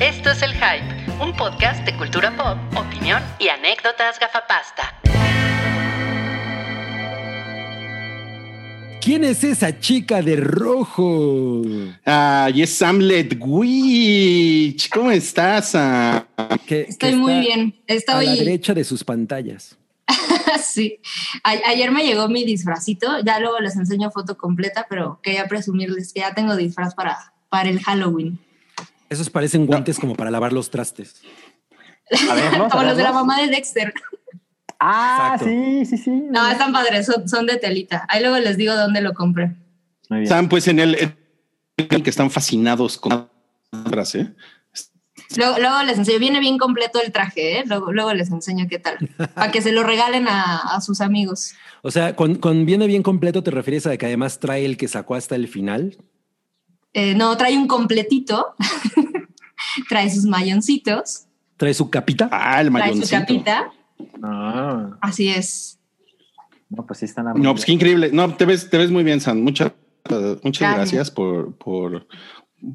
Esto es El Hype, un podcast de cultura pop, opinión y anécdotas gafapasta. ¿Quién es esa chica de rojo? Ay, es Samlet Witch. ¿Cómo estás? Que- que Estoy muy bien. A la Estoy. derecha de sus pantallas. sí. A- ayer me llegó mi disfrazito. Ya luego les enseño foto completa, pero quería presumirles que ya tengo disfraz para, para el Halloween. Esos parecen guantes como para lavar los trastes. A Como los de la mamá de Dexter. Ah, Exacto. sí, sí, sí. No, están padres, son, son de telita. Ahí luego les digo dónde lo compré. Muy bien. Están pues en el, en el que están fascinados con palabras, ¿eh? Luego, luego les enseño. Viene bien completo el traje, ¿eh? Luego, luego les enseño qué tal. Para que se lo regalen a, a sus amigos. O sea, con, con viene bien completo, ¿te refieres a que además trae el que sacó hasta el final? Eh, no, trae un completito. trae sus mayoncitos. ¿Trae su capita? Ah, el Trae su mayoncito. capita. Ah, Así es. no, pues sí están a- No, pues qué increíble. No, te ves, te ves muy bien, Sam. Muchas, muchas Gracias. gracias por, por,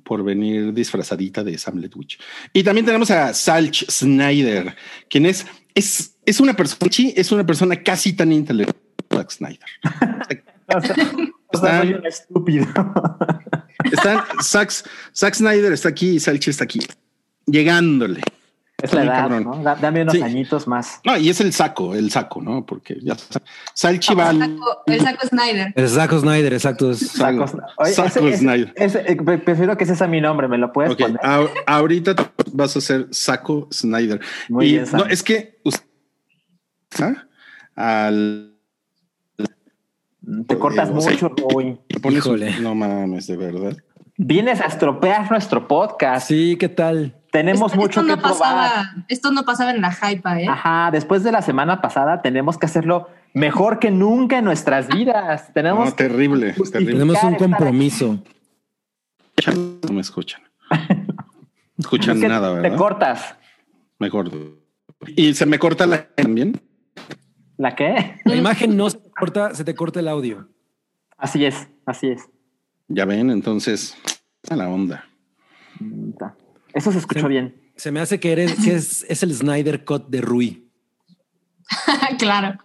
por venir disfrazadita de Samlet Witch. Y también tenemos a Salch Snyder, quien es, es, es una persona, sí, es una persona casi tan intelectual como Snyder. O sea, o sea, soy un estúpido. Están, Zack, Zack Snyder está aquí y Salch está aquí, llegándole. Es la edad, cabrón. ¿no? Da- Dame unos Sí. añitos más. No, y es el saco, el saco, ¿no? Porque ya sabes, Salchi va El saco, el saco Snyder. El Zack Snyder, exacto. es- saco, Oye, saco ese- Snyder. ese- eh, pre- prefiero que ese sea mi nombre, ¿me lo puedes poner? a- ahorita vas a hacer saco Snyder. Muy y bien, no, es que ¿ah? al Te cortas sea, mucho, Rui. te pones un- Híjole. no mames, de verdad. Vienes a estropear nuestro podcast. Sí, ¿qué tal? Tenemos Esto- mucho esto que no probar. pasaba, Esto no pasaba en la hype, ¿eh? Ajá, después de la semana pasada tenemos que hacerlo mejor que nunca en nuestras vidas. Tenemos No, terrible, terrible. Tenemos un compromiso. No me escuchan. No escuchan Es que nada, Te ¿verdad? cortas. Mejor. Y se me corta la también. ¿La qué? La imagen no se te corta, se te corta el audio. Así es, así es. Ya ven, entonces, a la onda. Eso se escuchó bien. Se me hace que eres, que es, es el Snyder Cut de Rui. claro.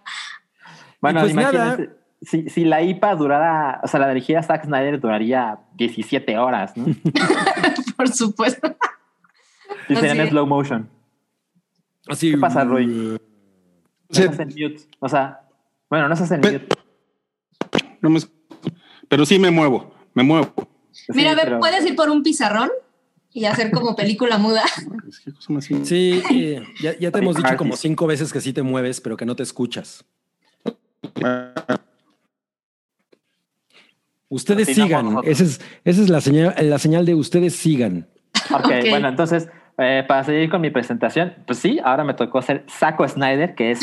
Bueno, pues imagínate, si, si la IPA durara, o sea, la dirigida Zack Snyder duraría 17 horas, ¿no? Por supuesto. Y sería en slow motion. Así. ¿Qué pasa, Rui? uh, Sí. en mute. O sea, bueno, no estás en Pe- mute. No me- pero sí me muevo, me muevo. Mira, Sí, a ver, pero- ¿puedes ir por un pizarrón y hacer como película muda? Sí, eh, ya, ya te hemos dicho como cinco veces que sí te mueves, pero que no te escuchas. Ustedes Así sigan. Esa es, esa es la señal, la señal de ustedes sigan. Ok, bueno, entonces, eh, para seguir con mi presentación, pues sí, ahora me tocó ser Saco Snyder, que es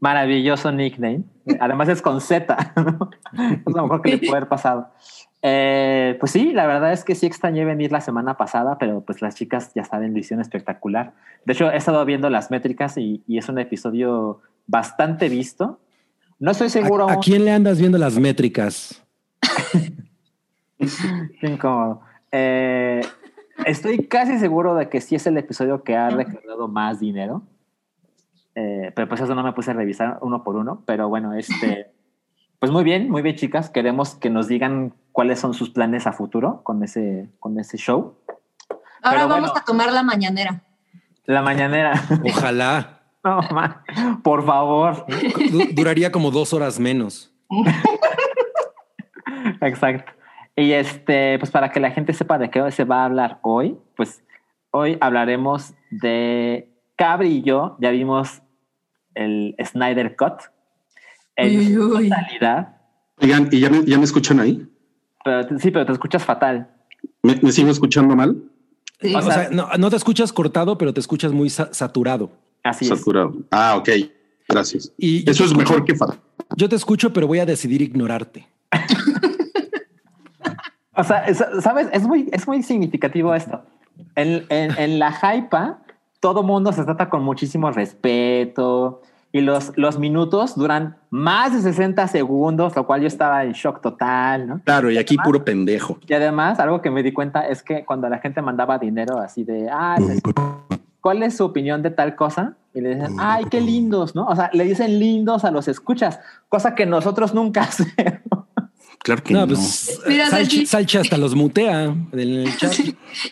maravilloso nickname. Además es con Z, ¿no? es lo mejor que le puede haber pasado. Eh, pues sí, la verdad es que sí extrañé venir la semana pasada, pero pues las chicas ya saben, lo hicieron espectacular. De hecho, he estado viendo las métricas y, y es un episodio bastante visto. No estoy seguro. ¿A, a quién le andas viendo las métricas? Qué incómodo. Eh, estoy casi seguro de que sí es el episodio que ha recaudado más dinero. Eh, pero pues eso no me puse a revisar uno por uno. Pero bueno, este, pues muy bien, muy bien, chicas. Queremos que nos digan cuáles son sus planes a futuro con ese, con ese show. Ahora Pero vamos bueno. a tomar la mañanera. La mañanera. Ojalá. No, ma, por favor. Du- duraría como dos horas menos. Exacto. Y este, pues para que la gente sepa de qué se va a hablar hoy, pues hoy hablaremos de Cabri y yo, ya vimos el Snyder Cut en Uy, totalidad, Oigan, ¿y ya me, ya me escuchan ahí? pero sí, pero te escuchas fatal. ¿Me, me sigo escuchando mal? Sí. O O sea- no, no te escuchas cortado, pero te escuchas muy sa- saturado. Así es. Saturado. Ah, ok. Gracias. Y Eso es mejor que fatal. Yo te escucho, pero voy a decidir ignorarte. O sea, es- sabes, es muy, es muy significativo esto. En, en, en la hypa, todo mundo se trata con muchísimo respeto y los, los minutos duran más de 60 segundos, lo cual yo estaba en shock total, ¿no? Claro, y aquí puro pendejo. Y además, algo que me di cuenta es que cuando la gente mandaba dinero así de, ah, ¿cuál es su opinión de tal cosa? Y le dicen, ay, qué lindos, ¿no? O sea, le dicen lindos a los escuchas, cosa que nosotros nunca hacemos. Claro que no. No, pues Mira, Salchi, hasta los mutea en el chat.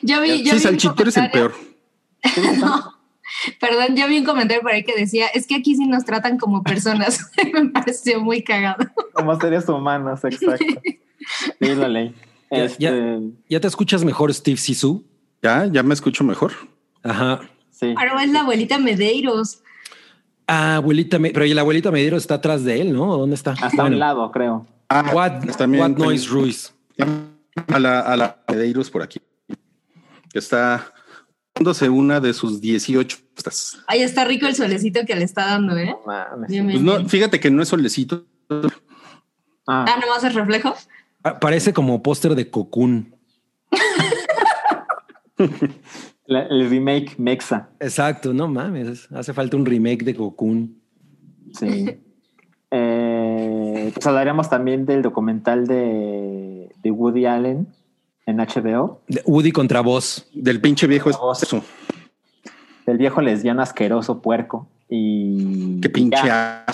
Yo vi, yo Sí, vi eres el comentario- Perdón, yo vi un comentario por ahí que decía, es que aquí sí nos tratan como personas. Me pareció muy cagado. Como seres humanos, exacto. Sí, lo leí. Ya- Este, ya. ¿Ya te escuchas mejor, Steve Sisu? Ya, ya me escucho mejor. Ajá. sí. Pero es la abuelita Medeiros. Ah, abuelita, Me- pero y la abuelita Medero está atrás de él, ¿no? ¿Dónde está? Hasta Bueno, un lado, creo. Ah, What, también- what noise Ruiz. A la, a la Medeiros por aquí. Está una de sus 18 pistas. Ahí está rico el solecito que le está dando, ¿eh? No mames. Pues no, fíjate que no es solecito. Ah, Ah, nomás el reflejo. Ah, Parece como póster de Cocoon. la- el remake Mexa. Exacto, no mames. Hace falta un remake de Cocoon. Sí. Eh, pues hablaremos también del documental de, de Woody Allen en HBO, De Woody contra voz. Del pinche viejo eso. del viejo lesbiano asqueroso puerco. Y Qué pinche ya.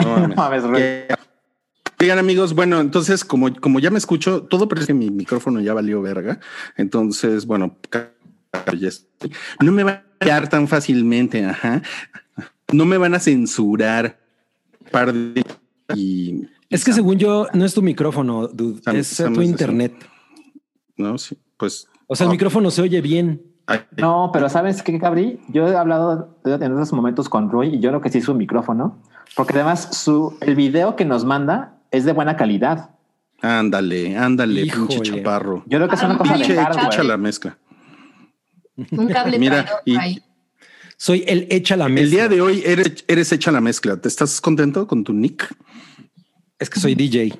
No mames. Oigan amigos, bueno, entonces como, como ya me escucho, todo parece que mi micrófono ya valió verga. Entonces, bueno, ca- ya estoy. no me va a callar tan fácilmente, ajá. No me van a censurar. Par de y Es que según yo, no es tu micrófono, dude. Sam- es Sam tu internet. No, sí, pues O sea, el micrófono se oye bien. No, pero ¿sabes qué, Cabri? Yo he hablado en esos momentos con Roy y yo creo que sí su micrófono, porque además su, el video que nos manda es de buena calidad. ándale, ándale, pinche Híjole. chaparro. Yo creo que es Ah, una cosa de Pinche hardware. echa la mezcla. Un cable Mira, y- ahí. Soy el echa la mesa. El día de hoy eres, eres hecha la mezcla. ¿Te estás contento con tu nick? Es que soy DJ.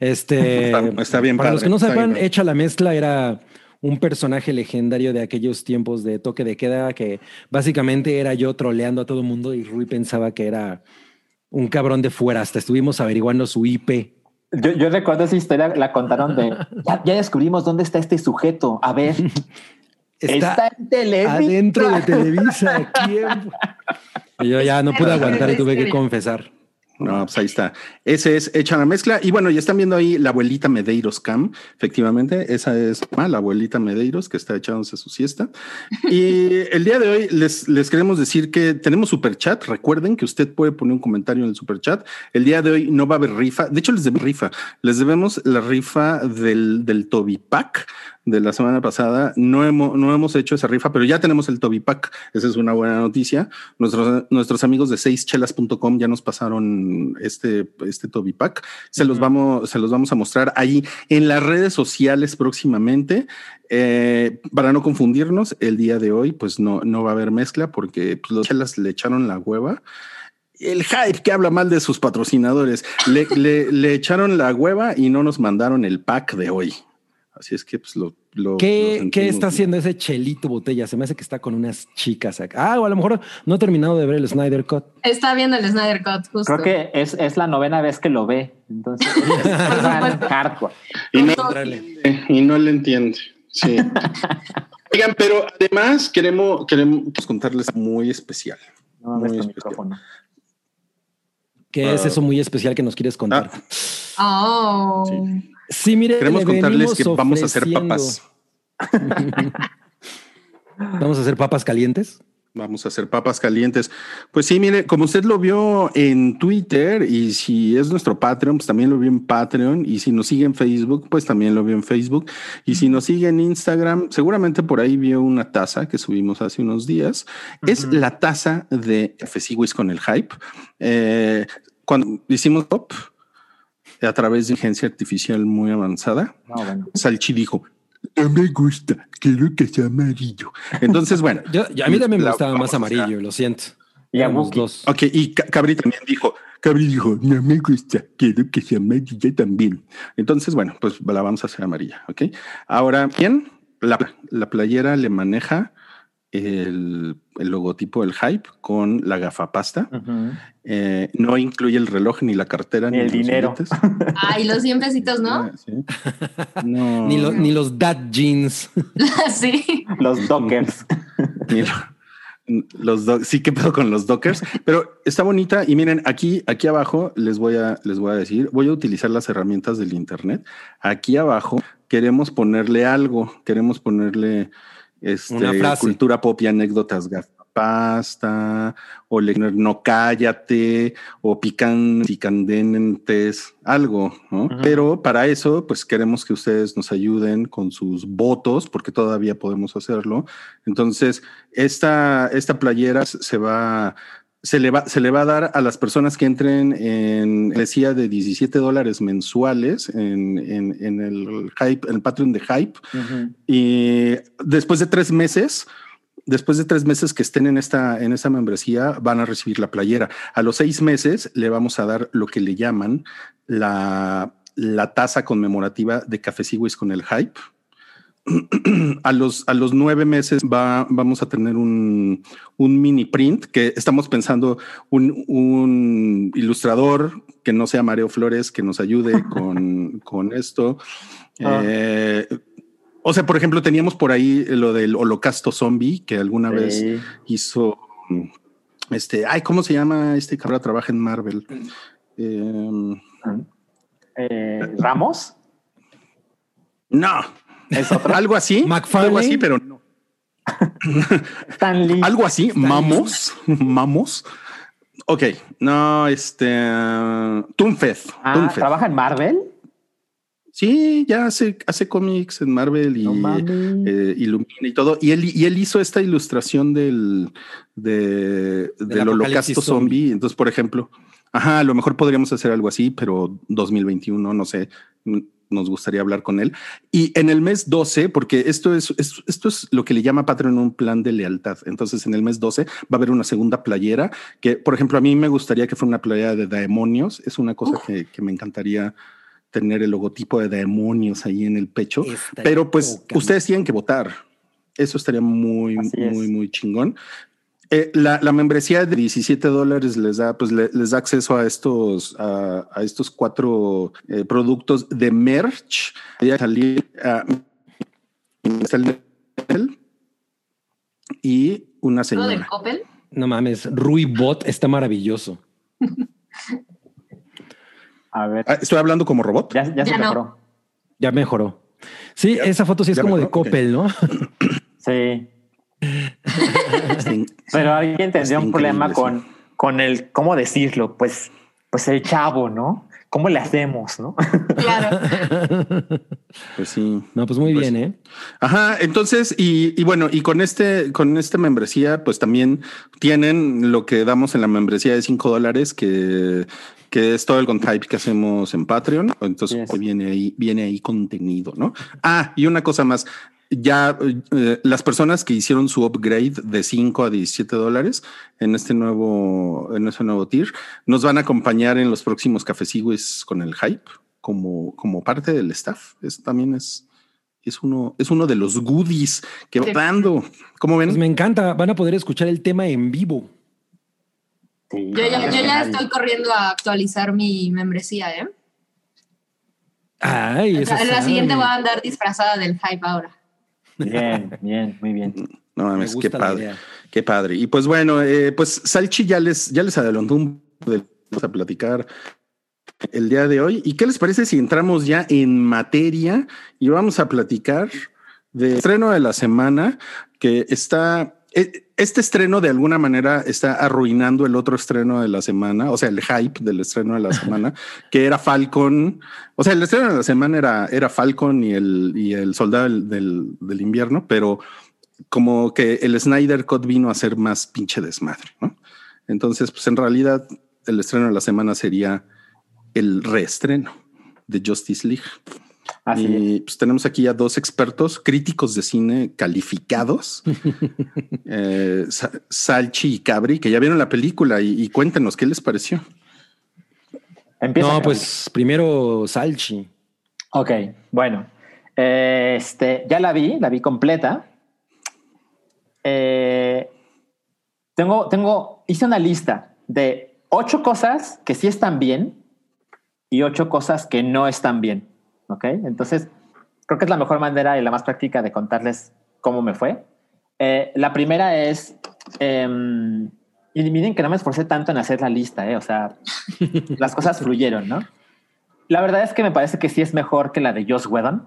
Este Está- está bien Para los padre, que no sepan, bien. Echa la Mezcla era un personaje legendario de aquellos tiempos de toque de queda que básicamente era yo troleando a todo el mundo y Rui pensaba que era un cabrón de fuera. Hasta estuvimos averiguando su IP. Yo, yo recuerdo esa historia, la contaron de, ya, ya descubrimos dónde está este sujeto. A ver, Está, está, en Televisa. adentro de Televisa. ¿Quién? Y yo ya no pude aguantar y tuve que confesar. No, pues ahí está. Ese es Hecha la Mezcla. Y bueno, ya están viendo ahí la abuelita Medeiros Cam. Efectivamente, esa es ah, la abuelita Medeiros que está echándose su siesta. Y el día de hoy les, les queremos decir que tenemos super chat. Recuerden que usted puede poner un comentario en el super chat. El día de hoy no va a haber rifa. De hecho, les debemos rifa. Les debemos la rifa del, del Toby Pack de la semana pasada. No hemos, no hemos hecho esa rifa, pero ya tenemos el Toby Pack. Esa es una buena noticia. Nuestros, nuestros amigos de seischelas.com ya nos pasaron este, este Toby Pack. Se los vamos, se los vamos a mostrar ahí en las redes sociales próximamente. Eh, para no confundirnos, el día de hoy, pues no, no va a haber mezcla porque pues, los chelas le echaron la hueva. El hype que habla mal de sus patrocinadores le, le, le echaron la hueva y no nos mandaron el pack de hoy. Así es que pues lo, ¿Qué, sentimos. ¿Qué está haciendo ese chelito botella? Se me hace que está con unas chicas acá. Ah, o a lo mejor no he terminado de ver el Snyder Cut. Está viendo el Snyder Cut, justo. Creo que es, es la novena vez que lo ve. Entonces, hardcore. Y no, y no le entiende. Sí. Oigan, pero además queremos, queremos contarles muy especial. No Muy especial. micrófono. ¿Qué es Ah. eso muy especial que nos quieres contar? Oh. Sí. Sí, mire, Queremos le contarles que vamos a ofreciendo- papas. Vamos a hacer papas calientes. Vamos a hacer papas calientes. Pues sí, mire, como usted lo vio en Twitter y si es nuestro Patreon, pues también lo vio en Patreon y si nos sigue en Facebook, pues también lo vio en Facebook y si nos sigue en Instagram, seguramente por ahí vio una taza que subimos hace unos días. Es la taza de Cafeciguis con el hype. Eh, cuando hicimos pop a través de inteligencia artificial muy avanzada, No, bueno. Salchi dijo, no me gusta, quiero que sea amarillo. Entonces, bueno. Yo, yo- a mí también me la gustaba más a amarillo, lo siento. Y a dos. Ok, y Ca- Cabri también dijo, Cabri dijo, no me gusta, quiero que sea amarilla también. Entonces, bueno, pues la vamos a hacer amarilla, ¿ok? Ahora, bien, la, la playera le maneja el, el logotipo del hype con la gafapasta. Ujú. Eh, no incluye el reloj, ni la cartera, Ni el los dinero. billetes. Ay, los 100 pesitos, ¿no? Ah, sí. No, Ni, lo- ni los dad jeans. sí. Los dockers. ni lo- los do- sí que pedo con los dockers, pero está bonita y miren aquí aquí abajo les voy a les voy a decir, voy a utilizar las herramientas del internet. Aquí abajo queremos ponerle algo, queremos ponerle este, Una frase. cultura pop y anécdotas pasta o le no cállate o pican y candentes algo, ¿no? Pero para eso pues queremos que ustedes nos ayuden con sus votos porque todavía podemos hacerlo. Entonces, esta, esta playera se va, se le va, se le va a dar a las personas que entren en, decía, de 17 dólares mensuales en, en, en el hype, en el Patreon de Hype. Y después de tres meses, después de tres meses que estén en esta, en esta membresía, van a recibir la playera. A los seis meses le vamos a dar lo que le llaman la, la taza conmemorativa de Café Sigüis con el hype. A los, a los nueve meses va, vamos a tener un, un mini print que estamos pensando un, un ilustrador que no sea Mario Flores que nos ayude con, con esto. Ah. Eh, o sea, por ejemplo, teníamos por ahí lo del holocausto zombie que alguna vez hizo este. Ay, ¿cómo se llama este cabrón? Trabaja en Marvel. Eh, Eh, Ramos. no, Es otro. algo así, McFarlane. algo así, pero no. Stan Lee. Algo así, mamos, mamos. Ok, no, este Tunfeth. Ah, Tunfeth. ¿Trabaja en Marvel? Sí, ya hace, hace cómics en Marvel y No eh, ilumina y todo. Y él, y él hizo esta ilustración del, de, del apocalipsis holocausto zombie. zombie. Entonces, por ejemplo, ajá, a lo mejor podríamos hacer algo así, pero 2021, no sé, nos gustaría hablar con él. Y en el mes 12, porque esto es, es- esto es lo que le llama Patreon un plan de lealtad. Entonces, en el mes 12 va a haber una segunda playera que, por ejemplo, a mí me gustaría que fuera una playera de demonios. Es una cosa que, que me encantaría tener el logotipo de demonios ahí en el pecho. Estaría Pero pues ustedes tienen que votar. Eso estaría muy, Así es. muy, muy chingón. Eh, la, la membresía de 17 dólares les da, pues le- les da acceso a estos, a, a estos cuatro eh, productos de merch. A ah, y una ¿Lo del señora. Coppel? No mames, Rui Bot está maravilloso. A ver. Ah, Estoy hablando como robot. Ya, ya se Ya no. mejoró. Ya mejoró. Sí, esa foto sí es como de mejoró. Coppel, ¿no? Sí. Sí. Pero alguien tendría un problema con, con el, ¿cómo decirlo? Pues, pues el chavo, ¿no? ¿Cómo le hacemos, no? Claro. Pues sí. No, pues muy Pues- bien, ¿eh? Ajá, entonces, y, y bueno, y con este, con esta membresía, pues también tienen lo que damos en la membresía de 5 dólares, que, que es todo el hype que hacemos en Patreon. Entonces viene ahí, viene ahí contenido, ¿no? Ah, y una cosa más. Ya eh, las personas que hicieron su upgrade de 5 a 17 dólares en este nuevo, en este nuevo tier, nos van a acompañar en los próximos cafecigües con el hype como, como parte del staff. Eso también es, es uno, es uno de los goodies que va dando. ¿Cómo ven? Pues me encanta. Van a poder escuchar el tema en vivo. Sí, Yo ya, yo ya estoy corriendo a actualizar mi membresía, ¿eh? Ay, O eso sea, en la siguiente voy a andar disfrazada del hype ahora. Bien, bien, muy bien. No Me mames, qué padre. Qué padre. Y pues bueno, eh, pues Salchi ya les, ya les adelantó un poco de lo que vamos a platicar el día de hoy. ¿Y qué les parece si entramos ya en materia y vamos a platicar del estreno de la semana que está... eh, Este estreno de alguna manera está arruinando el otro estreno de la semana, o sea, el hype del estreno de la semana, que era Falcon. O sea, el estreno de la semana era, era Falcon y el, y el soldado del, del, del invierno, pero como que el Snyder Cut vino a ser más pinche desmadre, ¿no? Entonces, pues en realidad el estreno de la semana sería el reestreno de Justice League. Así es. y pues tenemos aquí a dos expertos críticos de cine calificados, eh, Sa- Salchi y Cabri, que ya vieron la película y, y cuéntenos qué les pareció. Empieza, No, pues primero Salchi. Ok, bueno. Eh, Este, ya la vi, la vi completa. eh, tengo, tengo, hice una lista de ocho cosas que sí están bien y ocho cosas que no están bien. ¿Ok? Entonces, creo que es la mejor manera y la más práctica de contarles cómo me fue. Eh, la primera es, em, y miren que no me esforcé tanto en hacer la lista, ¿eh? o sea, las cosas fluyeron, ¿no? La verdad es que me parece que sí es mejor que la de Joss Whedon.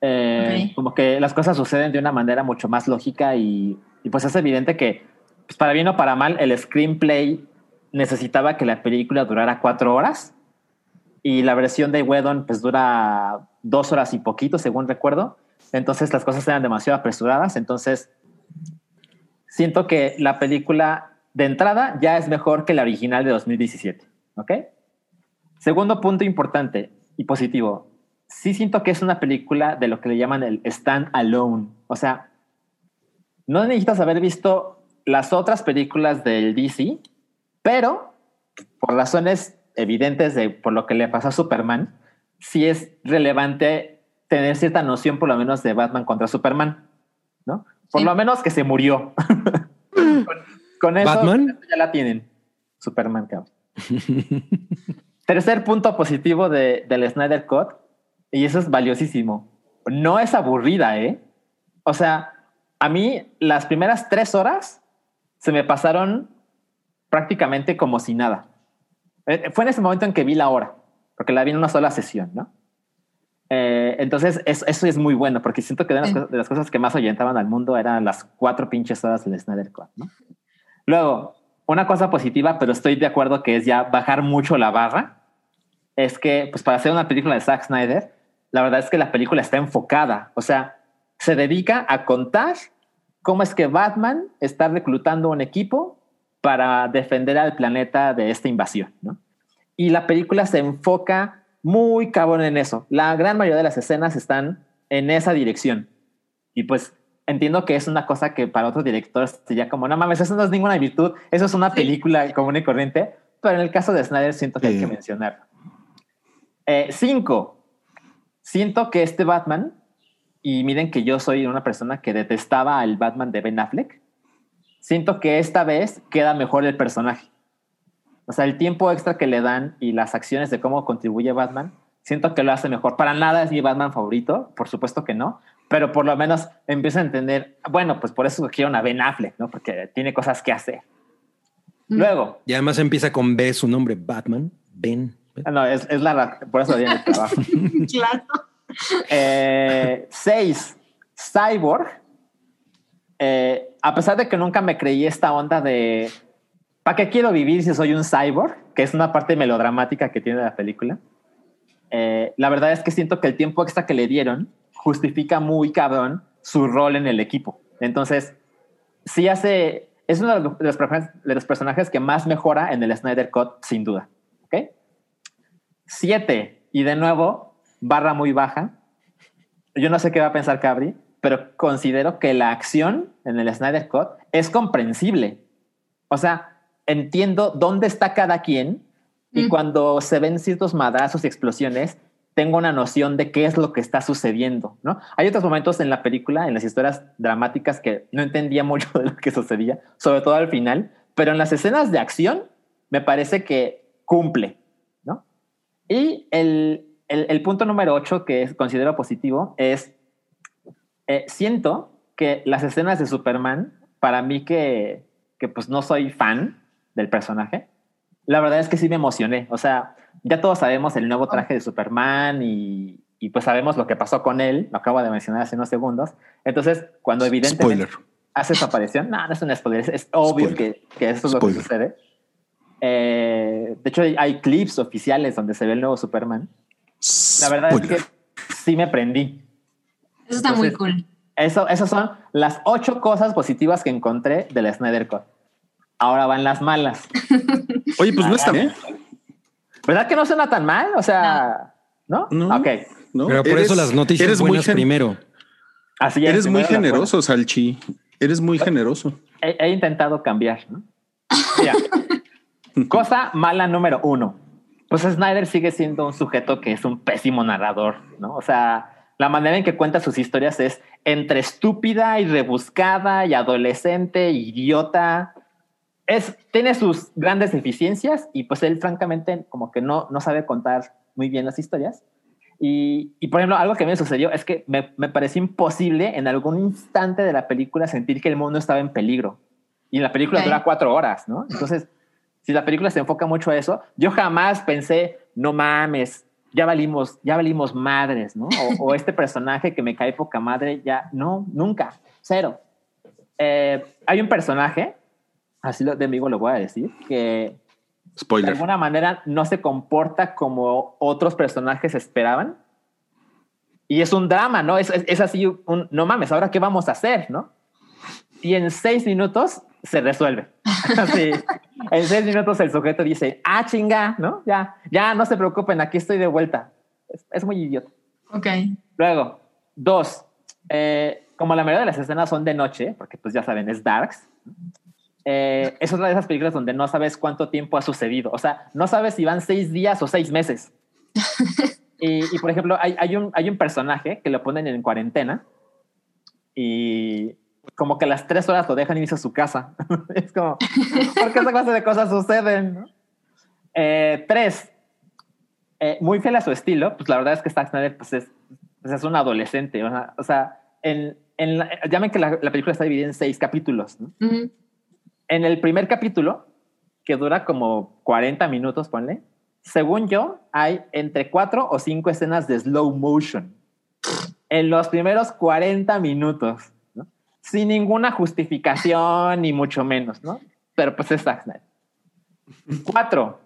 Eh, Ok. Como que las cosas suceden de una manera mucho más lógica y, y pues es evidente que, pues para bien o para mal, el screenplay necesitaba que la película durara cuatro horas y la versión de Whedon pues dura dos horas y poquito, según recuerdo. Entonces las cosas eran demasiado apresuradas. Entonces siento que la película de entrada ya es mejor que la original de 2017. ¿Ok? Segundo punto importante y positivo. Sí siento que es una película de lo que le llaman el stand alone. O sea, no necesitas haber visto las otras películas del DC, pero por razones evidentes de por lo que le pasó a Superman, sí es relevante tener cierta noción por lo menos de Batman contra Superman, ¿no? Por Sí. lo menos que se murió. con, con eso ¿Batman? ya la tienen. Superman, cabrón. Tercer punto positivo de, del Snyder Cut, y eso es valiosísimo. No es aburrida, ¿eh? O sea, a mí las primeras tres horas se me pasaron prácticamente como si nada. Eh, Fue en ese momento en que vi la hora, porque la vi en una sola sesión, ¿no? Eh, entonces, es- eso es muy bueno, porque siento que de las, cosas, de las cosas que más ahuyentaban al mundo eran las cuatro pinches horas del Snyder Cut, ¿no? Luego, una cosa positiva, pero estoy de acuerdo que es ya bajar mucho la barra, es que, pues para hacer una película de Zack Snyder, la verdad es que la película está enfocada, o sea, se dedica a contar cómo es que Batman está reclutando un equipo para defender al planeta de esta invasión, ¿no? Y la película se enfoca muy cabrón en eso. La gran mayoría de las escenas están en esa dirección. Y pues entiendo que es una cosa que para otros directores sería como, no mames, eso no es ninguna virtud, eso es una Sí. película común y corriente, pero en el caso de Snyder siento que hay que mencionarlo. Eh, cinco, siento que este Batman, y miren que yo soy una persona que detestaba al Batman de Ben Affleck, siento que esta vez queda mejor el personaje. O sea, el tiempo extra que le dan y las acciones de cómo contribuye Batman, siento que lo hace mejor. Para nada es mi Batman favorito, por supuesto que no, pero por lo menos empiezo a entender, bueno, pues por eso quiero a Ben Affleck, ¿no? Porque tiene cosas que hacer. Mm. Luego, Y además empieza con B su nombre, Batman. Ben. ah, no, es, es la, por eso viene el trabajo. Claro. Eh, seis, Cyborg. Eh, a pesar de que nunca me creí esta onda de ¿para qué quiero vivir si soy un cyborg? Que es una parte melodramática que tiene la película. Eh, la verdad es que siento que el tiempo extra que le dieron justifica muy cabrón su rol en el equipo. Entonces, sí hace. Es uno de los, personajes que más mejora en el Snyder Cut, sin duda. ¿Ok? Siete. Y de nuevo, barra muy baja. Yo no sé qué va a pensar Cabri, pero considero que la acción en el Snyder Cut es comprensible. O sea, entiendo dónde está cada quien y Mm. cuando se ven ciertos madrazos y explosiones, tengo una noción de qué es lo que está sucediendo, ¿no? Hay otros momentos en la película, en las historias dramáticas, que no entendía mucho de lo que sucedía, sobre todo al final, pero en las escenas de acción me parece que cumple, ¿no? Y el, el, el punto número 8 que considero positivo es, eh, siento que las escenas de Superman, para mí que, que pues no soy fan del personaje, la verdad es que sí me emocioné. O sea, ya todos sabemos el nuevo traje de Superman y, y pues sabemos lo que pasó con él, lo acabo de mencionar hace unos segundos. Entonces, cuando evidentemente Spoiler. hace su aparición, no, no es un spoiler, es, es obvio Spoiler. que, que eso es lo que Spoiler. sucede. Eh, de hecho, hay, clips oficiales donde se ve el nuevo Superman. La verdad Spoiler. es que sí me prendí. Eso está muy cool. Eso, esas son las ocho cosas positivas que encontré del Snyder Cut. Ahora van las malas. Oye, pues no está mal. ¿Verdad que no suena tan mal? O sea, ¿no? No. Ok. ¿no? Pero por Eres- eso las noticias eres muy buenas gen- primero. Así es. Eres muy primero generoso, Salchi. Eres muy generoso. He, he intentado cambiar, ¿no? Mira, cosa mala número uno. Pues Snyder sigue siendo un sujeto que es un pésimo narrador, ¿no? O sea, la manera en que cuenta sus historias es entre estúpida y rebuscada y adolescente, idiota. Es, tiene sus grandes deficiencias y pues él francamente como que no, no sabe contar muy bien las historias. Y, y por ejemplo, algo que me sucedió es que me, me pareció imposible en algún instante de la película sentir que el mundo estaba en peligro. Y la película Ok. dura cuatro horas, ¿no? Entonces, si la película se enfoca mucho a eso, yo jamás pensé, no mames, ya valimos, ya valimos madres, ¿no? O, o este personaje que me cae poca madre, ya, no, nunca, cero. Eh, hay un personaje, así lo, de amigo lo voy a decir, que de Spoiler. alguna manera no se comporta como otros personajes esperaban. Y es un drama, ¿no? Es, es, es así, un, no mames, ahora qué vamos a hacer, ¿no? Y en seis minutos se resuelve. Así, en seis minutos el sujeto dice, ah, chinga, ¿no? Ya, ya, no se preocupen, aquí estoy de vuelta. Es, es muy idiota. Ok. Luego, dos, eh, como la mayoría de las escenas son de noche, porque pues ya saben, es Darks, eh, es otra de esas películas donde no sabes cuánto tiempo ha sucedido. O sea, no sabes si van seis días o seis meses. y, y, por ejemplo, hay, hay, un, hay un personaje que lo ponen en cuarentena y como que a las tres horas lo dejan irse a su casa. es como, ¿por qué esa clase de cosas suceden? no? Eh, tres, eh, muy fiel a su estilo, pues la verdad es que Zack Snyder pues es, pues es un adolescente. O sea, o sea en, en la, llamen que la, la, película está dividida en seis capítulos. ¿no? Ujú. En el primer capítulo, que dura como 40 minutos, ponle, según yo, hay entre cuatro o cinco escenas de slow motion. En los primeros 40 minutos. Sin ninguna justificación, ni mucho menos, ¿no? Pero pues es Zack Snyder. Cuatro,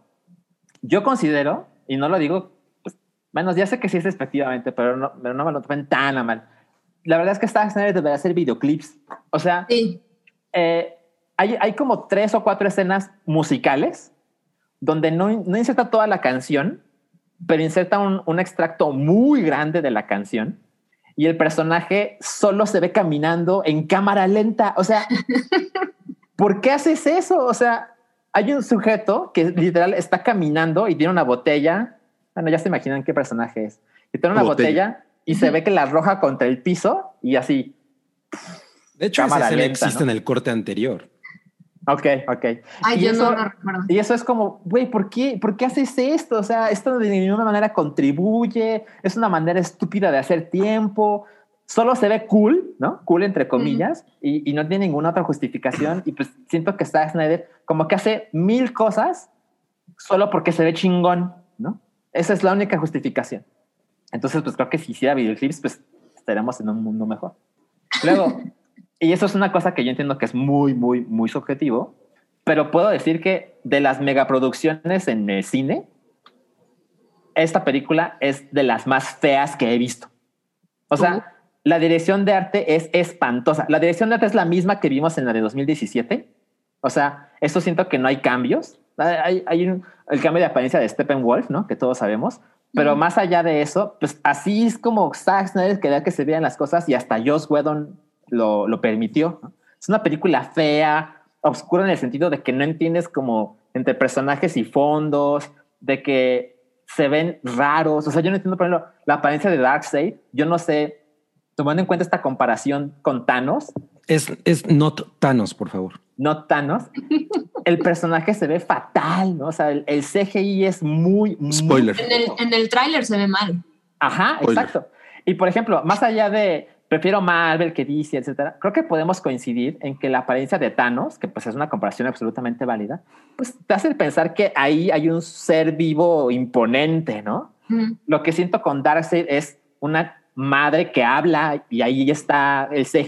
yo considero, y no lo digo, pues, bueno, ya sé que sí es despectivamente, pero no, pero no me lo tomen tan a mal. La verdad es que Zack Snyder debería hacer videoclips. O sea, Sí. eh, hay, hay como tres o cuatro escenas musicales donde no, no inserta toda la canción, pero inserta un, un extracto muy grande de la canción y el personaje solo se ve caminando en cámara lenta. O sea, ¿por qué haces eso? O sea, hay un sujeto que literal está caminando y tiene una botella. Bueno, ya se imaginan qué personaje es. Y tiene una Botella. botella, y se ve que la arroja contra el piso y así. De hecho, esa Cámara escena lenta, existe ¿no? en el corte anterior. Ok, ok. Ay, Y yo eso- no lo recuerdo. Y eso es como, güey, ¿por qué, ¿por qué haces esto? O sea, esto de ninguna manera contribuye, es una manera estúpida de hacer tiempo, solo se ve cool, ¿no? Cool entre comillas, y, y no tiene ninguna otra justificación. Y pues siento que Zack Snyder como que hace mil cosas solo porque se ve chingón, ¿no? Esa es la única justificación. Entonces, pues creo que si hiciera videoclips, pues estaremos en un mundo mejor. Luego, y eso es una cosa que yo entiendo que es muy, muy, muy subjetivo, pero puedo decir que de las megaproducciones en el cine, esta película es de las más feas que he visto. O sea, Uh. la dirección de arte es espantosa. La dirección de arte es la misma que vimos en la de 2017. O sea, esto siento que no hay cambios. Hay, hay un- el cambio de apariencia de Steppenwolf, ¿no? Que todos sabemos. Pero más allá de eso, pues así es como Zack Snyder quería que se vean las cosas y hasta Joss Whedon lo, lo permitió. ¿no? Es una película fea, oscura en el sentido de que no entiendes como entre personajes y fondos, de que se ven raros. O sea, yo no entiendo, por ejemplo, la apariencia de Darkseid. Yo no sé, tomando en cuenta esta comparación con Thanos, Es, es not Thanos, por favor. no Thanos, el personaje se ve fatal, ¿no? O sea, el, el CGI es muy, muy Spoiler. En el, en el tráiler se ve mal. Ajá, Spoiler. exacto. Y por ejemplo, más allá de prefiero Marvel que DC, etcétera, creo que podemos coincidir en que la apariencia de Thanos, que pues es una comparación absolutamente válida, pues te hace pensar que ahí hay un ser vivo imponente, ¿no? Ujú. Lo que siento con Darkseid es una madre que habla y ahí está el CGI.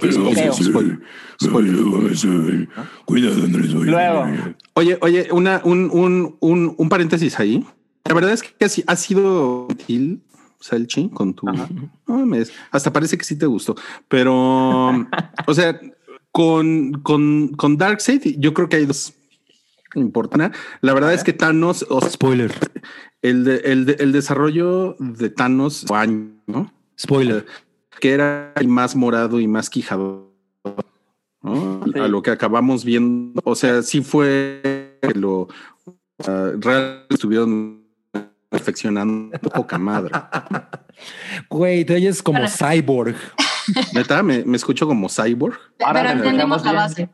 Cuidado, Andrés. oye. Luego. Oye, oye, una, un, un, un, un paréntesis ahí. La verdad es que ha sido útil, Salchi, con tu. No hasta parece que sí te gustó. Pero, o sea, con, con, con Darkseid, yo creo que hay dos importantes. La verdad es que Thanos, o sea, Spoiler. el, de- el, de- el desarrollo de Thanos, año, ¿no? Spoiler. que era el más morado y más quijado. ¿no? Sí. A lo que acabamos viendo. O sea, sí fue lo uh, realmente estuvieron perfeccionando poca madre. Güey, te oyes como cyborg. Neta, me, me escucho como cyborg. Ahora Pero entendemos la base.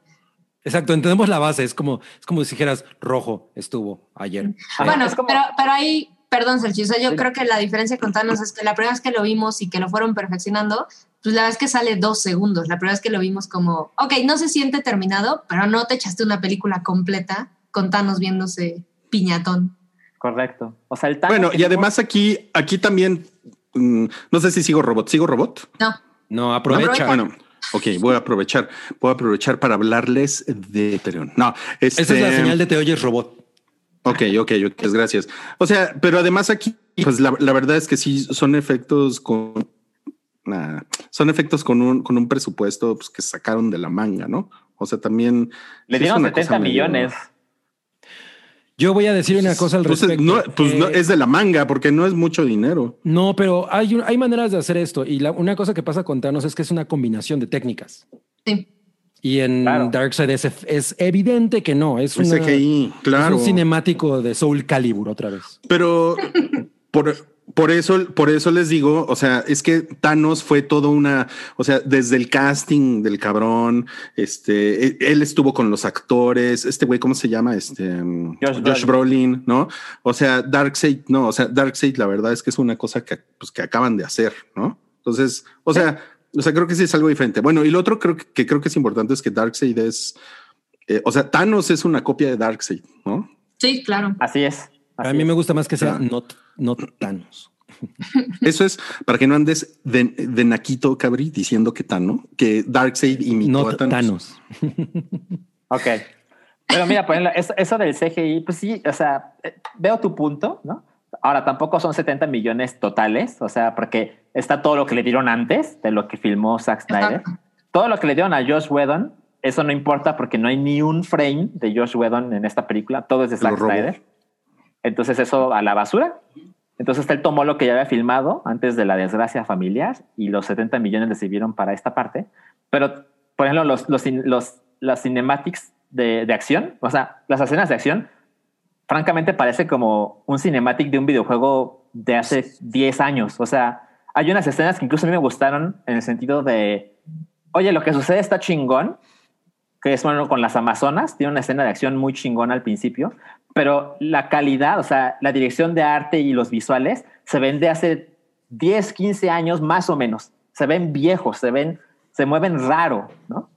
Exacto, entendemos la base. Es como, es como si dijeras rojo estuvo ayer. Bueno, como- pero, pero ahí, perdón, Sergio, o sea, yo Sí. creo que la diferencia con Thanos es que la primera vez que lo vimos y que lo fueron perfeccionando, pues la verdad es que sale dos segundos. La primera vez que lo vimos como, ok, no se siente terminado, pero no te echaste una película completa con Thanos viéndose piñatón. Correcto. O sea, el Thanos Bueno, y además aquí, aquí también, mm, no sé si sigo robot, ¿sigo robot? No, No, aprovecha. Bueno, ok, voy a aprovechar, voy a aprovechar para hablarles de Ethereum. No, este, Esa es la señal de te oyes robot. Ok, ok, ok, gracias. O sea, pero además aquí, pues la, la verdad es que sí son efectos con, nah, son efectos con un, con un presupuesto pues, que sacaron de la manga, ¿no? O sea, también le dieron una cosa 70 medio- millones. Yo voy a decir una cosa al respecto. no, pues no, Eh, es de la manga porque no es mucho dinero. No, pero hay, hay maneras de hacer esto. Y la- una cosa que pasa con Thanos es que es una combinación de técnicas. sí. Y en Claro. Darkseid es, es evidente que no. Es, Es una- CGI, claro. es un cinemático de Soul Calibur otra vez. Pero por, por eso, por eso les digo, o sea, es que Thanos fue todo una, o sea, desde el casting del cabrón, este, e- él estuvo con los actores, este güey, ¿cómo se llama? Este Josh Josh, Brolin, ¿no? O sea, Darkseid, no, o sea, Darkseid, la verdad es que es una cosa que, pues, que acaban de hacer, ¿no? Entonces, o sea, o sea, creo que sí es algo diferente. Bueno, y lo otro creo que, que creo que es importante es que Darkseid es, eh, o sea, Thanos es una copia de Darkseid, ¿no? Sí, claro. Así es. A mí es. me gusta más que sea not, not Thanos. Eso es para que no andes de, de naquito cabri diciendo que Tano, que Darkseid imitó Not a Thanos. Thanos. Ok. Pero mira, ejemplo, eso, eso del CGI, pues sí, o sea, eh, veo tu punto, ¿no? Ahora, tampoco son 70 millones totales, o sea, porque está todo lo que le dieron antes de lo que filmó Zack Snyder. Exacto. Todo lo que le dieron a Josh Whedon, eso no importa porque no hay ni un frame de Josh Whedon en esta película, todo es de Zack robó. Snyder. Entonces eso a la basura. Entonces él tomó lo que ya había filmado antes de la desgracia familiar y los 70 millones le sirvieron para esta parte. Pero, por ejemplo, los, los, las cinematics de, de acción, o sea, las escenas de acción, francamente parece como un cinematic de un videojuego de hace 10 años. O sea, hay unas escenas que incluso a mí me gustaron en el sentido de, oye, lo que sucede está chingón, que es bueno con las Amazonas, tiene una escena de acción muy chingona al principio, pero la calidad, o sea, la dirección de arte y los visuales se ven de hace 10, 15 años más o menos. Se ven viejos, se ven, se mueven raro, ¿no?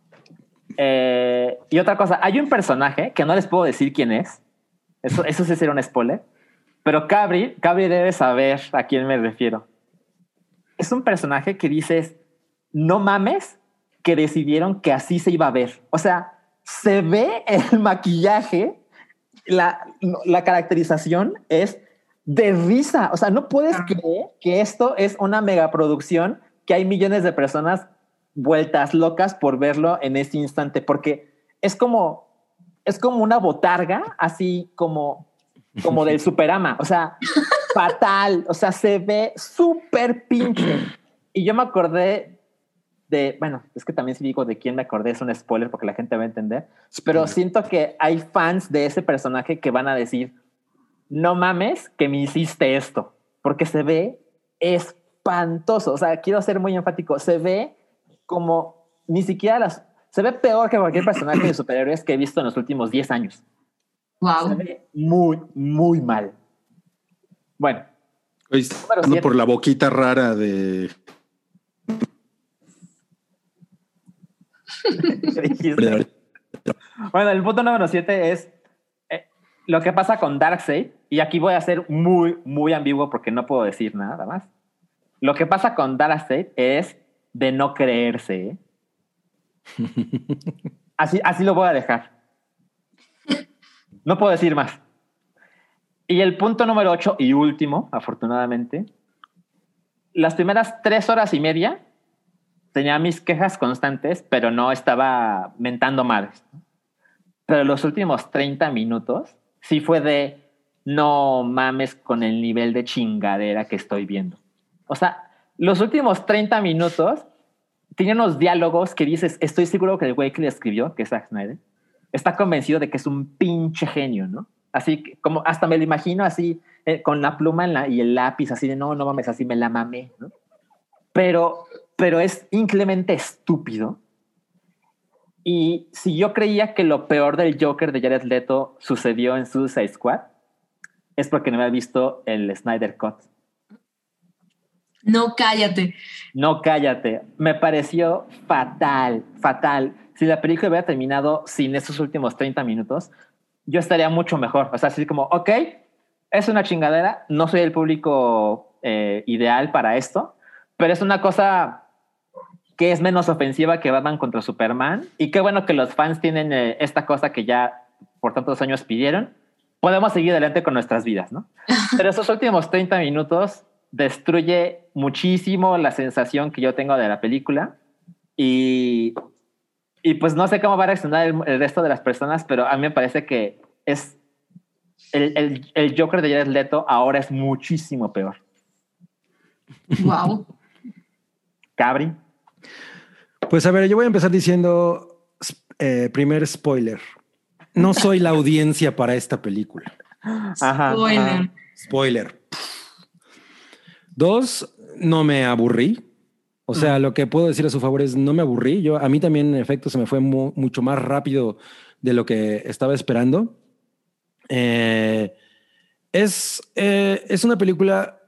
Eh, y otra cosa, hay un personaje que no les puedo decir quién es. Eso, eso sí sería un spoiler. Pero Cabri, Cabri debe saber a quién me refiero. Es un personaje que dices, no mames, que decidieron que así se iba a ver. O sea, se ve el maquillaje, la, la caracterización es de risa. O sea, no puedes creer que esto es una megaproducción, que hay millones de personas vueltas locas por verlo en ese instante, porque es como, es como una botarga, así como, como del Superama. O sea, fatal. O sea, se ve súper pinche. Y yo me acordé de, bueno, es que también si digo de quién me acordé es un spoiler porque la gente va a entender, pero Spoiler. siento que hay fans de ese personaje que van a decir, no mames que me hiciste esto, porque se ve espantoso, o sea, quiero ser muy enfático, se ve como ni siquiera las, se ve peor que cualquier personaje de superhéroes que he visto en los últimos 10 años. Se Wow. ve muy, muy mal. Bueno, Oye, por la boquita rara de Bueno, el punto número 7 es eh, lo que pasa con Darkseid, y aquí voy a ser muy, muy ambiguo porque no puedo decir nada más. Lo que pasa con Darkseid es de no creerse. ¿eh? Así, así lo voy a dejar. No puedo decir más. Y el punto número 8 y último, afortunadamente, las primeras tres horas y media tenía mis quejas constantes, pero no estaba mentando madres. Pero los últimos 30 minutos sí fue de no mames con el nivel de chingadera que estoy viendo. O sea, los últimos 30 minutos tienen unos diálogos que dices, estoy seguro que el güey que le escribió, que es Zack Snyder, está convencido de que es un pinche genio, ¿no? Así como hasta me lo imagino así eh, con la pluma en la, y el lápiz, así de no, no mames, así me la mamé, ¿no? Pero, pero es increíblemente estúpido. Y si yo creía que lo peor del Joker de Jared Leto sucedió en Suicide Squad, es porque no había visto el Snyder Cut. No, cállate. No, cállate. Me pareció fatal, fatal. Si la película hubiera terminado sin esos últimos 30 minutos, yo estaría mucho mejor. O sea, así como, ok, es una chingadera, no soy el público eh, ideal para esto, pero es una cosa que es menos ofensiva que Batman contra Superman. Y qué bueno que los fans tienen eh, esta cosa que ya por tantos años pidieron. Podemos seguir adelante con nuestras vidas, ¿no? Pero esos últimos 30 minutos destruye muchísimo la sensación que yo tengo de la película. Y, y pues no sé cómo va a reaccionar el, el resto de las personas, pero a mí me parece que es el, el, el Joker de Jared Leto ahora es muchísimo peor. Wow. Cabri. Pues a ver, yo voy a empezar diciendo eh, primer spoiler. No soy la audiencia para esta película. Ajá, Spoiler. ajá. Spoiler. Dos, no me aburrí. O sea, lo que puedo decir a su favor es no me aburrí. Yo a mí también en efecto se me fue mu- mucho más rápido de lo que estaba esperando. Eh, es, eh, es una película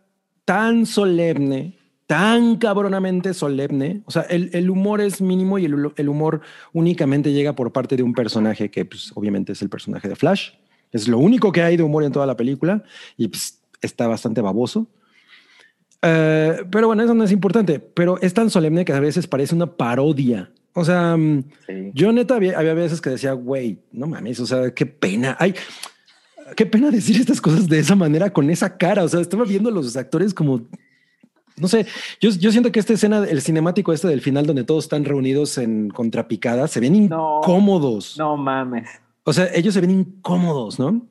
tan solemne, tan cabronamente solemne. O sea, el, el humor es mínimo y el, el humor únicamente llega por parte de un personaje que, pues, obviamente es el personaje de Flash. Es lo único que hay de humor en toda la película y pues, está bastante baboso. Eh, pero bueno, eso no es importante. Pero es tan solemne que a veces parece una parodia. O sea, mm, Sí. yo neta había, había veces que decía, güey, no mames, o sea, qué pena. Ay, qué pena decir estas cosas de esa manera, con esa cara. O sea, estaba viendo a los actores como, no sé, yo, yo siento que esta escena, el cinemático este del final donde todos están reunidos en contrapicadas, se ven No. incómodos. No mames. O sea, ellos se ven incómodos, ¿no?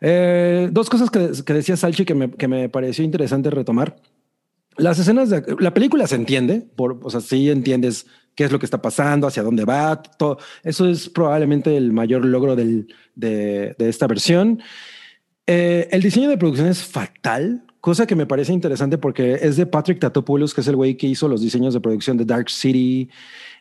Eh, dos cosas que, que decía Salchi que me, que me pareció interesante retomar. Las escenas de la película se entiende, por, o sea, sí entiendes qué es lo que está pasando, hacia dónde va, todo. Eso es probablemente el mayor logro del, de, de esta versión. Eh, el diseño de producción es fatal, cosa que me parece interesante porque es de Patrick Tatopoulos, que es el güey que hizo los diseños de producción de Dark City,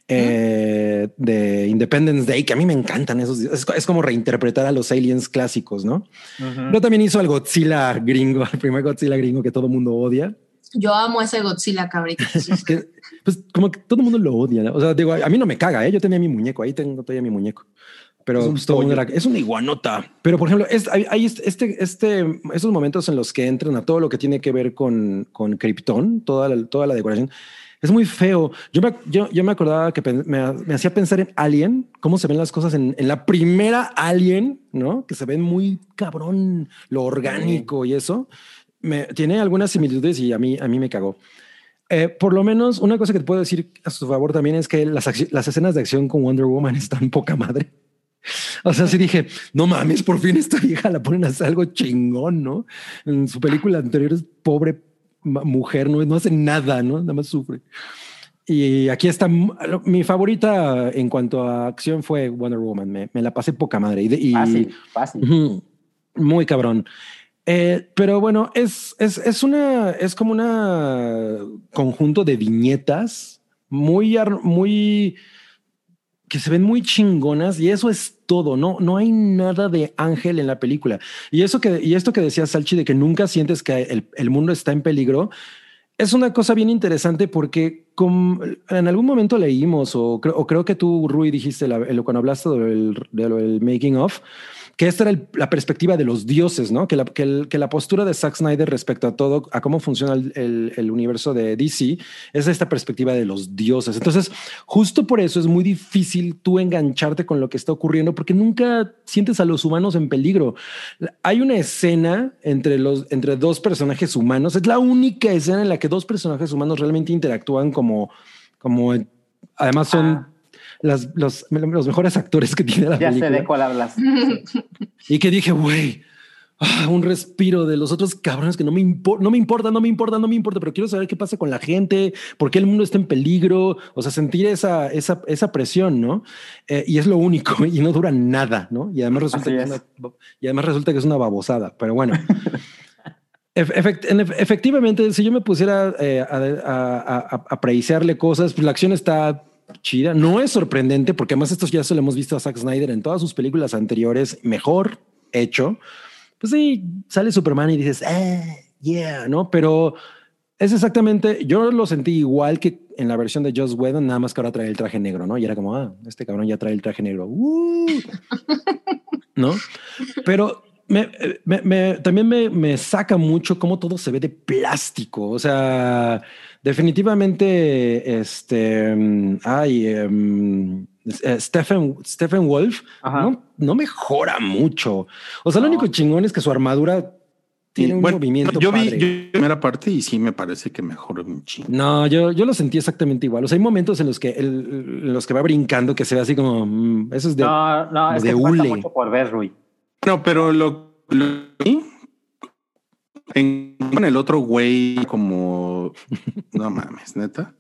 eh, de Independence Day, que a mí me encantan esos. Es, es como reinterpretar a los aliens clásicos, ¿no? Pero también hizo al Godzilla gringo, el primer Godzilla gringo que todo el mundo odia. Yo amo ese Godzilla, cabrito. Que, pues como que todo el mundo lo odia. ¿no? O sea, digo, a mí no me caga, ¿eh? yo tenía mi muñeco, ahí tengo todavía mi muñeco. Pero Es un pues, todo era- es una iguanota. Pero por ejemplo, es, hay, hay este, este, estos momentos en los que entran a todo lo que tiene que ver con, con Krypton, toda la, toda la decoración. Es muy feo. Yo me, yo, yo me acordaba que me, me hacía pensar en Alien, cómo se ven las cosas en, en la primera Alien, ¿no? Que se ven muy cabrón, lo orgánico y eso. Me, tiene algunas similitudes y a mí, a mí me cagó. Eh, por lo menos una cosa que te puedo decir a su favor también es que las, las escenas de acción con Wonder Woman están poca madre. O sea, sí dije, no mames, por fin esta vieja la ponen a hacer algo chingón, ¿no? En su película anterior es pobre mujer, no, no hace nada, ¿no? Nada más sufre. Y aquí está mi favorita en cuanto a acción fue Wonder Woman. Me, me la pasé poca madre. Y, y- Fácil, fácil. Muy cabrón. Eh, pero bueno, es, es, es una, es como una conjunto de viñetas muy, muy, que se ven muy chingonas y eso es todo. No, no hay nada de ángel en la película. Y eso que, y esto que decía Salchi de que nunca sientes que el, el mundo está en peligro. Es una cosa bien interesante porque com- en algún momento leímos, o, creo- o creo que tú, Rui, dijiste la- lo- cuando hablaste del, de lo del making of, que esta era la perspectiva de los dioses, ¿no? Que la, que, la postura de Zack Snyder respecto a todo, a cómo funciona el, el- el universo de DC, es esta perspectiva de los dioses. Entonces, justo por eso es muy difícil tú engancharte con lo que está ocurriendo, porque nunca sientes a los humanos en peligro. Hay una escena entre, los, entre dos personajes humanos, es la única escena en la que dos personajes humanos realmente interactúan como, como además son... Ah. Las, los, los mejores actores que tiene la Ya sé película. de cuál hablas. Y que dije, güey, ah, un respiro de los otros cabrones que no me, impo- no me importa, no me importa, no me importa, pero quiero saber qué pasa con la gente, por qué el mundo está en peligro, o sea, sentir esa, esa, esa presión, ¿no? Eh, y es lo único, y no dura nada, ¿no? Y además resulta, Así que es es. una, y además resulta que es una babosada, pero bueno. Ef- efect- en ef- efectivamente, si yo me pusiera eh, a, a, a- a apreciarle cosas, pues la acción está chida. No es sorprendente, porque además esto ya se lo hemos visto a Zack Snyder en todas sus películas anteriores, mejor hecho. Pues sí, sale Superman y dices, eh, yeah, ¿no? Pero es exactamente, yo lo sentí igual que en la versión de Joss Whedon, nada más que ahora trae el traje negro, ¿no? Y era como, ah, este cabrón ya trae el traje negro. Uh. ¿No? Pero me, me- me- también me, saca mucho cómo todo se ve de plástico. O sea, definitivamente, este, mm, ay, eh, Stephen, Stephen Wolf no, no mejora mucho. O sea, lo único chingón es que su armadura tiene un bueno, movimiento. yo vi padre. yo vi la primera parte y sí me parece que mejoró un chingo. No, yo, yo lo sentí exactamente igual. O sea, hay momentos en los que el- en los que va brincando que se ve así como mm, eso es de No, no, es de que falta hule. mucho por ver, Rui. No, pero lo, lo vi en, con el otro güey como no mames, neta,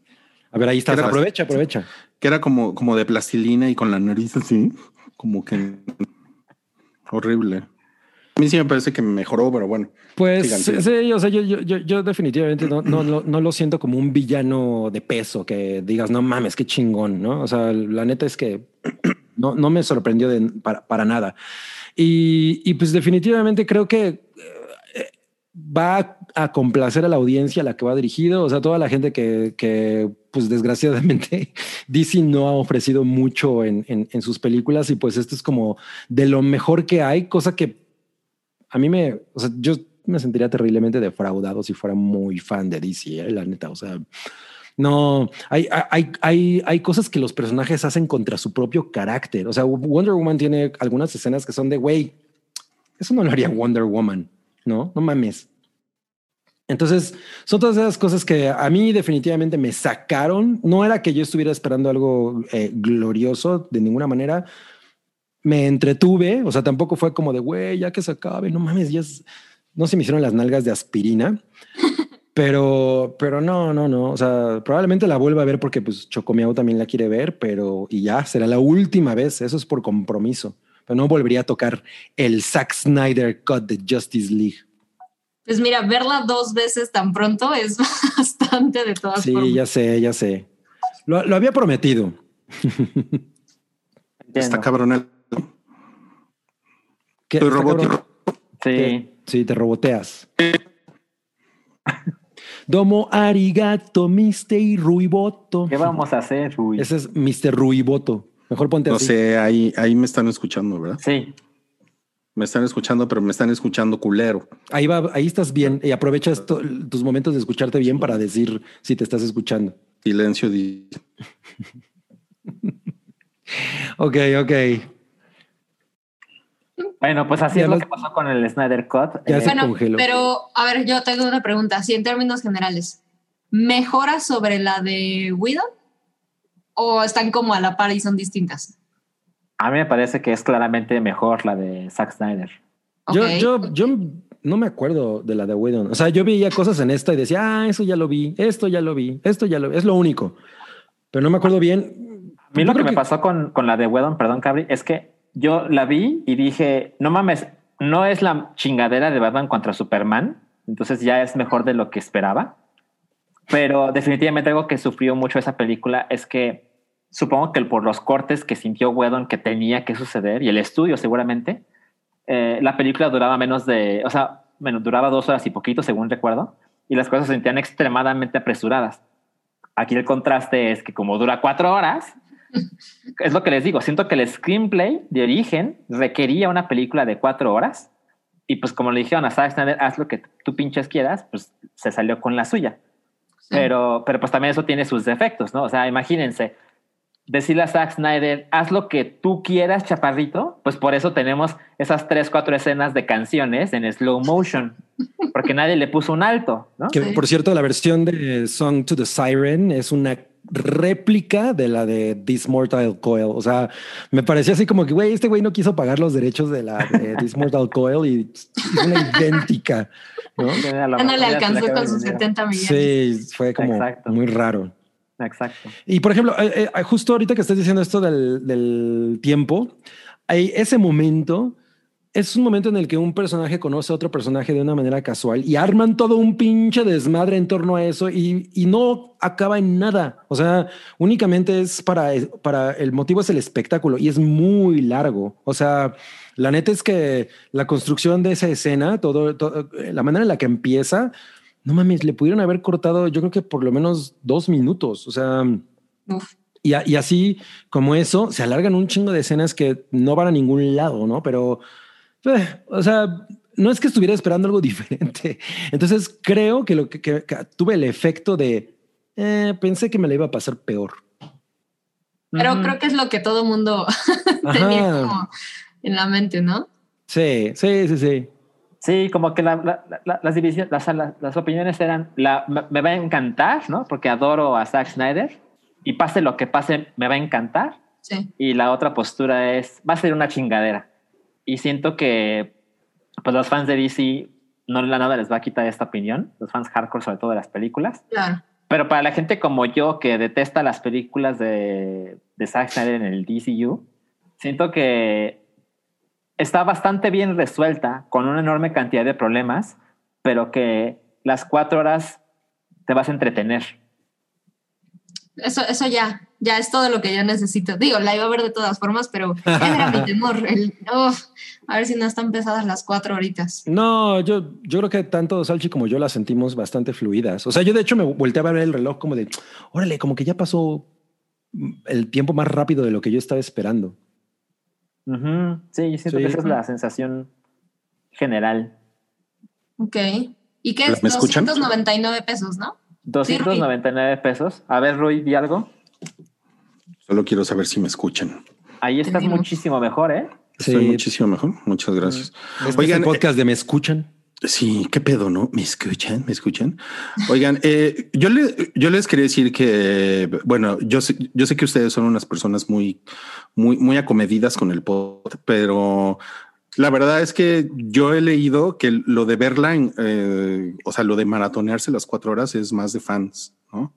A ver, ahí está. Aprovecha, aprovecha. que era como como de plastilina y con la nariz así, como que horrible. A mí sí me parece que mejoró, pero bueno. Pues sí, o sea, yo, yo, yo, yo definitivamente no, no, no, no lo siento como un villano de peso que digas, no mames, qué chingón, ¿no? O sea, la neta es que no, no me sorprendió de, para, para nada. Y, y pues definitivamente creo que eh, va a complacer a la audiencia a la que va dirigido. O sea, toda la gente que, que pues desgraciadamente DC no ha ofrecido mucho en, en, en sus películas y pues esto es como de lo mejor que hay, cosa que a mí me, o sea, yo me sentiría terriblemente defraudado si fuera muy fan de DC, eh, la neta. O sea, no hay, hay, hay, hay cosas que los personajes hacen contra su propio carácter. O sea, Wonder Woman tiene algunas escenas que son de güey, eso no lo haría Wonder Woman, no, no mames. Entonces, son todas esas cosas que a mí definitivamente me sacaron. No era que yo estuviera esperando algo eh, glorioso de ninguna manera. Me entretuve, o sea, tampoco fue como de, güey, ya que se acabe, no mames, ya es... no se me hicieron las nalgas de aspirina, pero, pero no, no, no, o sea, probablemente la vuelva a ver porque pues Chocomiao también la quiere ver, pero y ya será la última vez, eso es por compromiso, pero no volvería a tocar el Zack Snyder Cut de Justice League. Pues mira, verla dos veces tan pronto es bastante de todas Sí, formas. ya sé, ya sé. Lo, lo había prometido. Entiendo. Está cabrón el ¿Qué- Soy cabrón? Sí. Sí, te roboteas. Domo arigato, Mr. Ruiboto. ¿Qué vamos a hacer, Rui? Ese es Mr. Ruiboto. Mejor ponte No así. sé, ahí, ahí me están escuchando, ¿verdad? Sí. Me están escuchando, pero me están escuchando culero. Ahí va, ahí estás bien y aprovechas tus momentos de escucharte bien para decir si te estás escuchando. Silencio. di- Ok, ok. Bueno, pues así Ya es lo que pasó con el Snyder Cut. Ya Eh, se Bueno, congeló. pero a ver, yo tengo una pregunta. Si en términos generales, ¿mejora sobre la de Widow? ¿O están como a la par y son distintas? a mí me parece que es claramente mejor la de Zack Snyder. Yo, yo, yo no me acuerdo de la de Whedon. O sea, yo veía cosas en esta y decía, ah, eso ya lo vi, esto ya lo vi, esto ya lo vi. Es lo único. Pero no me acuerdo bien. A mí Yo lo que me pasó con, con la de Wedon, perdón, Cabri, es que yo la vi y dije, no mames, no es la chingadera de Batman contra Superman, entonces ya es mejor de lo que esperaba. Pero definitivamente algo que sufrió mucho esa película es que supongo que por los cortes que sintió Wedon que tenía que suceder y el estudio seguramente, eh, la película duraba menos de, o sea, bueno, duraba dos horas y poquito, según recuerdo, y las cosas se sentían extremadamente apresuradas. Aquí el contraste es que como dura cuatro horas, es lo que les digo, siento que el screenplay de origen requería una película de cuatro horas y pues como le dijeron a Zack Snyder, haz lo que tú pinches quieras, pues se salió con la suya. Sí. Pero, pero pues también eso tiene sus defectos, ¿no? O sea, imagínense, decirle a Zack Snyder, haz lo que tú quieras, chaparrito, pues por eso tenemos esas tres, cuatro escenas de canciones en slow motion, porque nadie le puso un alto, ¿no? Que por cierto, la versión de Song to the Siren es una réplica de la de This Mortal Coil. O sea, me parecía así como que, güey, este güey no quiso pagar los derechos de la de This Mortal Coil y es una idéntica. ¿no? A lo Ya no mejor le alcanzó con sus dinero. 70 millones. Sí, fue como Exacto. muy raro. Exacto. Y por ejemplo, eh, eh, justo ahorita que estás diciendo esto del, del tiempo, hay ese momento es un momento en el que un personaje conoce a otro personaje de una manera casual y arman todo un pinche desmadre en torno a eso y, y no acaba en nada. O sea, únicamente es para, para el motivo es el espectáculo y es muy largo. O sea, la neta es que la construcción de esa escena, todo, todo la manera en la que empieza, no mames, le pudieron haber cortado, yo creo que por lo menos dos minutos. O sea, Uf. y, a- y así como eso, se alargan un chingo de escenas que no van a ningún lado, ¿no? Pero, eh, o sea, no es que estuviera esperando algo diferente. Entonces creo que lo que, que- que tuve el efecto de eh, pensé que me la iba a pasar peor. Pero creo que es lo que todo mundo tenía como en la mente, ¿no? Sí, sí, sí, sí. Sí, como que la- la- la- las divisiones, las, las, las opiniones eran, me va a encantar, ¿no? Porque adoro a Zack Snyder y pase lo que pase, me va a encantar. Sí. Y la otra postura es, va a ser una chingadera. Y siento que pues los fans de DC no la nada les va a quitar esta opinión, los fans hardcore sobre todo de las películas. Claro. Pero para la gente como yo que detesta las películas de, de Zack Snyder en el DCU, siento que está bastante bien resuelta con una enorme cantidad de problemas, pero que las cuatro horas te vas a entretener. Eso, eso ya, ya es todo lo que yo necesito. Digo, la iba a ver de todas formas, pero ese era mi temor. El, a ver si no están pesadas las cuatro horitas. No, yo, yo creo que tanto Salchi como yo las sentimos bastante fluidas. O sea, yo de hecho me volteé a ver el reloj como de, órale, como que ya pasó el tiempo más rápido de lo que yo estaba esperando. Ujú. Sí, yo siento Sí. que esa es la sensación general. Ok. ¿Y qué es? ¿Me escuchan? 299 pesos, ¿no? 299 pesos. A ver, Rui, di algo. Solo quiero saber si me escuchan. Ahí estás muchísimo mejor, ¿eh? Estoy Sí. muchísimo mejor. Muchas gracias. Este Oigan, el podcast de Me Escuchan. Sí, qué pedo, ¿no? ¿Me escuchan? ¿Me escuchan? Oigan, eh, yo, le- yo les quería decir que, bueno, yo sé, yo sé que ustedes son unas personas muy, muy, muy acomedidas con el pod, pero la verdad es que yo he leído que lo de verla, en, eh, o sea, lo de maratonearse las cuatro horas es más de fans, ¿no?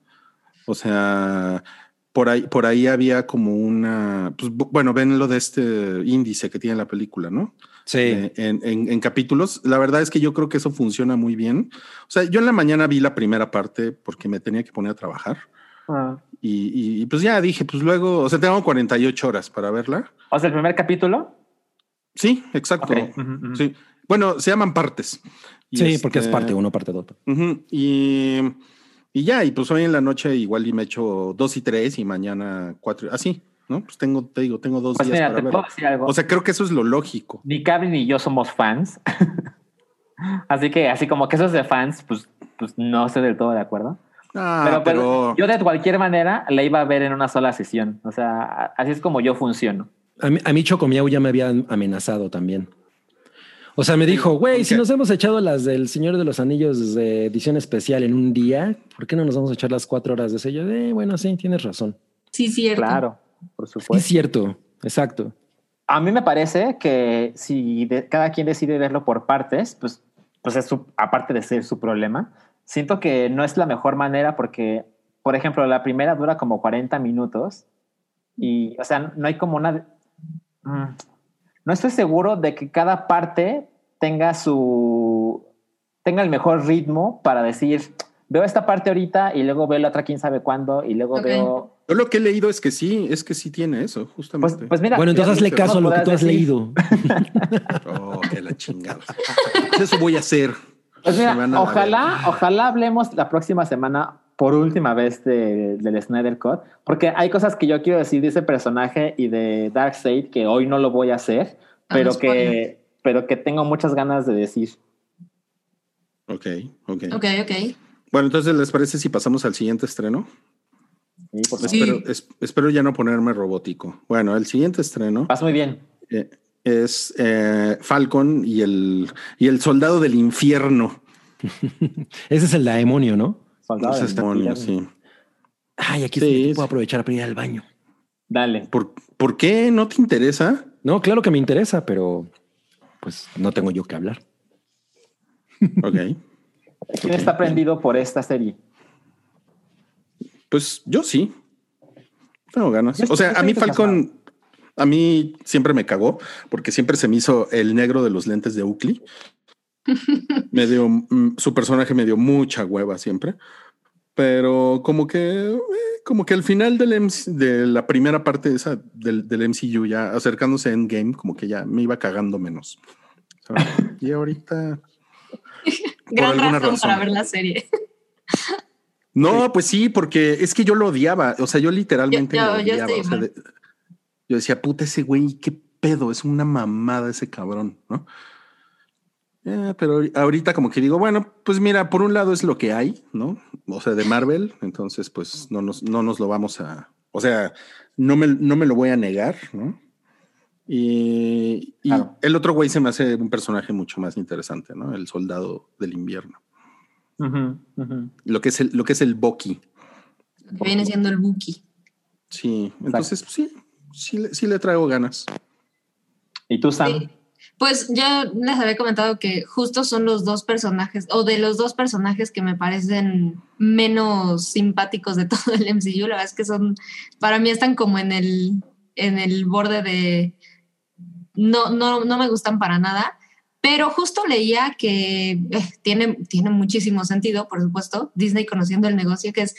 O sea, por ahí, por ahí había como una, pues, bu- bueno, ven lo de este índice que tiene la película, ¿no? Sí. eh, en, en- en capítulos. La verdad es que yo creo que eso funciona muy bien. O sea, yo en la mañana vi la primera parte porque me tenía que poner a trabajar Ah. y, y- y pues ya dije, pues luego, o sea, tengo 48 horas para verla. O sea, el primer capítulo. Sí, exacto. Sí. Bueno, se llaman partes. Y Sí, porque es este, parte uno, parte dos. ujú, y, y ya, y pues hoy en la noche igual y me echo dos y tres y mañana cuatro, así, ¿no? Pues tengo, te digo, tengo dos Pues días mira, para te verla. puedo decir algo. O sea, creo que eso es lo lógico. ni Cabri ni yo somos fans. así que, así como que eso es de fans, pues, pues no estoy del todo de acuerdo. Ah, pero, pero, pero yo de cualquier manera la iba a ver en una sola sesión. O sea, así es como yo funciono. A mí, a mí Chocomiao ya me había amenazado también. O sea, me dijo, güey, si nos hemos echado las del Señor de los Anillos de edición especial en un día, ¿por qué no nos vamos a echar las cuatro horas de sello? Eh, bueno, sí, tienes razón. Sí, cierto. Claro, por es supuesto. cierto, exacto. A mí me parece que si de- cada quien decide verlo por partes, pues, pues es su, aparte de ser su problema, siento que no es la mejor manera porque, por ejemplo, la primera dura como 40 minutos y, o sea, no hay como una... Mm, no estoy seguro de que cada parte tenga su... tenga el mejor ritmo para decir, veo esta parte ahorita y luego veo la otra quién sabe cuándo y luego veo... Yo lo que he leído es que sí, es que sí tiene eso, Pues, justamente. pues mira, bueno, entonces hazle caso a lo que tú has decir- leído. Oh, que la chingada. Eso voy a hacer. Pues mira, ojalá, ojalá hablemos la próxima semana por última vez de- del Snyder Cut, porque hay cosas que yo quiero decir de ese personaje y de Darkseid que hoy no lo voy a hacer, Ah, pero que, pero que tengo muchas ganas de decir. Ok, ok. Ok, ok. Bueno, entonces, ¿les parece si pasamos al siguiente estreno? Sí, por Sí. favor. Espero, es- espero ya no ponerme robótico. Bueno, el siguiente estreno Vas muy bien. eh, es eh, Falcon y el, y el soldado del infierno. Ese es el demonio, ¿no? Soldado Ese del demonio, infierno. sí. Ay, aquí sí. puedo aprovechar para ir al baño. Dale. ¿Por, ¿Por qué no te interesa? No, claro que me interesa, pero pues no tengo yo que hablar. Ok. ¿Quién está prendido por esta serie? Pues yo sí. Tengo ganas. Yo O sea, a mí. Falcon, A mí siempre me cagó porque siempre se me hizo el negro de los lentes de Oakley. me dio, mm, su personaje me dio mucha hueva siempre. Pero como que, eh, como que al final del MC de la primera parte esa del, del MCU, ya acercándose a Endgame, como que ya me iba cagando menos. ¿sabes? Y ahorita Gran razón. para ver la serie. No, pues sí, porque es que yo lo odiaba. O sea, yo literalmente Yo- lo yo- yo odiaba. estoy o sea, de- yo decía, puta, ese güey, qué pedo, es una mamada ese cabrón, ¿no? Eh, pero ahorita como que digo, bueno, pues mira, por un lado es lo que hay, ¿no? O sea, de Marvel, entonces pues no nos, no nos lo vamos a, o sea, no me, no me lo voy a negar, ¿no? Y, y Claro. el otro güey se me hace un personaje mucho más interesante, ¿no? El soldado del invierno. Lo que es el, lo que es el Bucky. Que viene siendo el Buki. Sí, entonces pues, sí, sí, le- sí le traigo ganas. ¿Y tú, Sam? Sí. Pues ya les había comentado que justo son los dos personajes, o de los dos personajes que me parecen menos simpáticos de todo el MCU. La verdad es que son, para mí están como en el, en el borde de, no, no, no me gustan para nada. Pero justo leía que eh, tiene, tiene muchísimo sentido, por supuesto, Disney conociendo el negocio, que es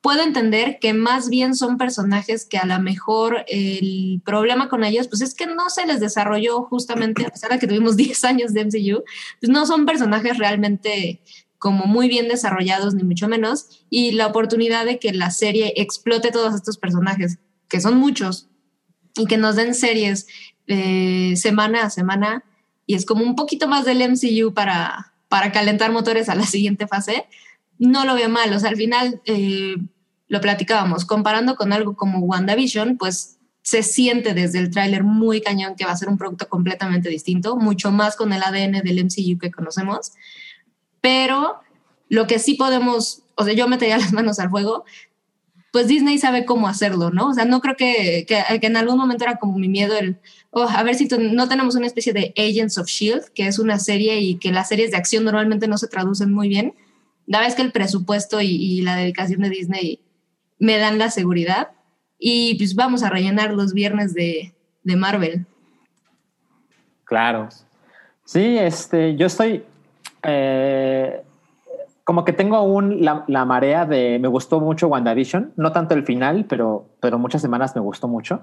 puedo entender que más bien son personajes que a lo mejor el problema con ellos, pues es que no se les desarrolló justamente, a pesar de que tuvimos 10 años de MCU, pues no son personajes realmente como muy bien desarrollados, ni mucho menos, y la oportunidad de que la serie explote todos estos personajes, que son muchos, y que nos den series eh, semana a semana, y es como un poquito más del MCU para, para calentar motores a la siguiente fase, no lo veo mal. O sea, al final eh, lo platicábamos, comparando con algo como WandaVision, pues se siente desde el tráiler muy cañón que va a ser un producto completamente distinto, mucho más con el ADN del MCU que conocemos. Pero lo que sí podemos, o sea, yo metería las manos al fuego, pues Disney sabe cómo hacerlo, ¿no? O sea, no creo que, que, que en algún momento era como mi miedo el, oh, a ver si no tenemos una especie de Agents of Shield, que es una serie y que las series de acción normalmente no se traducen muy bien. La es que el presupuesto y, y la dedicación de Disney me dan la seguridad y pues vamos a rellenar los viernes de, de Marvel. Claro. Sí, este, yo estoy eh, como que tengo aún la, la marea de me gustó mucho WandaVision, no tanto el final, pero, pero muchas semanas me gustó mucho.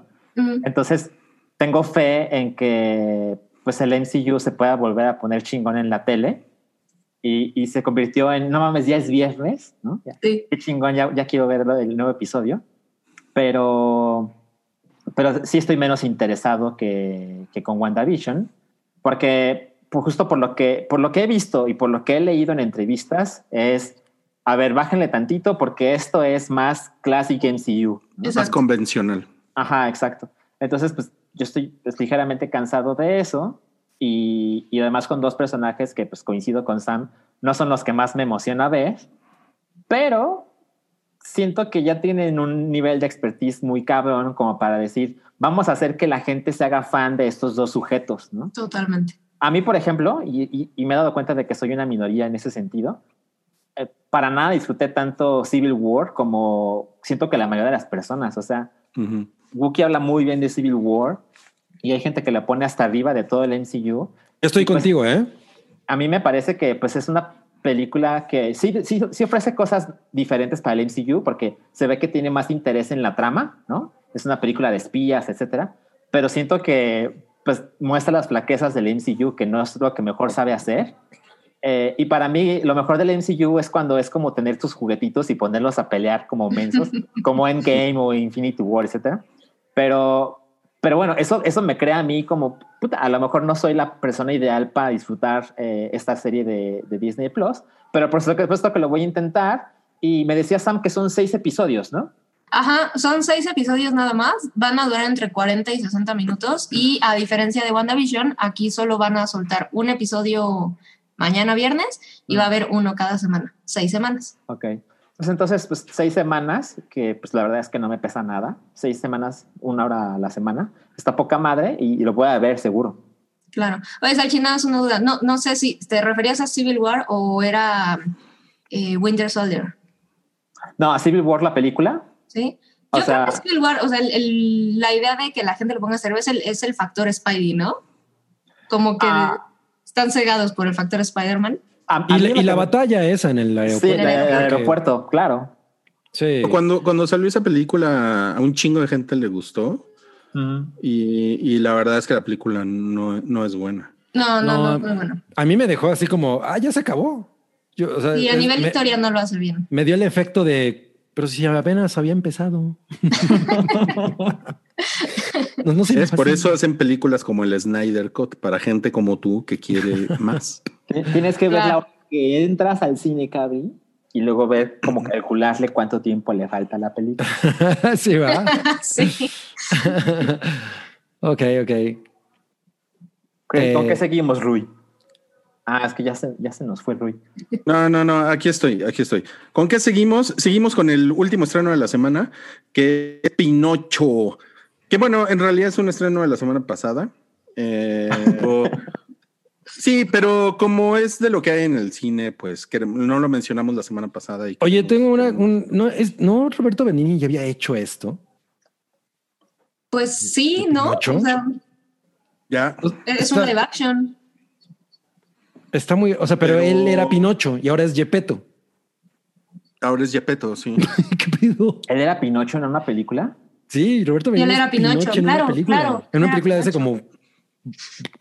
Entonces, tengo fe en que pues el MCU se pueda volver a poner chingón en la tele y, y se convirtió en, no mames, ya es viernes, ¿no? Ya, Sí. qué chingón, ya, ya quiero ver el nuevo episodio, pero, pero sí estoy menos interesado que, que con WandaVision, porque pues, justo por lo, que, por lo que he visto y por lo que he leído en entrevistas es, a ver, bájenle tantito porque esto es más classic MCU. ¿no? Más Exacto. convencional. Ajá, exacto. Entonces, pues yo estoy pues, ligeramente cansado de eso y, y además con dos personajes que pues coincido con Sam, no son los que más me emociona ver, pero siento que ya tienen un nivel de expertise muy cabrón como para decir, vamos a hacer que la gente se haga fan de estos dos sujetos, ¿no? Totalmente. A mí, por ejemplo, y, y- y me he dado cuenta de que soy una minoría en ese sentido, eh, para nada disfruté tanto Civil War como siento que la mayoría de las personas, o sea, Ujú. Wookiee habla muy bien de Civil War y hay gente que la pone hasta arriba de todo el MCU. Estoy Y pues- contigo, ¿eh? A mí me parece que pues es una película que sí, sí, sí ofrece cosas diferentes para el MCU porque se ve que tiene más interés en la trama, ¿no? Es una película de espías, etcétera. Pero siento que pues muestra las flaquezas del MCU que no es lo que mejor sabe hacer. Eh, y para mí lo mejor del MCU es cuando es como tener tus juguetitos y ponerlos a pelear como mensos, como Endgame o Infinity War, etcétera. Pero, pero bueno, eso, eso me crea a mí como, puta, a lo mejor no soy la persona ideal para disfrutar eh, esta serie de, de Disney Plus, pero por supuesto que lo voy a intentar. Y me decía Sam que son seis episodios, ¿no? Ajá, son seis episodios nada más, van a durar entre 40 y 60 minutos y a diferencia de WandaVision, aquí solo van a soltar un episodio mañana viernes y va a haber uno cada semana, seis semanas. Ok. Pues entonces, pues seis semanas, que pues la verdad es que no me pesa nada. Seis semanas, una hora a la semana. Está poca madre y, y lo voy a ver seguro. Claro. Oye, Salchinadas, una duda. No, no sé si te referías a Civil War o era eh, Winter Soldier, No, a Civil War, la película. ¿sí? O Yo sea, creo que es que el lugar, o sea, el- el- la idea de que la gente lo ponga a hacer es el, es el factor Spidey, ¿no? Como que Ah. están cegados por el factor Spider-Man. A- a Y, mí la, y la me- batalla esa en el Sí, aeropuerto. en el Porque- aeropuerto, claro. Sí. Cuando, cuando salió esa película, a un chingo de gente le gustó. Ujú. Y, y la verdad es que la película no, no es buena. No, no, No, no, bueno. A mí me dejó así como, ah, ya se acabó. Yo, o sea, Y a es- nivel me, historia no lo hace bien. me dio el efecto de, pero si apenas había empezado. no, no sé, Es por eso hacen películas como el Snyder Cut para gente como tú que quiere más. Ti- Tienes que ver Claro. la hora que entras al cine, Cabri, y luego ver como calcularle cuánto tiempo le falta a la película. sí, va. sí. ok, ok. ¿Con Eh, qué seguimos, Rui? Ah, es que ya se, ya se nos fue Rui. No, no, no, aquí estoy, aquí estoy. ¿Con qué seguimos? Seguimos con el último estreno de la semana, que es Pinocho. Que bueno, en realidad es un estreno de la semana pasada. Eh, o- sí, pero como es de lo que hay en el cine, pues que no lo mencionamos la semana pasada. Y Oye, tengo una, un, no, es, no, Roberto Benini ya había hecho esto. Pues sí, ¿no? O sea, Ya, es Está- un live action. Está muy, o sea, pero, Pero- él era Pinocho y ahora es Gepetto. ahora es Yepeto, sí. ¿Qué pedo? ¿Él era Pinocho en una película? Sí, Roberto él era Pinocho, en claro, una película. claro, En una película de hace como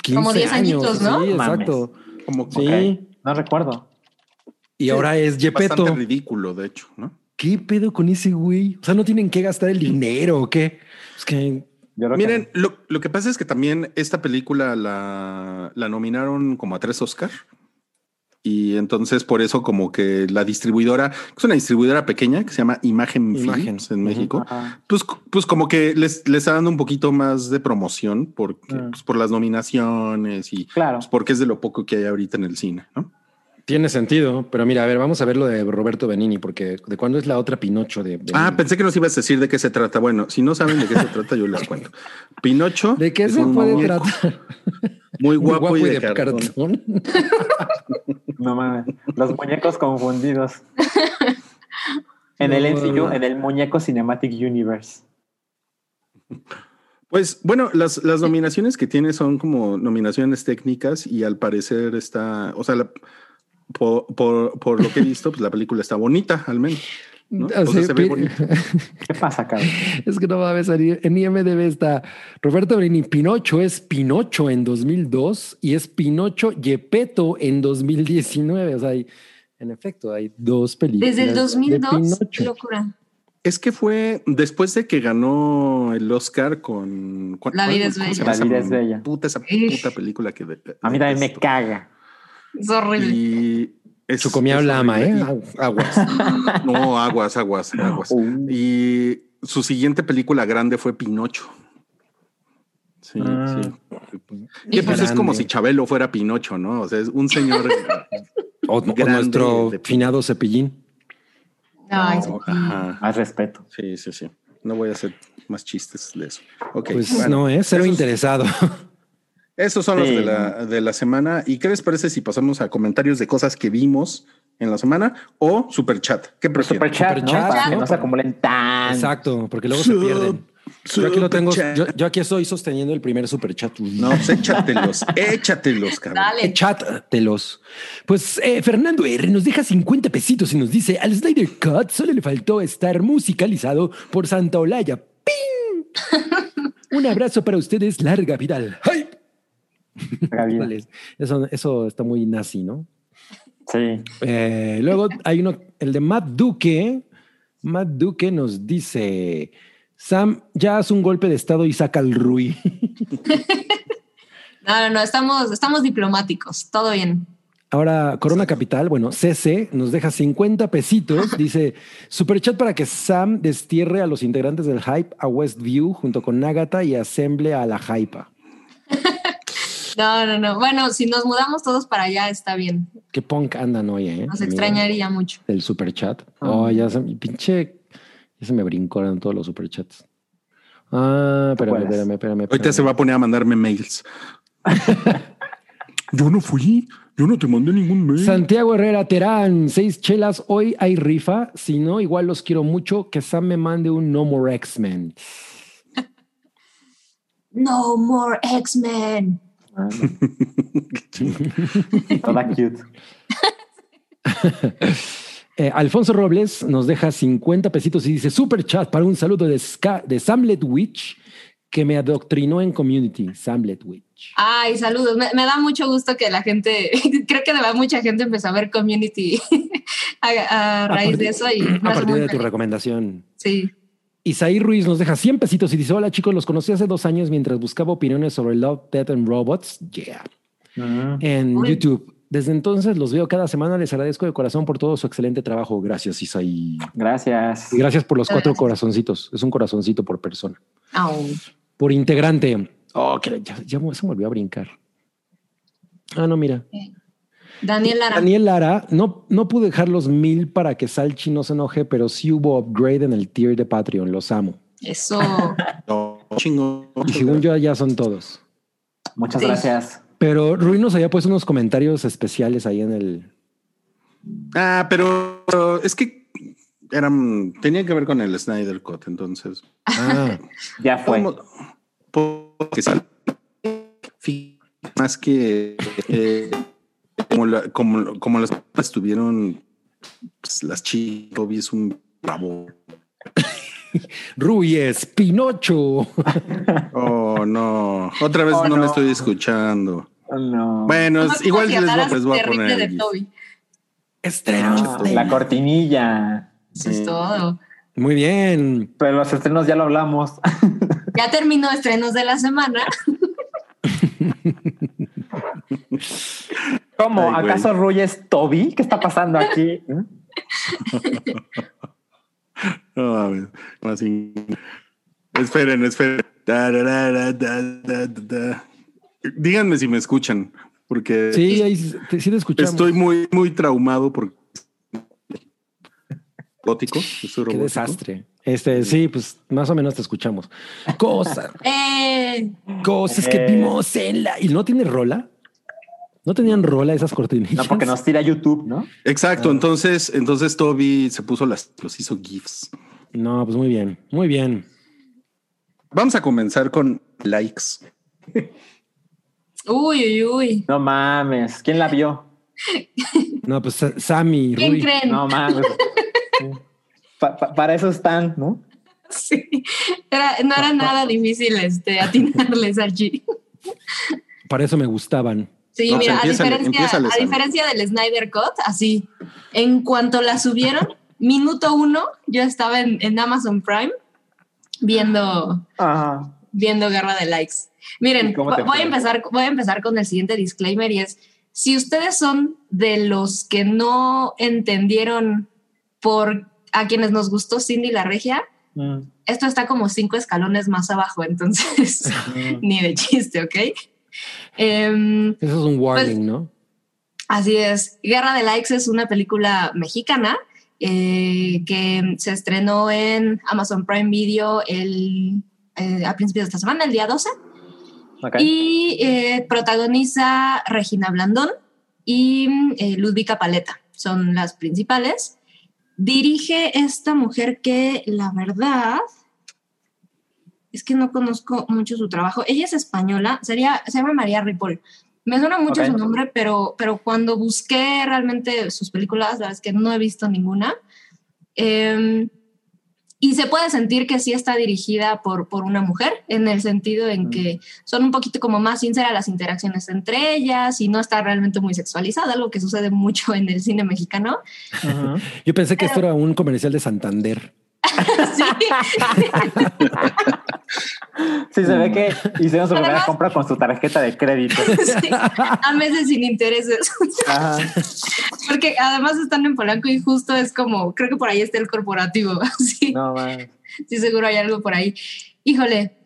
15 Como 10 años. añitos, ¿no? Sí, Mames. exacto. Como Sí. Ok, No recuerdo. Y Sí, ahora es bastante Gepetto. ridículo, de hecho, ¿no? ¿Qué pedo con ese güey? O sea, no tienen que gastar el dinero o qué. Es que Miren, que lo, lo que pasa es que también esta película la, la nominaron como a tres Oscar. Y entonces por eso como que la distribuidora, es una distribuidora pequeña que se llama Imagen, Imagen. Films en. México, Ajá. pues, pues como que les, les está dando un poquito más de promoción porque, Mm. pues, por las nominaciones y Claro. pues, porque es de lo poco que hay ahorita en el cine, ¿no? tiene sentido. Pero mira, a ver, vamos a ver lo de Roberto Benini, porque de cuándo es la otra Pinocho de Benini? Ah, pensé que nos ibas a decir de qué se trata. Bueno, si no saben de qué se trata, yo les cuento. Pinocho. ¿De qué es se un puede tratar? Muy guapo, Muy y de, cartón. cartón. No mames. Los muñecos confundidos. En el. MCU, en el muñeco Cinematic Universe. Pues bueno, las, las nominaciones que tiene son como nominaciones técnicas y al parecer está, o sea, la- por, por, por lo que he visto, pues la película está bonita, al menos. ¿No? O sea, Así, se ve pi- bonito. ¿Qué pasa, cabrón? Es que no va a salir. En IMDB está Roberto Benini. Pinocho es Pinocho en 2002 y es Pinocho Gepetto en 2019. O sea, hay, en efecto, hay dos películas. Desde el de 2002, Pinocho. qué locura. Es que fue después de que ganó el Oscar con... ¿cuál- La vida es bella. La vida es bella. Puta, esa Ij. puta película que... de- A mí también me caga. Es horrible. Y... Es, Su comida es lama, ¿eh? Aguas. No, aguas, aguas, aguas. Uh. Y su siguiente película grande fue Pinocho. Sí, Ah. sí. Que pues es como si Chabelo fuera Pinocho, ¿no? O sea, es un señor. O, nuestro finado cepillín. Ay, No, ajá. Más respeto. Sí, sí, sí. No voy a hacer más chistes de eso. Pues bueno, no, es cero esos- interesado. Esos son los de la, de la semana. ¿Y qué les parece si pasamos a comentarios de cosas que vimos en la semana o super chat? ¿Qué prefieren? Super chat, ¿no? Para que ¿no? se acumulen tan. Exacto, porque luego se pierden. Yo aquí lo tengo. Yo, yo aquí estoy sosteniendo el primer super chat. No, pues échatelos, échatelos, cabrón. Dale. Chátelos. Pues eh, Fernando R nos deja 50 pesitos y nos dice al Snyder Cut solo le faltó estar musicalizado por Santa Olaya. ¡Ping! Un abrazo para ustedes, larga Vidal. ¡Ay! Eso, eso está muy nazi, ¿no? Sí. Eh, luego hay uno, el de Matt Duque. Matt Duque nos dice: Sam, ya haz un golpe de estado y saca al Rui. No, no, no, estamos, estamos diplomáticos, todo bien. Ahora, Corona Capital, bueno, CC nos deja 50 pesitos. Dice: Superchat para que Sam destierre a los integrantes del Hype a Westview junto con Nagata y asemble a la Hypa. No, no, no. Bueno, si nos mudamos todos para allá, está bien. Qué punk andan hoy, ¿eh? Nos extrañaría mucho. El superchat. Oh, ya se, pinche, ya se me brincaron todos los superchats. Ah, espérame, puedes. espérame, espérame. Ahorita espérame. se va a poner a mandarme mails. Yo no fui, yo no te mandé ningún mail. Santiago Herrera Terán, seis chelas. Hoy hay rifa. Si no, igual los quiero mucho. Que Sam me mande un No More X-Men. No more X-Men. Toda cute. Eh, Alfonso Robles nos deja 50 pesitos y dice super chat para un saludo de, Ska- de Samlet Witch que me adoctrinó en community. Samlet Witch. Ay, saludos. Me, me da mucho gusto que la gente, creo que de verdad mucha gente empezó a ver Community a, a raíz partir- de eso y A partir de tu recomendación. Sí. Isaí Ruiz nos deja 100 pesitos y dice: Hola chicos, los conocí hace dos años mientras buscaba opiniones sobre Love, Death and Robots. Yeah. En Uy. YouTube. Desde entonces los veo cada semana. Les agradezco de corazón por todo su excelente trabajo. Gracias, Isaí. Gracias. Y gracias por los cuatro Gracias. corazoncitos. Es un corazoncito por persona. Por integrante. Oh, que ya, ya se me volvió a brincar. Ah, no, mira. Daniel Lara. Daniel Lara, no, no pude dejar los mil para que Salchi no se enoje, pero sí hubo upgrade en el tier de Patreon. Los amo. Eso. No, chingo. Y según yo, ya son todos. Muchas Sí. gracias. Pero Rui nos había puesto unos comentarios especiales ahí en el. Ah, pero, pero es que eran, tenía que ver con el Snyder Cut, entonces. Ah, Ya fue. Porque más que eh, como, la- como, como las estuvieron pues, las chicas, Toby es un pavo. Rui es Pinocho. Oh, no. Otra vez Oh, no, no. me estoy escuchando. No. Bueno, es- igual les voy, les voy a poner. de. Toby. Ah, la cortinilla. Eso es todo. Muy bien. Pero los estrenos ya lo hablamos. Ya terminó estrenos de la semana. ¿Cómo? Ay. ¿Acaso Ruy es Toby? ¿Qué está pasando aquí? No, a ver, así. Esperen, esperen. Da, da, da, da, da, da, da. Díganme si me escuchan, porque Sí, ahí sí te, sí te escuchamos. estoy muy, muy traumado por robótico. Estoy Qué robótico. desastre. Este, sí, pues más o menos te escuchamos. Cosas, Eh, cosas que Eh. vimos en la. ¿Y no tiene rola? ¿No tenían rola esas cortinillas? No, porque nos tira YouTube, ¿no? Exacto. Entonces, entonces Toby se puso las, los hizo GIFs. No, pues muy bien, muy bien. Vamos a comenzar con likes. uy, uy, uy. No mames. ¿Quién la vio? No, pues Sa- Sammy, ¿Quién Rui. creen? No mames. Pa- pa- para eso están, ¿no? Sí. Era- no era nada difícil este, atinarles allí. Para eso me gustaban. Sí, No, mira, a diferencia, a diferencia del Snyder Cut, así, en cuanto la subieron, minuto uno, yo estaba en, en Amazon Prime viendo, Ajá. viendo Guerra de Likes. Miren, ¿Y cómo te vo- voy a, empezar, voy a empezar con el siguiente disclaimer y es, si ustedes son de los que no entendieron por a quienes nos gustó Cindy la Regia, Mm, esto está como cinco escalones más abajo, entonces mm. ni de chiste, ¿ok? Em, Eso es un warning, Pues- ¿no? Así es. Guerra de Likes es una película mexicana eh, que se estrenó en Amazon Prime Video el, eh, a principios de esta semana, el día 12. Ok. Y eh, protagoniza Regina Blandón y eh, Ludvika Paleta. Son las principales. Dirige esta mujer que, la verdad, es que no conozco mucho su trabajo. Ella es española, sería, se llama María Ripoll. Me suena mucho su nombre, pero, pero cuando busqué realmente sus películas, la verdad es que no he visto ninguna. Em, y se puede sentir que sí está dirigida por, por una mujer, en el sentido en Mm. que son un poquito como más sinceras las interacciones entre ellas y no está realmente muy sexualizada, algo que sucede mucho en el cine mexicano. Yo pensé que esto era un comercial de Santander. Sí. Se ve que hicieron su primera Además- compra con su tarjeta de crédito. Sí, a meses sin intereses. Ajá. Porque además están en Polanco y justo es como, creo que por ahí está el corporativo. Sí, No sí, seguro hay algo por ahí. Híjole,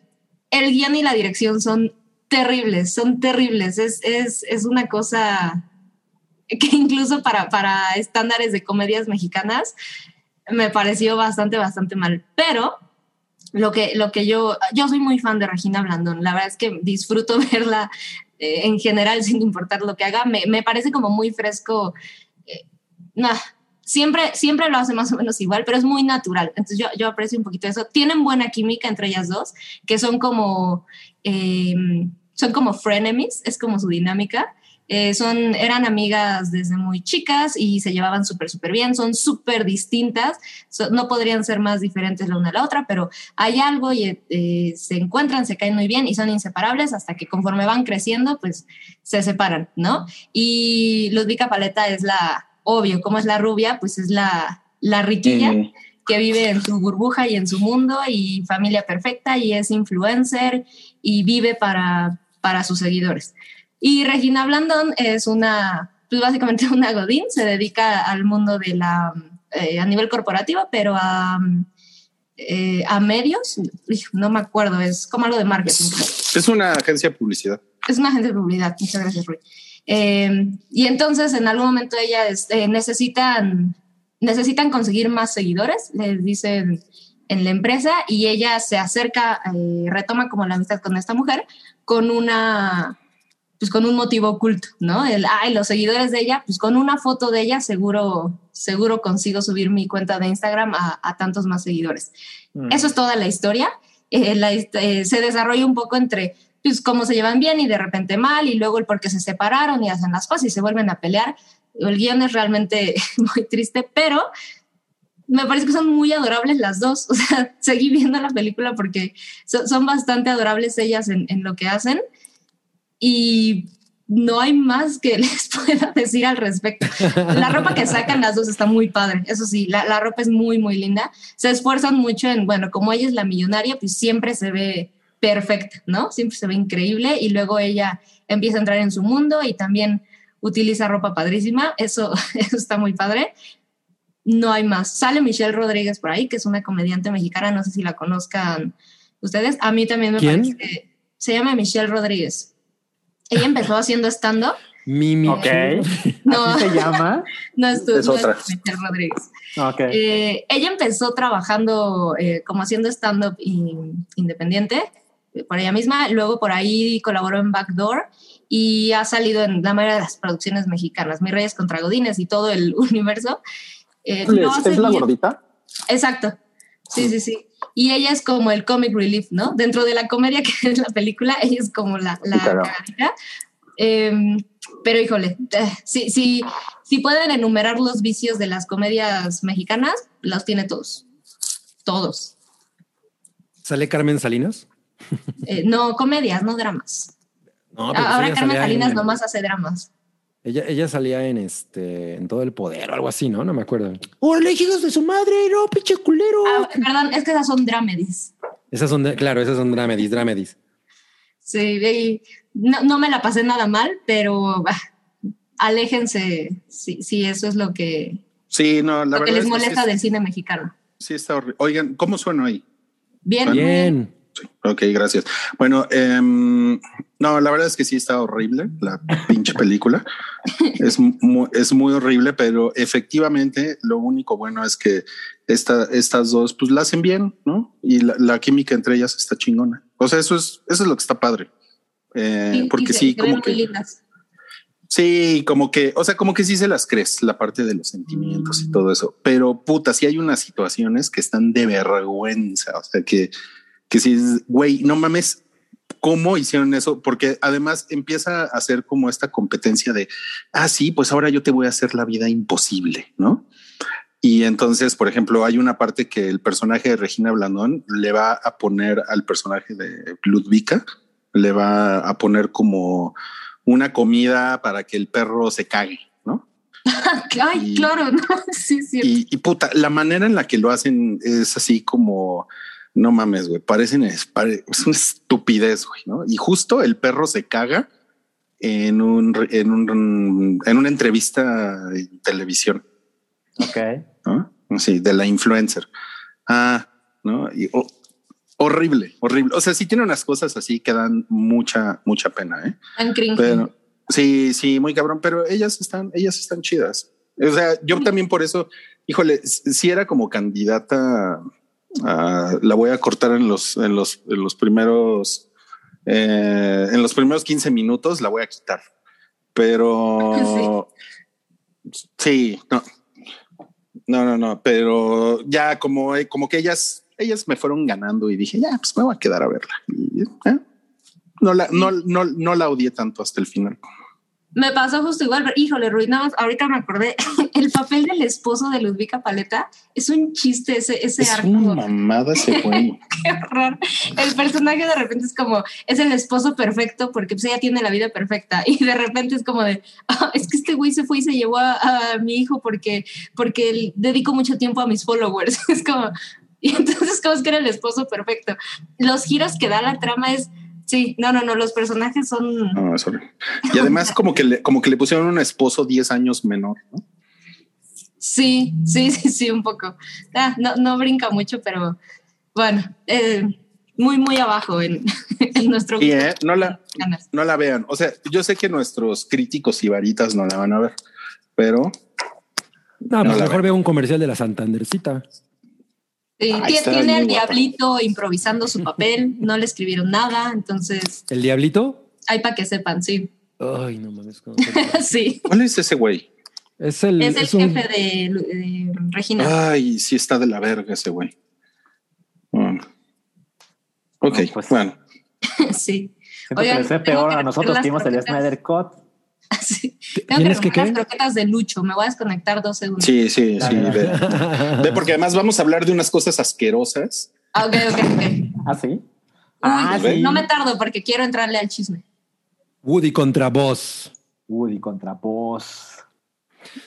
el guion y la dirección son terribles, son terribles. Es, es, es una cosa que incluso para, para estándares de comedias mexicanas me pareció bastante, bastante mal. Pero lo que, lo que yo, yo soy muy fan de Regina Blandón, la verdad es que disfruto verla eh, en general sin importar lo que haga, me, me parece como muy fresco. eh, siempre, siempre lo hace más o menos igual, pero es muy natural. Entonces yo, yo aprecio un poquito eso. Tienen buena química entre ellas dos, que son como, eh, son como frenemies, es como su dinámica. Eh, son, eran amigas desde muy chicas y se llevaban súper, súper bien, son súper distintas, so- no podrían ser más diferentes la una a la otra, pero hay algo y eh, se encuentran, se caen muy bien y son inseparables hasta que conforme van creciendo, pues se separan, ¿no? Y Ludvika Paleta es la, obvio, como es la rubia, pues es la, la riquilla Eh, que vive en su burbuja y en su mundo y familia perfecta y es influencer y vive para, para sus seguidores. Y Regina Blandón es una, pues básicamente una godín, se dedica al mundo de la, eh, a nivel corporativo, pero a, eh, a medios, no me acuerdo, es como algo de marketing. Es una agencia de publicidad. Es una agente de publicidad. Muchas gracias, Rui. Eh, y entonces, en algún momento, ellas eh, necesitan, necesitan conseguir más seguidores, les dicen en la empresa, y ella se acerca, eh, retoma como la amistad con esta mujer, con una pues con un motivo oculto, ¿no? El, ay, los seguidores de ella, pues con una foto de ella seguro, seguro consigo subir mi cuenta de Instagram a, a tantos más seguidores. Mm. Eso es toda la historia. Eh, la eh, se desarrolla un poco entre pues, cómo se llevan bien y de repente mal, y luego el por qué se separaron y hacen las cosas y se vuelven a pelear. El guion es realmente muy triste, pero me parece que son muy adorables las dos. O sea, seguí viendo la película porque so- son bastante adorables ellas en, en lo que hacen y no hay más que les pueda decir al respecto. La ropa que sacan las dos está muy padre, eso sí, la, la ropa es muy, muy linda. Se esfuerzan mucho en, bueno, como ella es la millonaria, pues siempre se ve perfecta, ¿no? Siempre se ve increíble y luego ella empieza a entrar en su mundo y también utiliza ropa padrísima, eso, eso está muy padre. No hay más. Sale Michelle Rodríguez por ahí, que es una comediante mexicana, no sé si la conozcan ustedes. A mí también me ¿Quién? parece que se llama Michelle Rodríguez. Ella empezó haciendo stand-up. Mimi. Ok. No. ¿Así se llama? No es, tu- Es no otra. Michelle Rodríguez. Ok. Eh, ella empezó trabajando eh, como haciendo stand-up in- independiente eh, por ella misma, luego por ahí colaboró en Backdoor y ha salido en la mayoría de las producciones mexicanas, Mis Reyes contra Godines y todo el universo. Eh, lo ¿Es, es la gordita? Exacto. Sí, sí, sí. Y ella es como el comic relief, ¿no? Dentro de la comedia que es la película, ella es como la, la claro. Em, pero híjole, eh, si, si, si pueden enumerar los vicios de las comedias mexicanas, los tiene todos. Todos. ¿Sale Carmen Salinas? Eh, no comedias, no dramas. No, pero Ahora Carmen Salinas en- nomás hace dramas. Ella, ella salía en este, en todo el poder o algo así, ¿no? No me acuerdo. ¡Órale, hijos de su madre! ¡No, pinche culero! Ah, perdón, es que esas son dramedies. Esas son, de- claro, esas son dramedis, dramedis. Sí, y no, no me la pasé nada mal, pero bah, aléjense si, si eso es lo que, Sí, no, la lo que verdad les es que molesta sí, del cine mexicano. sí está horrible. Oigan, ¿cómo suena ahí? Bien, Bien. Sí, ok, gracias. Bueno, em, no, la verdad es que sí está horrible la pinche película. es, mu- es muy horrible, pero efectivamente lo único bueno es que esta, estas dos pues la hacen bien, ¿no? Y la, la química entre ellas está chingona. O sea, eso es, eso es lo que está padre. Eh, porque sí, como muy que... lindas. Sí, como que, o sea, como que sí se las crees, la parte de los sentimientos y todo eso. Pero puta, sí hay unas situaciones que están de vergüenza. O sea, que, que sí, es, güey, no mames, ¿cómo hicieron eso? Porque además empieza a hacer como esta competencia de, ah, sí, pues ahora yo te voy a hacer la vida imposible, ¿no? Y entonces, por ejemplo, hay una parte que el personaje de Regina Blandón le va a poner al personaje de Ludvika, le va a poner como una comida para que el perro se cague, ¿no? Ay, Y- claro, no, sí, sí. Y, y puta, la manera en la que lo hacen es así como, no mames, güey, parecen, es, pare- es una estupidez, güey, ¿no? Y justo el perro se caga en un, en un, en una entrevista de televisión, Ok. ¿no? Sí, de la influencer. Ah, ¿no? Y, oh, horrible, horrible. O sea, sí tiene unas cosas así que dan mucha, mucha pena, ¿eh? Tan. Pero sí, sí, muy cabrón, pero ellas están, ellas están chidas. O sea, yo también por eso, híjole, si era como candidata Ah, la voy a cortar en los, en los, en los primeros, eh, en los primeros 15 minutos, la voy a quitar. Pero sí, no, no, no, no, pero ya como, como que ellas, ellas me fueron ganando y dije, ya, pues me voy a quedar a verla. Y, eh, no la, no, no, no la odié tanto hasta el final. Me pasó justo igual, pero híjole, Ruiz, nada más, ahorita me acordé, el papel del esposo de Ludvika Paleta es un chiste ese, ese Es arco. una mamada ese güey. Qué horror. El personaje de repente es como, es el esposo perfecto porque pues ella tiene la vida perfecta y de repente es como de, "Ah, es que este güey se fue y se llevó a, a mi hijo porque, porque él- dedico mucho tiempo a mis followers. Es como, y entonces como es que era el esposo perfecto. Los giros que da la trama es, sí, no, no, no, los personajes son... No, es horrible. Y además como que le, como que le pusieron un esposo 10 años menor, ¿no? Sí, sí, sí, sí, un poco. Ah, no, no brinca mucho, pero bueno, eh, muy, muy abajo en, en nuestro Y eh, no la, no la vean. O sea, yo sé que nuestros críticos y varitas no la van a ver, pero No, No pues la mejor veo un comercial de la Santandercita. Tiene al guapa. diablito improvisando su papel, no le escribieron nada, entonces ¿El Diablito? hay para que sepan, sí. Ay, no mames. ¿cómo se- sí, ¿cuál es ese güey? Es el, es el es un- jefe de, de Regina. Ay, sí está de la verga ese güey. Mm. Ok, No, pues- bueno. sí. Oigan, peor a nosotros que el. Snyder Cut. sí. Tengo ¿Tienes que que las croquetas de Lucho, me voy a desconectar dos segundos. Sí, sí, sí. Dale, Ve, ve, porque además vamos a hablar de unas cosas asquerosas. Ah, ok, ok, ok. Ah, sí. Uy, Ah, sí. no me tardo porque quiero entrarle al chisme. Woody contra Boss. Woody contra Boss.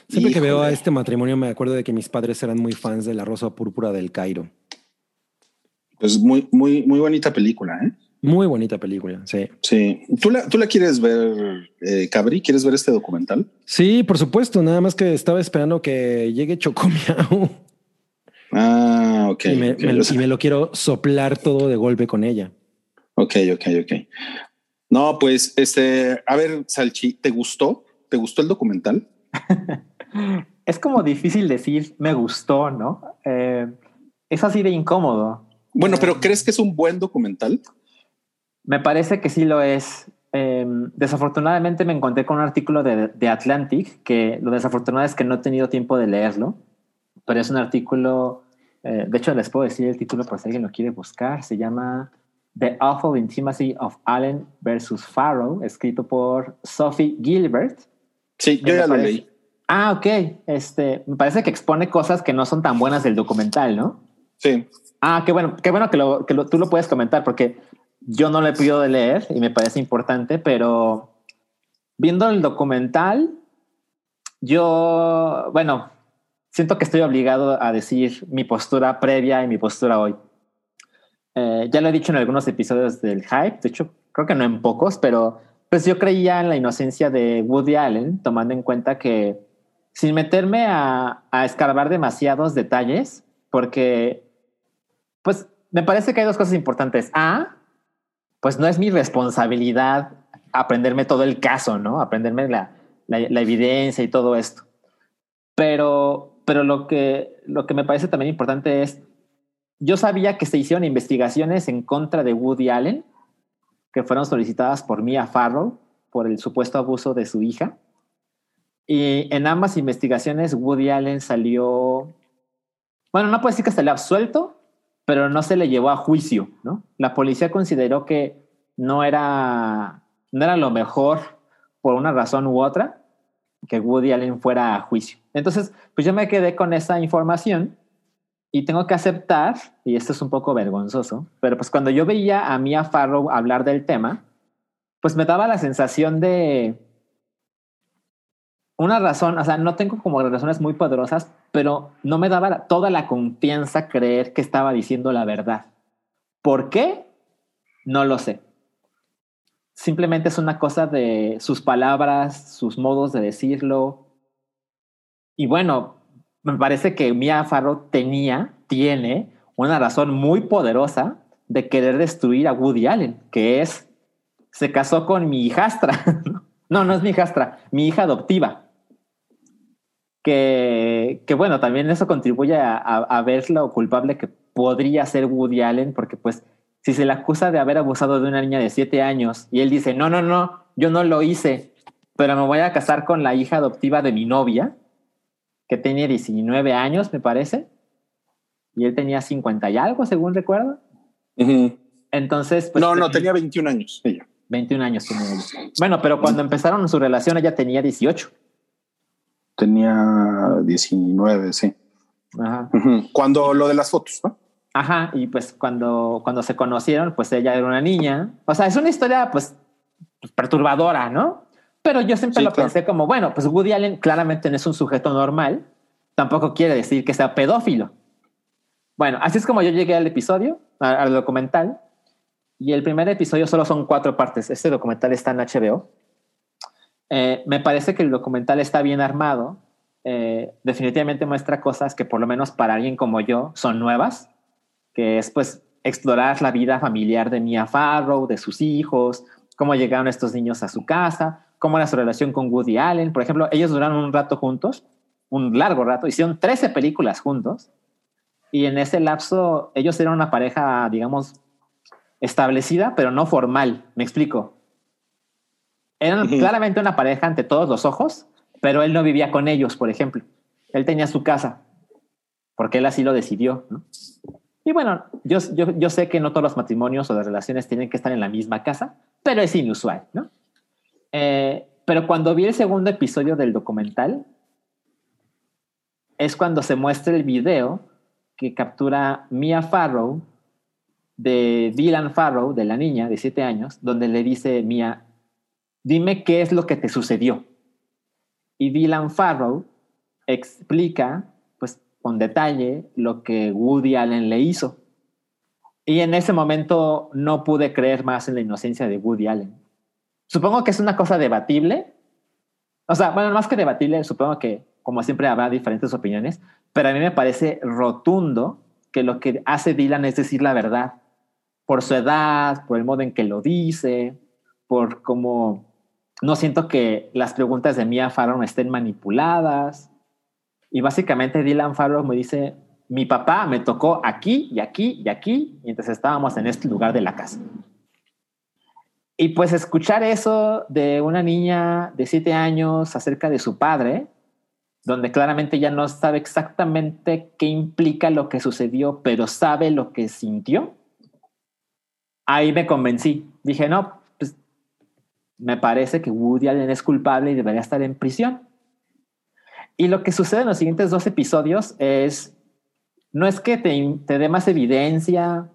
Siempre que veo a Híjole. este matrimonio me acuerdo de que mis padres eran muy fans de La Rosa Púrpura del Cairo. Pues muy, muy, muy bonita película, ¿eh? Muy bonita película, sí. Sí. ¿Tú la, tú la quieres ver, eh, Cabri? ¿Quieres ver este documental? Sí, por supuesto, nada más que estaba esperando que llegue Chocomiao Ah, ok. y, me, ok, me- o sea, y me lo quiero soplar todo de golpe con ella. ok, ok, ok. No, pues, este, a ver, Salchi, ¿te gustó? ¿Te gustó el documental? Es como difícil decir me gustó, ¿no? Eh, es así de incómodo. Bueno, pero ¿crees que es un buen documental? Me parece que sí lo es. Eh, desafortunadamente me encontré con un artículo de, de Atlantic que lo desafortunado es que no he tenido tiempo de leerlo, pero es un artículo, eh, de hecho les puedo decir el título por si alguien lo quiere buscar, se llama The Awful Intimacy of Allen versus Farrow, escrito por Sophie Gilbert. Sí, yo ya lo parece- leí. Ah, ok. Este, me parece que expone cosas que no son tan buenas del documental, ¿no? Sí. Ah, qué bueno, qué bueno que, lo, que lo- tú lo puedes comentar porque yo no lo he podido de leer y me parece importante, pero viendo el documental, yo, bueno, siento que estoy obligado a decir mi postura previa y mi postura hoy. Eh, ya lo he dicho en algunos episodios del Hype, de hecho, creo que no en pocos, pero pues yo creía en la inocencia de Woody Allen, tomando en cuenta que sin meterme a, a escarbar demasiados detalles, porque pues me parece que hay dos cosas importantes. A, pues no es mi responsabilidad aprenderme todo el caso, ¿no? Aprenderme la, evidencia y todo esto. Pero, pero lo, que, lo que me parece también importante es, yo sabía que se hicieron investigaciones en contra de Woody Allen, que fueron solicitadas por Mia Farrow por el supuesto abuso de su hija. Y en ambas investigaciones Woody Allen salió, bueno, no puedo decir que salió absuelto, pero no se le llevó a juicio, ¿no? La policía consideró que no era, no era lo mejor por una razón u otra que Woody Allen fuera a juicio. Entonces, pues yo me quedé con esa información y tengo que aceptar, y esto es un poco vergonzoso, pero pues cuando yo veía a Mia Farrow hablar del tema, pues me daba la sensación de una razón, o sea, no tengo como razones muy poderosas, pero no me daba toda la confianza creer que estaba diciendo la verdad. ¿Por qué? No lo sé. Simplemente es una cosa de sus palabras, sus modos de decirlo. Y bueno, me parece que Mia Farrow tenía, tiene una razón muy poderosa de querer destruir a Woody Allen, que es, se casó con mi hijastra. no, no es mi hijastra, mi hija adoptiva. Que, que bueno, también eso contribuye a, a, a ver lo culpable que podría ser Woody Allen, porque pues si se le acusa de haber abusado de una niña de siete años y él dice, no, no, no, yo no lo hice, pero me voy a casar con la hija adoptiva de mi novia, que tenía 19 años, me parece, y él tenía 50 y algo, según recuerdo. Entonces, pues, no, no, tenía 21 años ella. 21 años tenía ella. Bueno, pero cuando empezaron su relación ella tenía 18. Tenía 19, sí. Ajá. Cuando lo de las fotos, ¿no? Ajá, y pues cuando, cuando se conocieron, pues ella era una niña. O sea, es una historia pues, perturbadora, ¿no? Pero yo siempre Sí, lo claro. pensé como, bueno, pues Woody Allen claramente no es un sujeto normal, tampoco quiere decir que sea pedófilo. Bueno, así es como yo llegué al episodio, a- al documental, y el primer episodio solo son cuatro partes. Este documental está en HBO. Eh, me parece que el documental está bien armado. Eh, definitivamente muestra cosas que por lo menos para alguien como yo son nuevas, que es pues explorar la vida familiar de Mia Farrow, de sus hijos, cómo llegaron estos niños a su casa, cómo era su relación con Woody Allen. Por ejemplo, ellos duraron un rato juntos, un largo rato, hicieron 13 películas juntos y en ese lapso ellos eran una pareja, digamos, establecida, pero no formal. Me explico. Eran claramente una pareja ante todos los ojos, pero él no vivía con ellos, por ejemplo. Él tenía su casa, porque él así lo decidió. ¿no? Y bueno, yo, yo, yo sé que no todos los matrimonios o las relaciones tienen que estar en la misma casa, pero es inusual, ¿no? Eh, pero cuando vi el segundo episodio del documental, es cuando se muestra el video que captura Mia Farrow de Dylan Farrow, de la niña de siete años, donde le dice Mia, dime qué es lo que te sucedió. Y Dylan Farrow explica, pues con detalle, lo que Woody Allen le hizo. Y en ese momento no pude creer más en la inocencia de Woody Allen. Supongo que es una cosa debatible. O sea, bueno, más que debatible, supongo que como siempre habrá diferentes opiniones, pero a mí me parece rotundo que lo que hace Dylan es decir la verdad, por su edad, por el modo en que lo dice, por cómo no siento que las preguntas de Mia Farrow estén manipuladas. Y básicamente Dylan Farrow me dice, mi papá me tocó aquí y aquí y aquí mientras estábamos en este lugar de la casa. Y pues escuchar eso de una niña de siete años acerca de su padre, donde claramente ya no sabe exactamente qué implica lo que sucedió, pero sabe lo que sintió, ahí me convencí. Dije, no, me parece que Woody Allen es culpable y debería estar en prisión. Y lo que sucede en los siguientes dos episodios es, no es que te, te dé más evidencia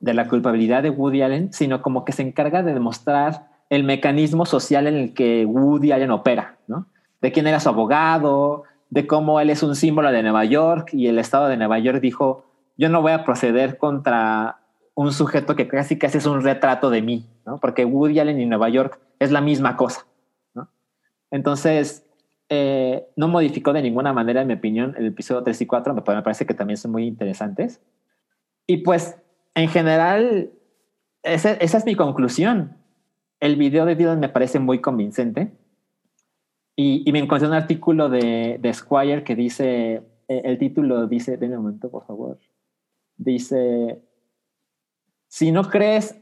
de la culpabilidad de Woody Allen, sino como que se encarga de demostrar el mecanismo social en el que Woody Allen opera, ¿no? De quién era su abogado, de cómo él es un símbolo de Nueva York y el estado de Nueva York dijo, yo no voy a proceder contra un sujeto que casi casi es un retrato de mí, ¿no? Porque Woody Allen y Nueva York es la misma cosa, ¿no? Entonces, eh, no modificó de ninguna manera, en mi opinión, el episodio 3 y 4, me, me parece que también son muy interesantes. Y pues, en general, esa, esa es mi conclusión. El video de Dylan me parece muy convincente. Y, y me encontré un artículo de, de Squire que dice, eh, el título dice, denme un momento, por favor. Dice, si no crees,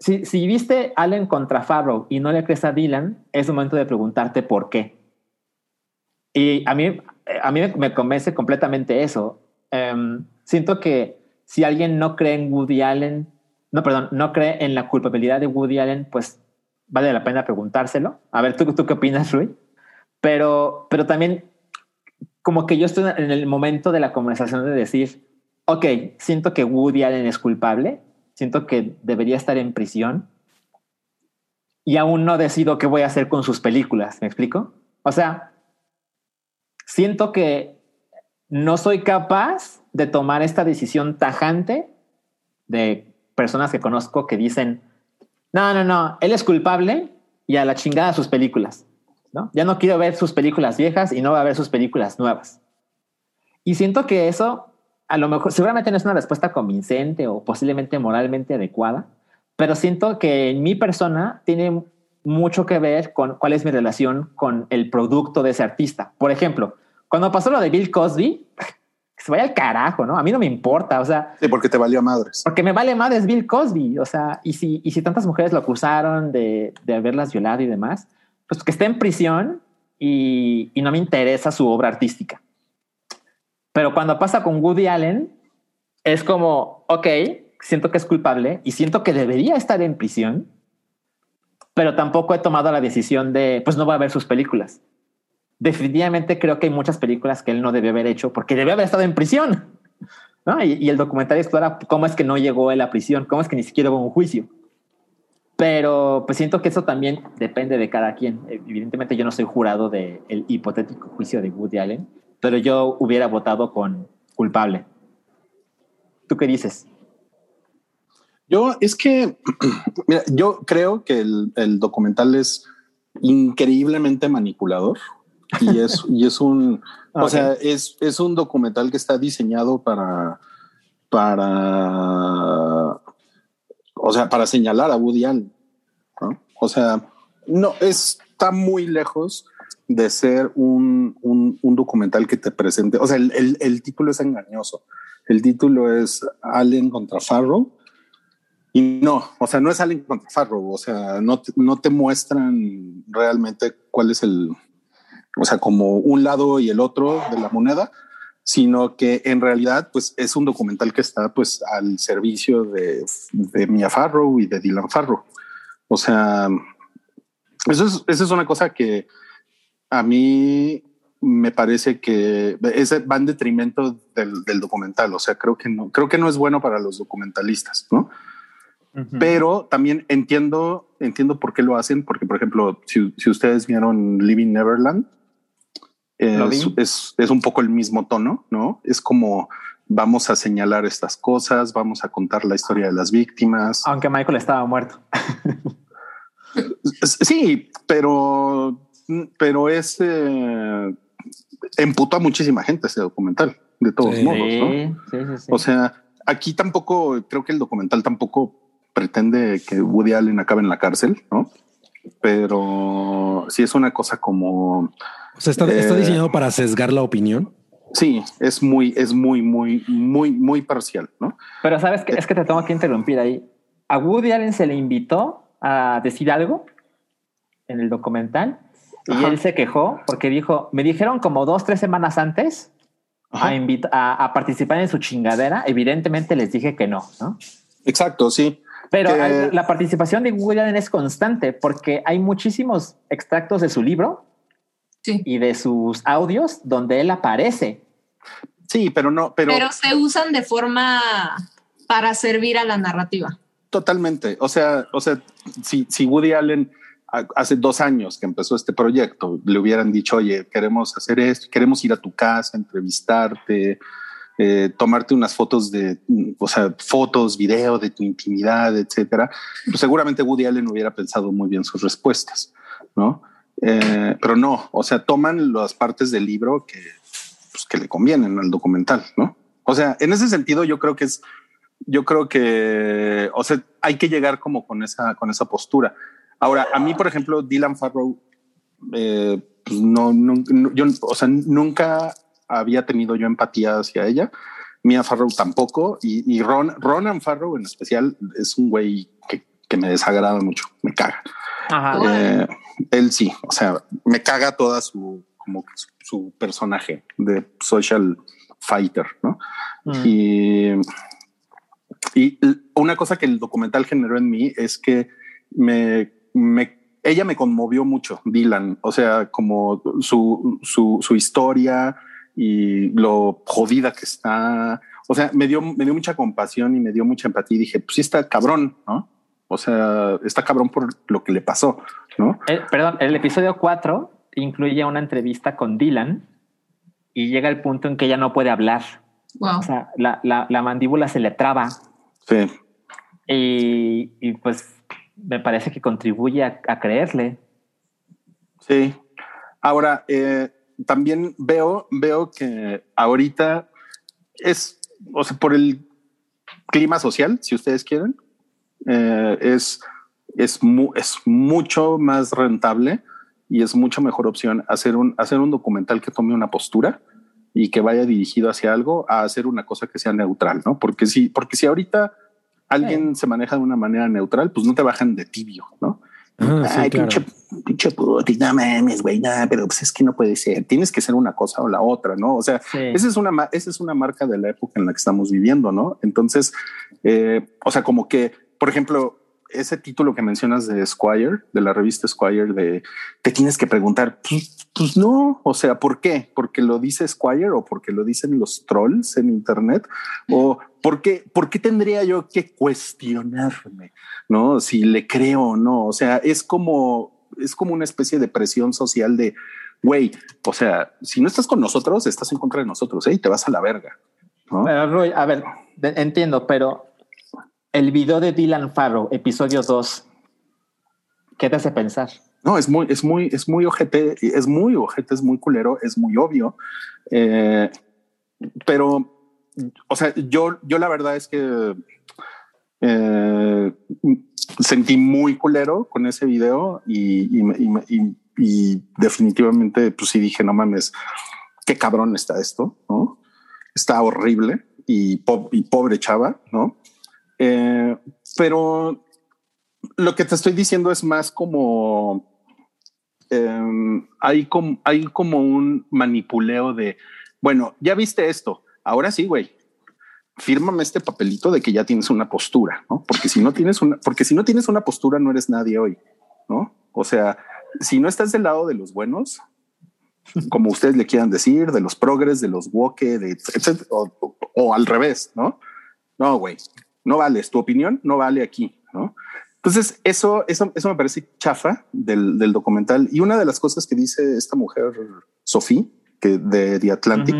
si, si viste Allen contra Farrow y no le crees a Dylan, es momento de preguntarte por qué. Y a mí, a mí me convence completamente eso. Um, siento que si alguien no cree en Woody Allen, no, perdón, no cree en la culpabilidad de Woody Allen, pues vale la pena preguntárselo. A ver, ¿tú, tú qué opinas, Rui? Pero, pero también como que yo estoy en el momento de la conversación de decir, ok, siento que Woody Allen es culpable, siento que debería estar en prisión y aún no decido qué voy a hacer con sus películas, ¿me explico? O sea, siento que no soy capaz de tomar esta decisión tajante de personas que conozco que dicen, no, no, no, él es culpable y a la chingada sus películas. ¿no? Ya no quiero ver sus películas viejas y no voy a ver sus películas nuevas. Y siento que eso, a lo mejor, seguramente no es una respuesta convincente o posiblemente moralmente adecuada, pero siento que en mi persona tiene mucho que ver con cuál es mi relación con el producto de ese artista. Por ejemplo, cuando pasó lo de Bill Cosby, que se vaya al carajo, ¿no? A mí no me importa, o sea, Sí, porque te valió madres. porque me vale más Bill Cosby, o sea, y si, y si tantas mujeres lo acusaron de, de haberlas violado y demás, pues que esté en prisión y, y no me interesa su obra artística. Pero cuando pasa con Woody Allen, es como, ok, siento que es culpable y siento que debería estar en prisión, pero tampoco he tomado la decisión de, pues no voy a ver sus películas. Definitivamente creo que hay muchas películas que él no debió haber hecho porque debió haber estado en prisión. ¿no? Y, y el documental explora cómo es que no llegó él a prisión, cómo es que ni siquiera hubo un juicio. Pero pues siento que eso también depende de cada quien. Evidentemente yo no soy jurado del el hipotético juicio de Woody Allen, pero yo hubiera votado con culpable. ¿Tú qué dices? Yo es que, mira, yo creo que el, el documental es increíblemente manipulador y es, y es un, o sea, es, es un documental que está diseñado para, para, o sea, para señalar a Woody Allen. ¿no? O sea, no está muy lejos de ser un, un, un documental que te presente. O sea, el, el, el título es engañoso. El título es Allen contra Farrow. Y no, o sea, no es Allen contra Farrow. O sea, no no te muestran realmente cuál es el, o sea, como un lado y el otro de la moneda, sino que en realidad, pues es un documental que está pues al servicio de, de Mia Farrow y de Dylan Farrow. O sea, eso es, eso es una cosa que a mí me parece que ese va en detrimento del, del documental. O sea, creo que no, creo que no es bueno para los documentalistas, ¿no? Pero también entiendo, entiendo por qué lo hacen, porque por ejemplo, si, si ustedes vieron Living Neverland, es, es, es un poco el mismo tono, ¿no? Es como vamos a señalar estas cosas, vamos a contar la historia de las víctimas. Aunque Michael estaba muerto. Sí, pero, pero es eh, emputó a muchísima gente ese documental, de todos Sí. modos, ¿no? sí, sí, sí, sí. O sea, aquí tampoco, creo que el documental tampoco pretende que Woody Allen acabe en la cárcel, ¿no? Pero sí es una cosa como, O sea, está, está Eh, diseñado para sesgar la opinión. sí, es muy, es muy, muy, muy, muy parcial, ¿no? Pero sabes que es que te tengo que interrumpir ahí. A Woody Allen se le invitó a decir algo en el documental y Ajá. él se quejó porque dijo, me dijeron como dos, tres semanas antes a, a, a participar en su chingadera. Evidentemente les dije que no, ¿no? Exacto, sí. Pero Que- la participación de Woody Allen es constante porque hay muchísimos extractos de su libro Sí. y de sus audios donde él aparece. Sí, pero no, pero, Pero se usan de forma para servir a la narrativa. totalmente. O sea, o sea, si, si Woody Allen hace dos años que empezó este proyecto, le hubieran dicho, oye, queremos hacer esto, queremos ir a tu casa, entrevistarte, eh, tomarte unas fotos de, o sea, fotos, video de tu intimidad, etcétera, pues seguramente Woody Allen hubiera pensado muy bien sus respuestas, ¿no? Eh, pero no, o sea, toman las partes del libro que, pues, que le convienen al documental, ¿no? O sea, en ese sentido yo creo que es, yo creo que, o sea, hay que llegar como con esa, con esa postura. Ahora, a mí, por ejemplo, Dylan Farrow, eh, pues no, no- no- yo, o sea, nunca había tenido yo empatía hacia ella. Mia Farrow tampoco. Y, y Ron, Ronan Farrow en especial es un güey que, que me desagrada mucho, me caga. Ajá. Eh, él sí, o sea, me caga toda su, como su, su personaje de social fighter, ¿no? Mm. Y, y una cosa que el documental generó en mí es que me, me- ella me conmovió mucho, Dylan, o sea, como su, su, su historia y lo jodida que está. O sea, me dio, me dio mucha compasión y me dio mucha empatía y dije, pues sí está cabrón, ¿no? O sea, está cabrón por lo que le pasó, ¿no? El- perdón, el episodio 4 incluye una entrevista con Dylan y llega el punto en que ella no puede hablar. Wow. O sea, la, la- la mandíbula se le traba Sí. y, y, pues me parece que contribuye a, creerle. Sí. Ahora, eh, también veo, veo que ahorita es, o sea, por el clima social, si ustedes quieren, eh, es, es, mu- es mucho más rentable y es mucho mejor opción hacer un, hacer un documental que tome una postura y que vaya dirigido hacia algo a hacer una cosa que sea neutral, ¿no? Porque si, porque si ahorita alguien se maneja de una manera neutral, pues no te bajan de tibio, ¿no? Ah, sí, Ay, claro. pinche, pinche puti, no mames, güey, nada, pero pues es que no puede ser. Tienes que ser una cosa o la otra, ¿no? O sea, Sí. esa es una, esa es una marca de la época en la que estamos viviendo, ¿no? Entonces, eh, o sea, como que, por ejemplo, ese título que mencionas de Squire, de la revista Squire, de te tienes que preguntar, pues, pues no, o sea, ¿por qué? ¿Porque lo dice Squire o porque lo dicen los trolls en Internet? ¿O por qué, por qué tendría yo que cuestionarme, no? Si le creo o no. O sea, es como, es como una especie de presión social de, güey, o sea, si no estás con nosotros, estás en contra de nosotros ¿eh? y te vas a la verga. ¿no? Pero, a ver, entiendo, pero el video de Dylan Farrow, episodio 2, ¿qué te hace pensar? No, es muy, es muy, es muy ojete, es muy ojete, es muy culero, es muy obvio. Eh, pero, o sea, yo, yo la verdad es que eh, sentí muy culero con ese video y, y me- y me- y- y definitivamente, pues sí dije, no mames, qué cabrón está esto, ¿no? Está horrible y pobre chava, ¿no? Eh, pero lo que te estoy diciendo es más como em, hay como hay como un manipuleo de bueno, ya viste esto, ahora sí, güey. Fírmame este papelito de que ya tienes una postura, ¿no? Porque si no tienes una, porque si no tienes una postura, no eres nadie hoy, ¿no? O sea, si no estás del lado de los buenos, como ustedes le quieran decir, de los progres, de los woke, de etcétera, o- o al revés, ¿no? No, güey, no vales. Tu opinión no vale aquí, ¿no? Entonces, eso, eso, eso me parece chafa del, del documental. Y una de las cosas que dice esta mujer, Sofía, que de The Atlantic,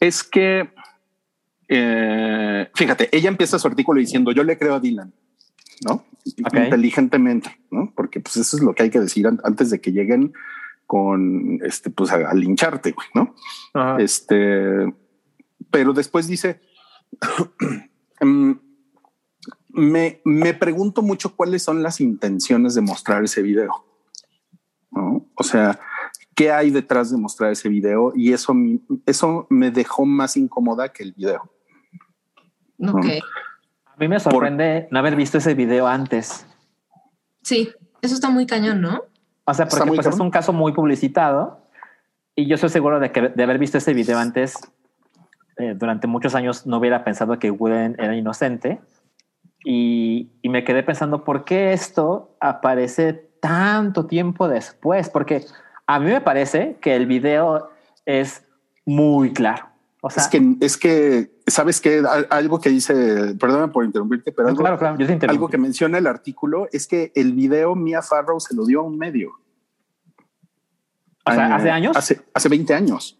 es que, eh, fíjate, ella empieza su artículo diciendo, yo le creo a Dylan, ¿no? Inteligentemente, ¿no? Porque pues eso es lo que hay que decir an- antes de que lleguen con, este, pues a, a lincharte, güey, ¿no? Este, pero después dice, mm, me, me pregunto mucho cuáles son las intenciones de mostrar ese video. ¿no? O sea, ¿qué hay detrás de mostrar ese video? Y eso, eso me dejó más incómoda que el video. Ok. A mí me sorprende no haber visto ese video antes. Sí, eso está muy cañón, ¿no? O sea, porque pues, es un caso muy publicitado y yo estoy seguro de que de haber visto ese video antes, eh, durante muchos años no hubiera pensado que Wooden era inocente y, y me quedé pensando por qué esto aparece tanto tiempo después, porque a mí me parece que el video es muy claro. O sea, es que, es que, sabes que algo que dice, perdóname por interrumpirte, pero algo, claro, claro, yo te algo que menciona el artículo es que el video Mia Farrow se lo dio a un medio. O sea, ¿hace años? Hace, hace 20 años.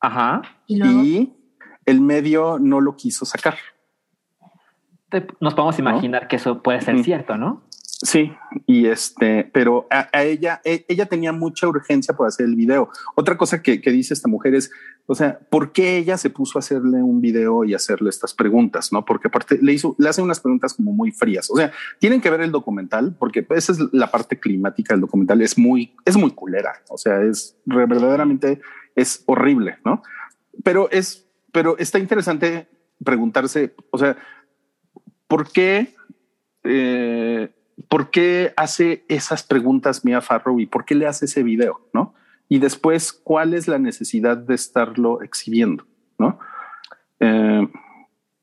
Ajá. Y luego, Y el medio no lo quiso sacar. Nos podemos imaginar que eso puede ser cierto, ¿no? Sí, y este, pero a, a ella, e- ella tenía mucha urgencia por hacer el video. Otra cosa que, que dice esta mujer es, o sea, ¿por qué ella se puso a hacerle un video y hacerle estas preguntas? No, porque aparte le hizo, le hace unas preguntas como muy frías. O sea, tienen que ver el documental porque esa es la parte climática del documental. Es muy, es muy culera. O sea, es verdaderamente es horrible, no? Pero es, pero está interesante preguntarse, o sea, ¿por qué? eh, ¿por qué hace esas preguntas Mia Farrow y por qué le hace ese video? ¿No? Y después, ¿cuál es la necesidad de estarlo exhibiendo? ¿No? Eh,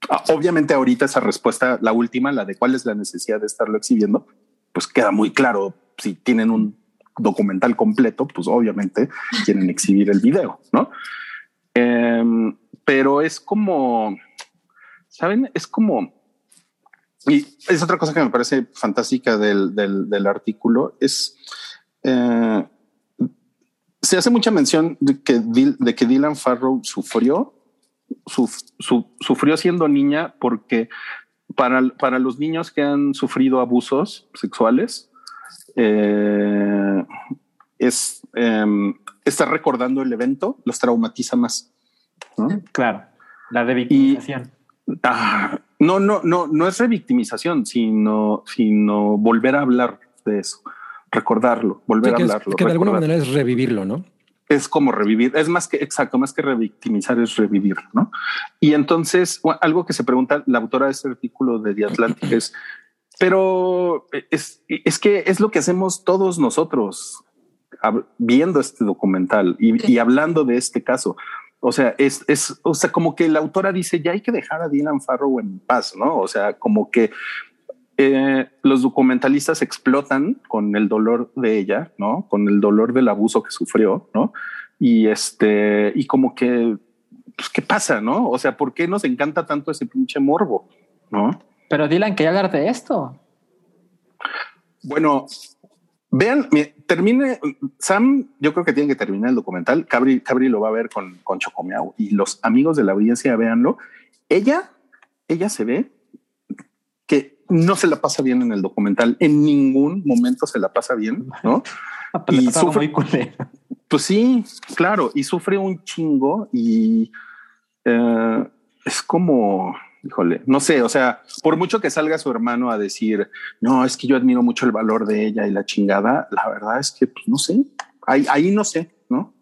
ah, obviamente ahorita esa respuesta, la última, la de cuál es la necesidad de estarlo exhibiendo, pues queda muy claro. Si tienen un documental completo, pues obviamente quieren exhibir el video, ¿no? Eh, pero es como, ¿saben? Es como, y es otra cosa que me parece fantástica del, del, artículo, es eh, se hace mucha mención de que, de que Dylan Farrow sufrió, suf- su- sufrió siendo niña porque para, para los niños que han sufrido abusos sexuales, eh, es em, estar recordando el evento los traumatiza más. ¿no? Claro. La revictimización. Ah, no, no, no, no es revictimización, sino, sino volver a hablar de eso, recordarlo, volver Sí, a es- hablarlo. que de alguna manera es revivirlo, ¿no? es como revivir, es más que exacto, más que revictimizar, es revivir, ¿no? Y entonces, algo que se pregunta la autora de este artículo de The Atlantic es, pero es, es que es lo que hacemos todos nosotros viendo este documental y, y hablando de este caso. O sea, es, es, o sea, como que la autora dice ya hay que dejar a Dylan Farrow en paz, ¿no? O sea, como que eh, los documentalistas explotan con el dolor de ella, ¿no? Con el dolor del abuso que sufrió, ¿no? Y este, y como que, pues, ¿qué pasa, no? O sea, ¿por qué nos encanta tanto ese pinche morbo, no? Pero Dylan quería hablar de esto. Bueno, vean, mi- termine, Sam, yo creo que tiene que terminar el documental. Cabri, Cabri lo va a ver con, con Chocomiao y los amigos de la audiencia, véanlo. Ella, ella se ve que no se la pasa bien en el documental. En ningún momento se la pasa bien, ¿no? Pues le Y sufre-. Pues sí, claro, y sufre un chingo y eh, es como, híjole, no sé, o sea, por mucho que salga su hermano a decir, no, es que yo admiro mucho el valor de ella y la chingada, la verdad es que, pues no sé, ahí, ahí no sé, ¿no?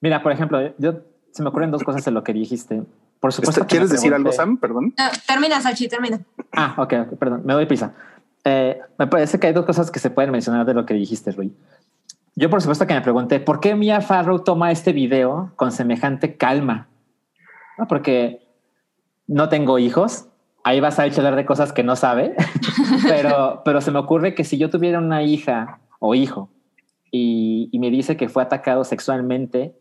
Mira, por ejemplo, yo se me ocurren dos cosas de lo que dijiste. Por supuesto. Este, que me ¿Quieres decir algo, Sam? Perdón. No, termina, Sachi, termina. Ah, ok, ok, perdón, me doy prisa. Eh, me parece que hay dos cosas que se pueden mencionar de lo que dijiste, Rui. Yo, por supuesto, que me pregunté por qué Mia Farrow toma este video con semejante calma. No, porque no tengo hijos. Ahí vas a hablar de cosas que no sabe, pero, pero se me ocurre que si yo tuviera una hija o hijo y, y me dice que fue atacado sexualmente,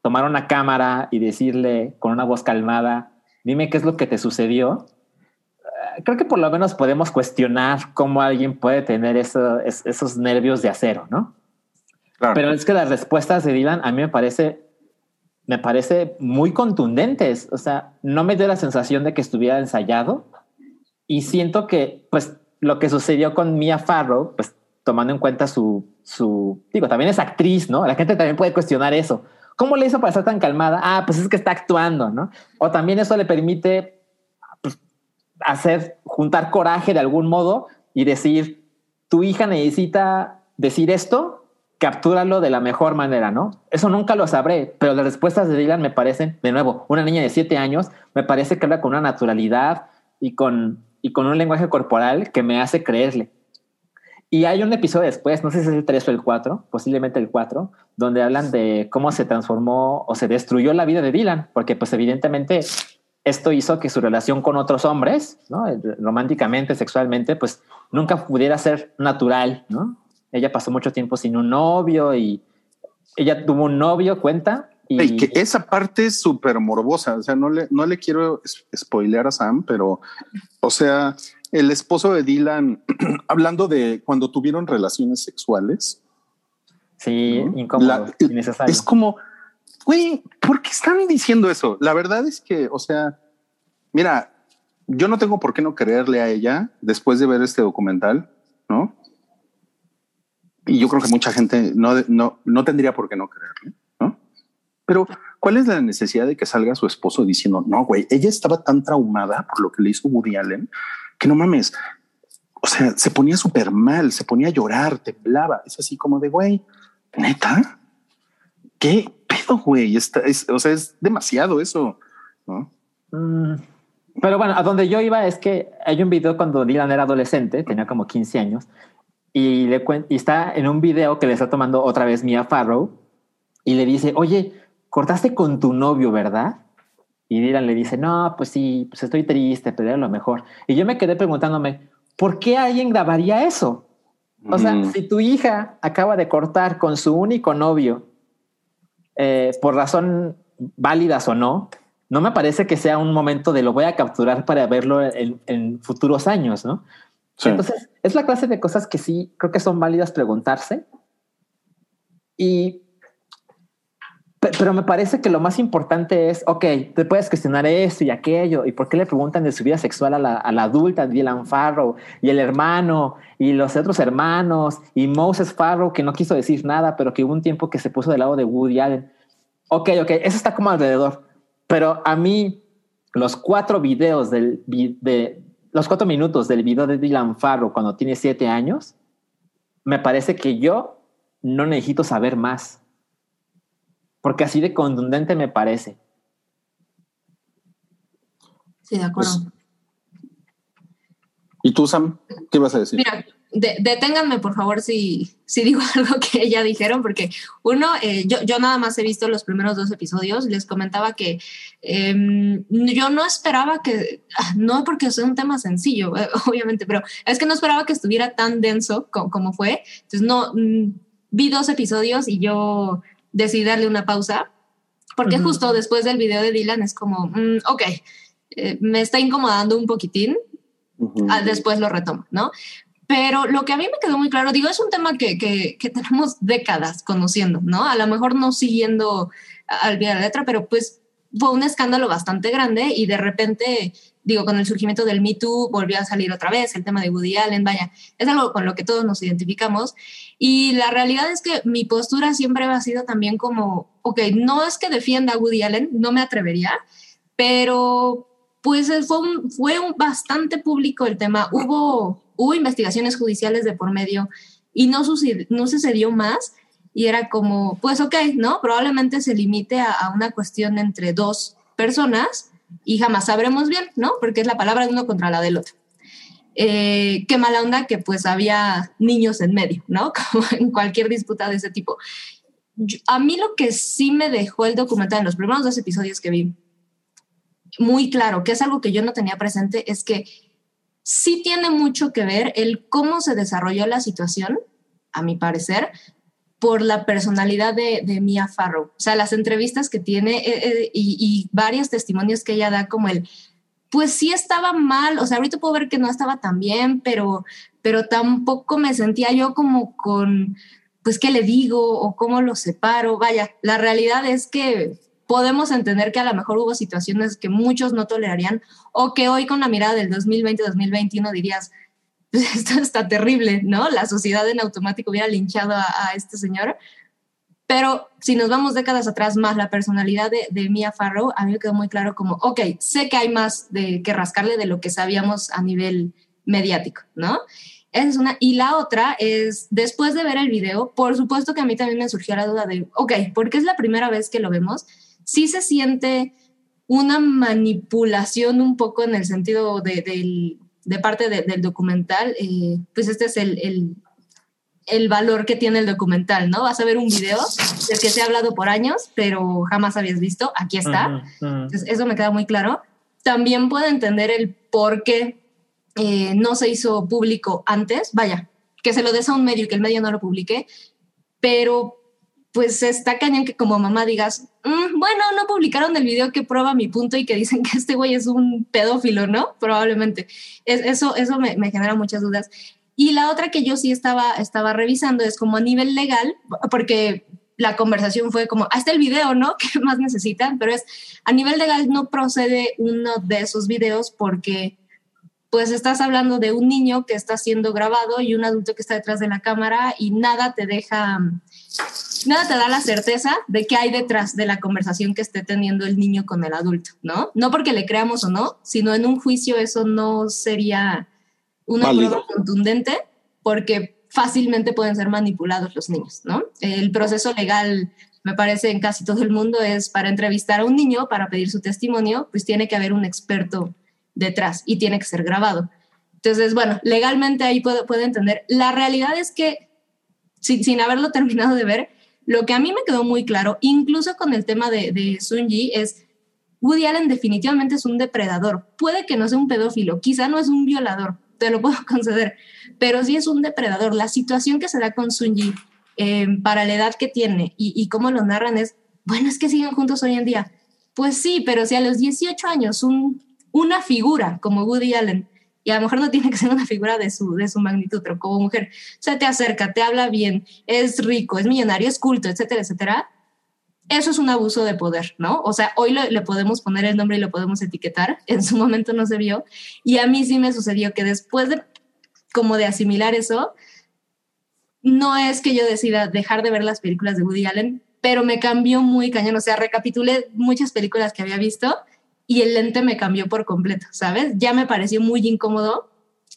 tomar una cámara y decirle con una voz calmada, dime qué es lo que te sucedió, creo que por lo menos podemos cuestionar cómo alguien puede tener eso- es- esos nervios de acero, ¿no? Claro. Pero es que las respuestas de Dylan a mí me parece, me parece muy contundentes. O sea, no me dio la sensación de que estuviera ensayado y siento que, pues, lo que sucedió con Mia Farrow, pues, tomando en cuenta su, su, digo, también es actriz, ¿no? La gente también puede cuestionar eso. ¿Cómo le hizo para estar tan calmada? Ah, pues es que está actuando, ¿no? O también eso le permite pues, hacer, juntar coraje de algún modo y decir, tu hija necesita decir esto, captúralo de la mejor manera, ¿no? Eso nunca lo sabré, pero las respuestas de Dylan me parecen, de nuevo, una niña de siete años, me parece que habla con una naturalidad y con, y con un lenguaje corporal que me hace creerle. Y hay un episodio después, no sé si es el 3 o el 4, posiblemente el 4, donde hablan de cómo se transformó o se destruyó la vida de Dylan, porque pues evidentemente esto hizo que su relación con otros hombres, ¿no? románticamente, sexualmente, pues nunca pudiera ser natural, ¿no? Ella pasó mucho tiempo sin un novio y ella tuvo un novio, cuenta. Y que esa parte es súper morbosa. O sea, no le, no le quiero spoilear a Sam, pero, o sea, el esposo de Dylan, hablando de cuando tuvieron relaciones sexuales, sí, ¿no? incómodo, La- innecesario. es como, güey, ¿por qué están diciendo eso? La verdad es que, o sea, mira, yo no tengo por qué no creerle a ella después de ver este documental, ¿no? Y yo creo que mucha gente no, no, no tendría por qué no creerle, ¿no? Pero, ¿cuál es la necesidad de que salga su esposo diciendo, no, güey, ella estaba tan traumada por lo que le hizo Woody Allen que no mames, o sea, se ponía súper mal, se ponía a llorar, temblaba. Es así como de, güey, neta, qué pedo, güey. Está, es, o sea, es demasiado eso, ¿no? Mm, Pero bueno, a donde yo iba es que hay un video cuando Dylan era adolescente, tenía como 15 años, y, le y está en un video que le está tomando otra vez Mia Farrow, y le dice, oye, cortaste con tu novio, ¿verdad? Y Dylan le dice, no, pues sí, pues estoy triste, pero era lo mejor. Y yo me quedé preguntándome, ¿por qué alguien grabaría eso? O sea, Mm. si tu hija acaba de cortar con su único novio, eh, por razón válidas o no, no me parece que sea un momento de lo voy a capturar para verlo en, en futuros años, ¿no? Entonces, es la clase de cosas que sí creo que son válidas preguntarse. Y, pe- pero me parece que lo más importante es, ok, te puedes cuestionar esto y aquello, y por qué le preguntan de su vida sexual a la, a la adulta Dylan Farrow y el hermano y los otros hermanos y Moses Farrow que no quiso decir nada, pero que hubo un tiempo que se puso del lado de Woody Allen. Ok, ok, eso está como alrededor, pero a mí los cuatro videos del de los cuatro minutos del video de Dylan Farrow cuando tiene siete años, me parece que yo no necesito saber más. Porque así de contundente me parece. Sí, de acuerdo. Pues, ¿Y tú, Sam? ¿Qué ibas a decir? Mira, de- deténganme por favor si, si digo algo que ya dijeron, porque uno, eh, yo, yo nada más he visto los primeros dos episodios, les comentaba que em, yo no esperaba que, ah, no porque sea un tema sencillo, eh, obviamente, pero es que no esperaba que estuviera tan denso co- como, fue, entonces no, mm, vi dos episodios y yo decidí darle una pausa, porque Ujú. justo después del video de Dylan es como, mm, ok, eh, me está incomodando un poquitín, Ujú. ah, después lo retomo, ¿no? Pero lo que a mí me quedó muy claro, digo, es un tema que, que, que tenemos décadas conociendo, ¿no? A lo mejor no siguiendo al pie de la letra, pero pues fue un escándalo bastante grande y de repente, digo, con el surgimiento del Me Too volvió a salir otra vez el tema de Woody Allen, vaya, es algo con lo que todos nos identificamos. Y la realidad es que mi postura siempre ha sido también como, ok, no es que defienda a Woody Allen, no me atrevería, pero pues fue, un, fue un bastante público el tema. Hubo, hubo investigaciones judiciales de por medio y no, sucedió, no sucedió más. Y era como, pues ok, ¿no? Probablemente se limite a, una cuestión entre dos personas y jamás sabremos bien, ¿no? Porque es la palabra de uno contra la del otro. Eh, qué mala onda que pues había niños en medio, ¿no? Como en cualquier disputa de ese tipo. A mí lo que sí me dejó el documental en los primeros dos episodios que vi, muy claro, que es algo que yo no tenía presente, es que sí tiene mucho que ver el cómo se desarrolló la situación, a mi parecer, por la personalidad de, de Mia Farrow. O sea, las entrevistas que tiene eh, eh, y, y, varios testimonios que ella da como el, pues sí estaba mal, o sea, ahorita puedo ver que no estaba tan bien, pero, pero tampoco me sentía yo como con, pues, ¿qué le digo o cómo lo separo? Vaya, la realidad es que podemos entender que a lo mejor hubo situaciones que muchos no tolerarían o que hoy con la mirada del 2020-2021 dirías, esto está terrible, ¿no? La sociedad en automático hubiera linchado a, a, este señor. Pero si nos vamos décadas atrás más, la personalidad de, de, Mia Farrow, a mí me quedó muy claro como, ok, sé que hay más de que rascarle de lo que sabíamos a nivel mediático, ¿no? Esa es una. Y la otra es, después de ver el video, por supuesto que a mí también me surgió la duda de, ok, porque es la primera vez que lo vemos, sí se siente una manipulación un poco en el sentido de, de, de parte de, del documental, eh, pues este es el, el, el, valor que tiene el documental, ¿no? Vas a ver un video del que se ha hablado por años, pero jamás habías visto, aquí está. Entonces, eso me queda muy claro. También puedo entender el por qué eh, no se hizo público antes, vaya, que se lo des a un medio y que el medio no lo publique, pero pues está cañón que como mamá digas, mmm, bueno, no publicaron el video que prueba mi punto y que dicen que este güey es un pedófilo, ¿no? Probablemente. Es, eso eso me, me, genera muchas dudas. Y la otra que yo sí estaba, estaba revisando es como a nivel legal, porque la conversación fue como, hasta el video, ¿no? ¿Qué más necesitan? Pero es, a nivel legal no procede uno de esos videos porque pues estás hablando de un niño que está siendo grabado y un adulto que está detrás de la cámara y nada te deja, nada te da la certeza de qué hay detrás de la conversación que esté teniendo el niño con el adulto, ¿no? No porque le creamos o no, sino en un juicio eso no sería una prueba contundente porque fácilmente pueden ser manipulados los niños, ¿no? El proceso legal me parece en casi todo el mundo es para entrevistar a un niño, para pedir su testimonio, pues tiene que haber un experto detrás y tiene que ser grabado. Entonces, bueno, legalmente ahí puedo, puedo entender. La realidad es que, sin, sin, haberlo terminado de ver, lo que a mí me quedó muy claro, incluso con el tema de, de Sunji, es Woody Allen definitivamente es un depredador. Puede que no sea un pedófilo, quizá no es un violador, te lo puedo conceder, pero sí es un depredador. La situación que se da con Sunji eh, para la edad que tiene y, y cómo lo narran es, bueno, es que siguen juntos hoy en día. Pues sí, pero si a los 18 años un una figura como Woody Allen, y a lo mejor no tiene que ser una figura de su, de su magnitud, pero como mujer, se te acerca, te habla bien, es rico, es millonario, es culto, etcétera, etcétera, eso es un abuso de poder, ¿no? O sea, hoy le, le, podemos poner el nombre y lo podemos etiquetar, en su momento no se vio, y a mí sí me sucedió que después de como de asimilar eso, no es que yo decida dejar de ver las películas de Woody Allen, pero me cambió muy cañón, o sea, recapitulé muchas películas que había visto y el lente me cambió por completo, ¿sabes? Ya me pareció muy incómodo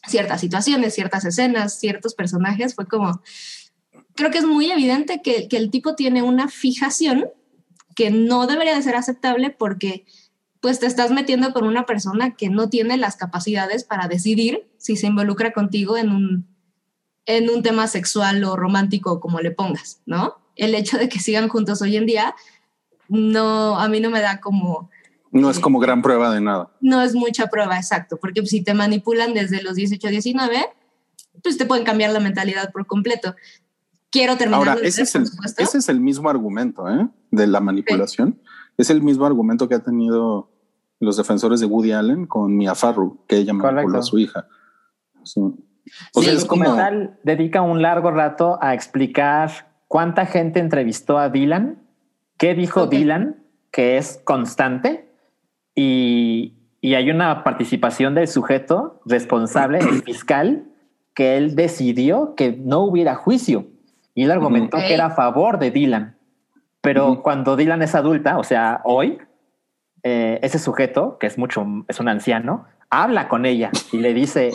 ciertas situaciones, ciertas escenas, ciertos personajes, fue como, creo que es muy evidente que, que el tipo tiene una fijación que no debería de ser aceptable porque pues te estás metiendo con una persona que no tiene las capacidades para decidir si se involucra contigo en un, en un tema sexual o romántico, como le pongas, ¿no? El hecho de que sigan juntos hoy en día, no, a mí no me da como... No es como gran prueba de nada. No es mucha prueba, exacto, porque si te manipulan desde los 18, 19, pues te pueden cambiar la mentalidad por completo. Quiero terminar. Ahora, ese es, el, ese es el mismo argumento ¿eh? de la manipulación. Es el mismo argumento que ha tenido los defensores de Woody Allen con Mia Farrow, que ella manipuló a su hija. Sí. O sea, el documental dedica un largo rato a explicar cuánta gente entrevistó a Dylan, qué dijo okay. Dylan, que es constante, y, y, hay una participación del sujeto responsable, el fiscal, que él decidió que no hubiera juicio. Y él argumentó que era a favor de Dylan. Pero uh -huh. cuando Dylan es adulta, o sea, hoy, eh, ese sujeto, que es mucho, es un anciano, habla con ella y le dice,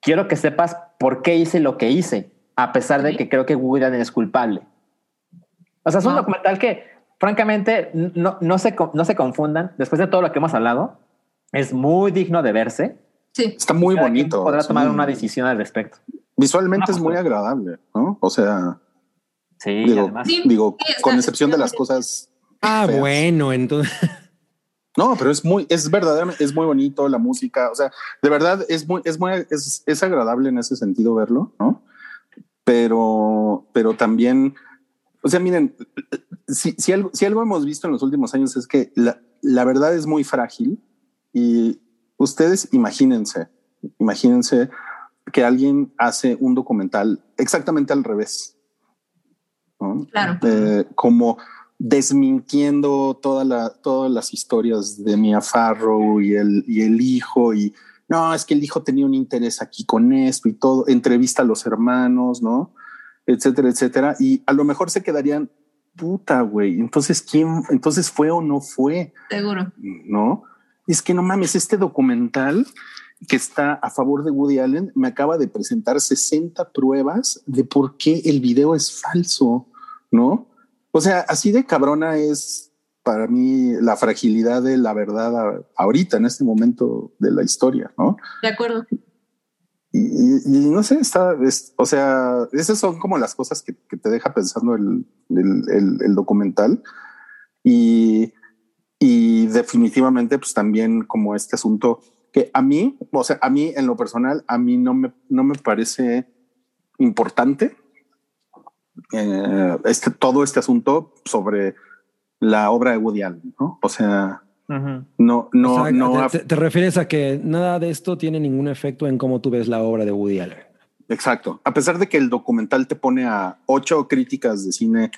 quiero que sepas por qué hice lo que hice, a pesar de que creo que Woody Allen es culpable. O sea, es un ah. documental que, francamente, no, no, se, no se confundan. Después de todo lo que hemos hablado, es muy digno de verse. Sí. Está muy Cada bonito. Podrá tomar una decisión al respecto. Visualmente es muy agradable, ¿no? O sea, sí, digo, además. digo con excepción de las cosas. Ah, feas. bueno, entonces. No, pero es muy, es verdaderamente, es muy bonito la música. O sea, de verdad es muy, es muy, es, es agradable en ese sentido verlo, ¿no? Pero, pero también, o sea, miren, si, si, algo, si algo hemos visto en los últimos años es que la, la verdad es muy frágil y ustedes imagínense, imagínense que alguien hace un documental exactamente al revés. ¿no? Claro. Eh, como desmintiendo toda la, todas las historias de Mia Farrow y el, y el hijo y no, es que el hijo tenía un interés aquí con esto y todo, entrevista a los hermanos, ¿no? Etcétera, etcétera. Y a lo mejor se quedarían, puta, güey, entonces, ¿quién, entonces fue o no fue? Seguro. ¿No? Es que no mames, este documental que está a favor de Woody Allen me acaba de presentar 60 pruebas de por qué el video es falso, ¿no? O sea, así de cabrona es para mí la fragilidad de la verdad ahorita, en este momento de la historia, ¿no? De acuerdo. Y, y, no sé, está, es, o sea, esas son como las cosas que, que te deja pensando el, el, el, el documental. Y, y definitivamente, pues también como este asunto que a mí, o sea, a mí en lo personal, a mí no me, no me parece importante eh, este, todo este asunto sobre la obra de Woody Allen, ¿no? O sea, uh -huh. no, no, o sea, no. Te, te, refieres a que nada de esto tiene ningún efecto en cómo tú ves la obra de Woody Allen. Exacto. A pesar de que el documental te pone a ocho críticas de cine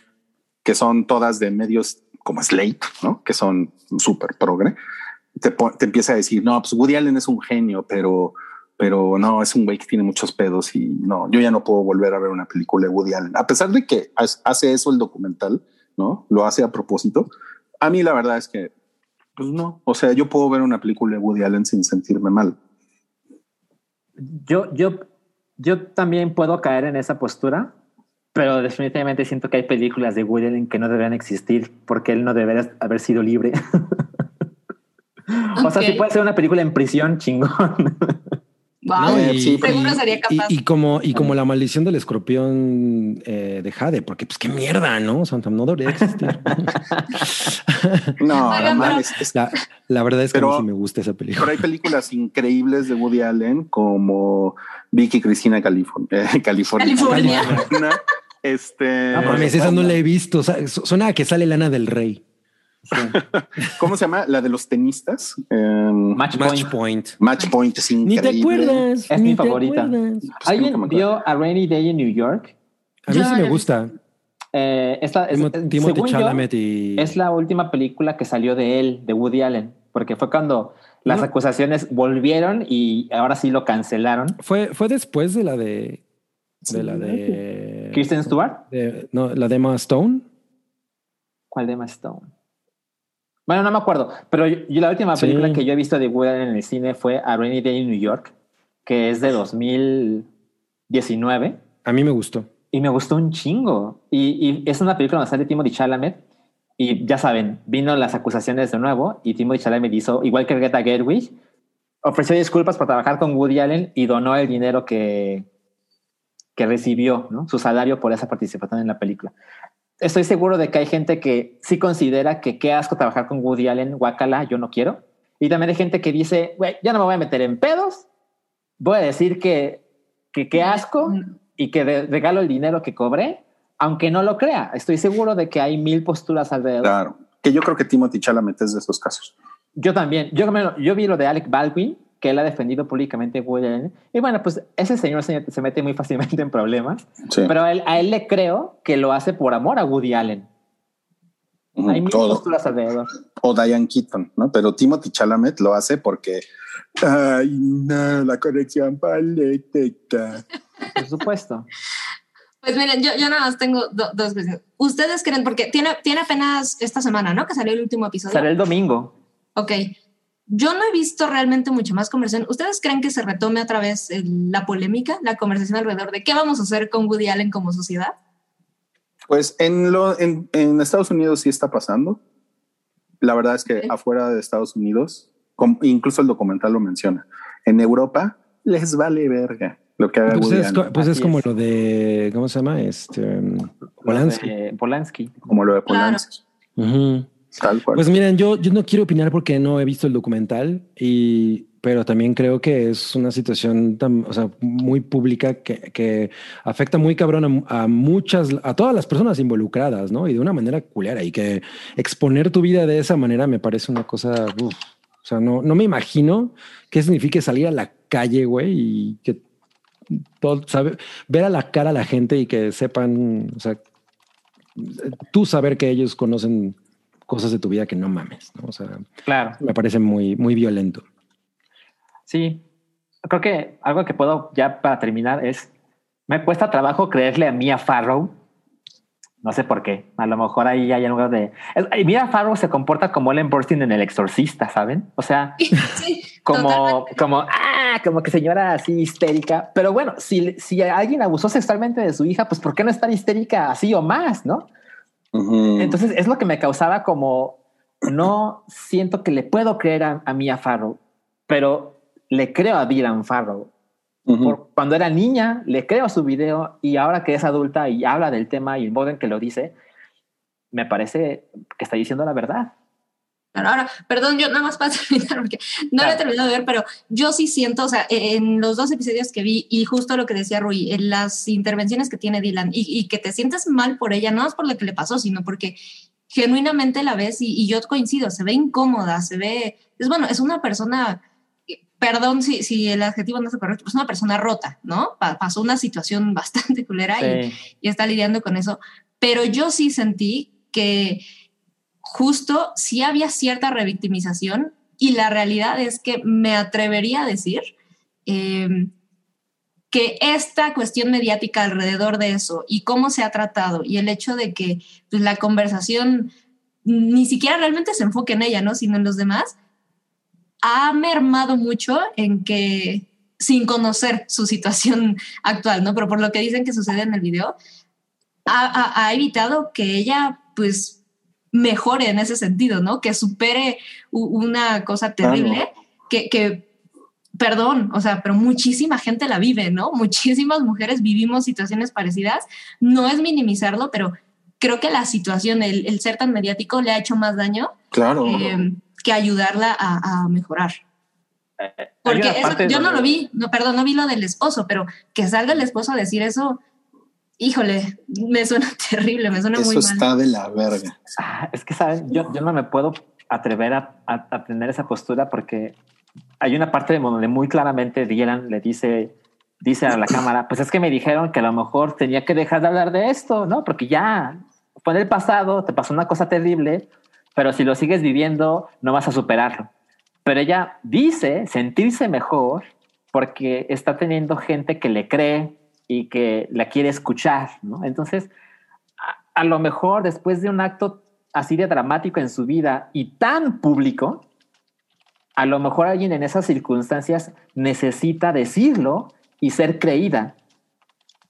que son todas de medios como Slate, ¿no? Que son súper progre, te, te empieza a decir, no, pues Woody Allen es un genio, pero pero no, es un güey que tiene muchos pedos y no, yo ya no puedo volver a ver una película de Woody Allen. A pesar de que hace eso el documental, ¿no? Lo hace a propósito. A mí la verdad es que, pues no, o sea, yo puedo ver una película de Woody Allen sin sentirme mal. Yo, yo, yo también puedo caer en esa postura, pero definitivamente siento que hay películas de Woody Allen que no deberían existir porque él no debería haber sido libre. okay. O sea, si puede ser una película en prisión, chingón. Wow, no, y, sí, seguro y, sería capaz. Y, y, como, y como la maldición del escorpión eh, de Jade, porque pues qué mierda, ¿no? O sea, no debería existir. no, la, mal, es, es, la, la, verdad es que pero, a mí sí me gusta esa película. Pero hay películas increíbles de Woody Allen como Vicky Cristina California. Eh, California. California. este. No, mames, esa no la he visto. O sea, suena a que sale Lana del Rey. Sí. ¿Cómo se llama? La de los tenistas. Um, Match, Match, Point. Match Point es increíble. Ni te acuerdas. Es mi favorita. Pues ¿Alguien vio A Rainy Day in New York? A mí sí me gusta. Eh, esta, es, Timothy Chalamet y... es la última película que salió de él, de Woody Allen, porque fue cuando las no. acusaciones volvieron y ahora sí lo cancelaron. Fue, fue después de la de... De la de... Kristen Stewart. De, no, la de Emma Stone. ¿Cuál de Emma Stone? Bueno, no me acuerdo, pero yo, yo la última película sí. que yo he visto de Woody Allen en el cine fue A Rainy Day in New York, que es de 2019. A mí me gustó. y me gustó un chingo. Y, y es una película donde sale Timothy Chalamet. Y ya saben, vino las acusaciones de nuevo y Timothy Chalamet hizo, igual que Greta Gerwig, ofreció disculpas por trabajar con Woody Allen y donó el dinero que, que recibió, ¿no? su salario por esa participación en la película. Estoy seguro de que hay gente que sí considera que qué asco trabajar con Woody Allen, guacala, yo no quiero. Y también hay gente que dice, güey, ya no me voy a meter en pedos, voy a decir que que qué asco y que de- regalo el dinero que cobré, aunque no lo crea. Estoy seguro de que hay mil posturas alrededor. Claro. Que yo creo que Timothy Chalamet es de esos casos. Yo también. Yo, yo vi lo de Alec Baldwin, que él ha defendido públicamente Woody Allen. Y bueno, pues ese señor se, se mete muy fácilmente en problemas. Sí. Pero a él, a él le creo que lo hace por amor a Woody Allen. Hay mil Todo. posturas alrededor. o Diane Keaton, ¿no? Pero Timothy Chalamet lo hace porque ay, no, la corrección política. Por supuesto. Pues miren, yo, yo nada más tengo do- dos cuestiones. ¿Ustedes creen, porque tiene, tiene apenas esta semana, ¿no? Que salió el último episodio. Será el domingo. Ok. Yo no he visto realmente mucho más conversación. ¿Ustedes creen que se retome otra vez el- la polémica, la conversación alrededor de qué vamos a hacer con Woody Allen como sociedad? Pues en, lo, en, en Estados Unidos sí está pasando. La verdad es que afuera de Estados Unidos, incluso el documental lo menciona. En Europa les vale verga lo que haga Pues, Woody es, Allen, co- pues es como es. lo de, ¿cómo se llama? Este, um, Polanski. Polanski. como lo de Claro. Polanski. Pues miren, yo, yo no quiero opinar porque no he visto el documental, y, pero también creo que es una situación o sea, muy pública que, que afecta muy cabrón a, muchas, a todas las personas involucradas, ¿no? Y de una manera culera y que exponer tu vida de esa manera me parece una cosa, o sea, no, no me imagino qué significa salir a la calle, güey, y que todo, sabe, ver a la cara a la gente y que sepan, o sea, tú saber que ellos conocen cosas de tu vida que no mames, ¿no? O sea, Claro. me parece muy, muy violento. Sí. Creo que algo que puedo ya para terminar es, me cuesta trabajo creerle a Mia Farrow. No sé por qué. A lo mejor ahí hay algo de... Mia Farrow se comporta como Ellen Burstyn en El Exorcista, ¿saben? O sea, Sí, como, totalmente. como, ah, como que señora así histérica. Pero bueno, si, si alguien abusó sexualmente de su hija, pues ¿por qué no estar histérica así o más, no? Entonces es lo que me causaba como no siento que le puedo creer a, a Mia Farrow, pero le creo a Dylan Farrow. Por- cuando era niña, le creo su video y ahora que es adulta y habla del tema y el modo en que lo dice, me parece que está diciendo la verdad. Pero ahora, perdón, yo nada más para terminar, porque no lo he Claro. terminado de ver, pero yo sí siento, o sea, e, en los dos episodios que vi, y justo lo que decía Rui, en las intervenciones que tiene Dylan, y, y que te sientes mal por ella, no es por lo que le pasó, sino porque genuinamente la ves, y, y yo coincido, se ve incómoda, se ve, es bueno, es una persona, perdón si, si el adjetivo no es correcto, es una persona rota, ¿no? Pa- pasó una situación bastante culera y está lidiando con eso. Pero yo sí sentí que justo sí había cierta revictimización y la realidad es que me atrevería a decir eh, que esta cuestión mediática alrededor de eso y cómo se ha tratado y el hecho de que pues, la conversación ni siquiera realmente se enfoque en ella, ¿no? Sino en los demás, ha mermado mucho en que sin conocer su situación actual, ¿no? Pero por lo que dicen que sucede en el video, ha- ha evitado que ella, pues, mejore en ese sentido, ¿no? Que supere una cosa terrible, que, que, perdón, o sea, pero muchísima gente la vive, ¿no? Muchísimas mujeres vivimos situaciones parecidas. No es minimizarlo, pero creo que la situación, el, el ser tan mediático, le ha hecho más daño Claro. eh, que ayudarla a, a mejorar. Porque una eso- yo no lo vi, no, perdón, no vi lo del esposo, pero que salga el esposo a decir eso, híjole, me suena terrible, me suena muy Eso mal. está de la verga. Ah, Es que, ¿saben? Yo, yo no me puedo atrever a, a- a tener esa postura porque hay una parte de donde muy claramente Dylan le dice, dice a la cámara, pues es que me dijeron que a lo mejor tenía que dejar de hablar de esto, ¿no? Porque ya fue en el pasado, te pasó una cosa terrible, pero si lo sigues viviendo, no vas a superarlo. Pero ella dice sentirse mejor porque está teniendo gente que le cree y que la quiere escuchar. Entonces, a, a lo mejor después de un acto así de dramático en su vida y tan público, a lo mejor alguien en esas circunstancias necesita decirlo y ser creída.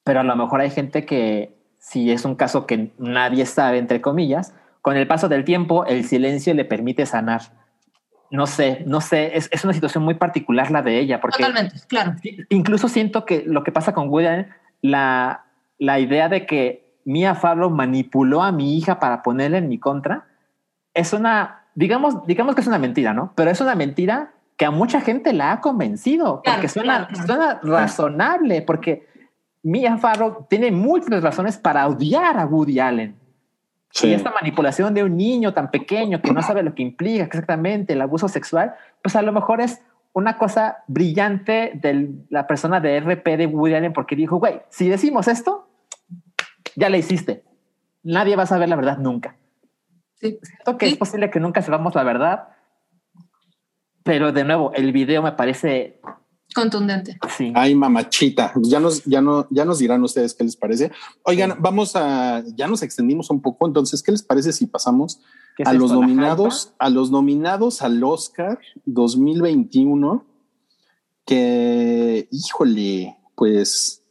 pero a lo mejor hay gente que, si es un caso que nadie sabe, entre comillas, con el paso del tiempo, el silencio le permite sanar. No sé, no sé, es, es una situación muy particular la de ella, porque Totalmente, claro. incluso siento que lo que pasa con Woody Allen, la, la idea de que Mia Farrow manipuló a mi hija para ponerla en mi contra, es una, digamos, digamos que es una mentira, ¿no? Pero es una mentira que a mucha gente la ha convencido, Claro, porque suena, claro. suena razonable, porque Mia Farrow tiene múltiples razones para odiar a Woody Allen. Sí. Y esta manipulación de un niño tan pequeño que no sabe lo que implica exactamente el abuso sexual, pues a lo mejor es una cosa brillante de la persona de RP de Woody Allen porque dijo, güey, si decimos esto, ya la hiciste. Nadie va a saber la verdad nunca. Sí. Siento que Sí. es posible que nunca sepamos la verdad, pero de nuevo, el video me parece, Contundente. sí. Ay, mamachita. Ya nos, ya no, ya nos dirán ustedes qué les parece. Oigan, vamos a, ya nos extendimos un poco. Entonces, ¿qué les parece si pasamos ¿Qué es a los esto, nominados, a los nominados al Oscar 2021? Que, híjole, pues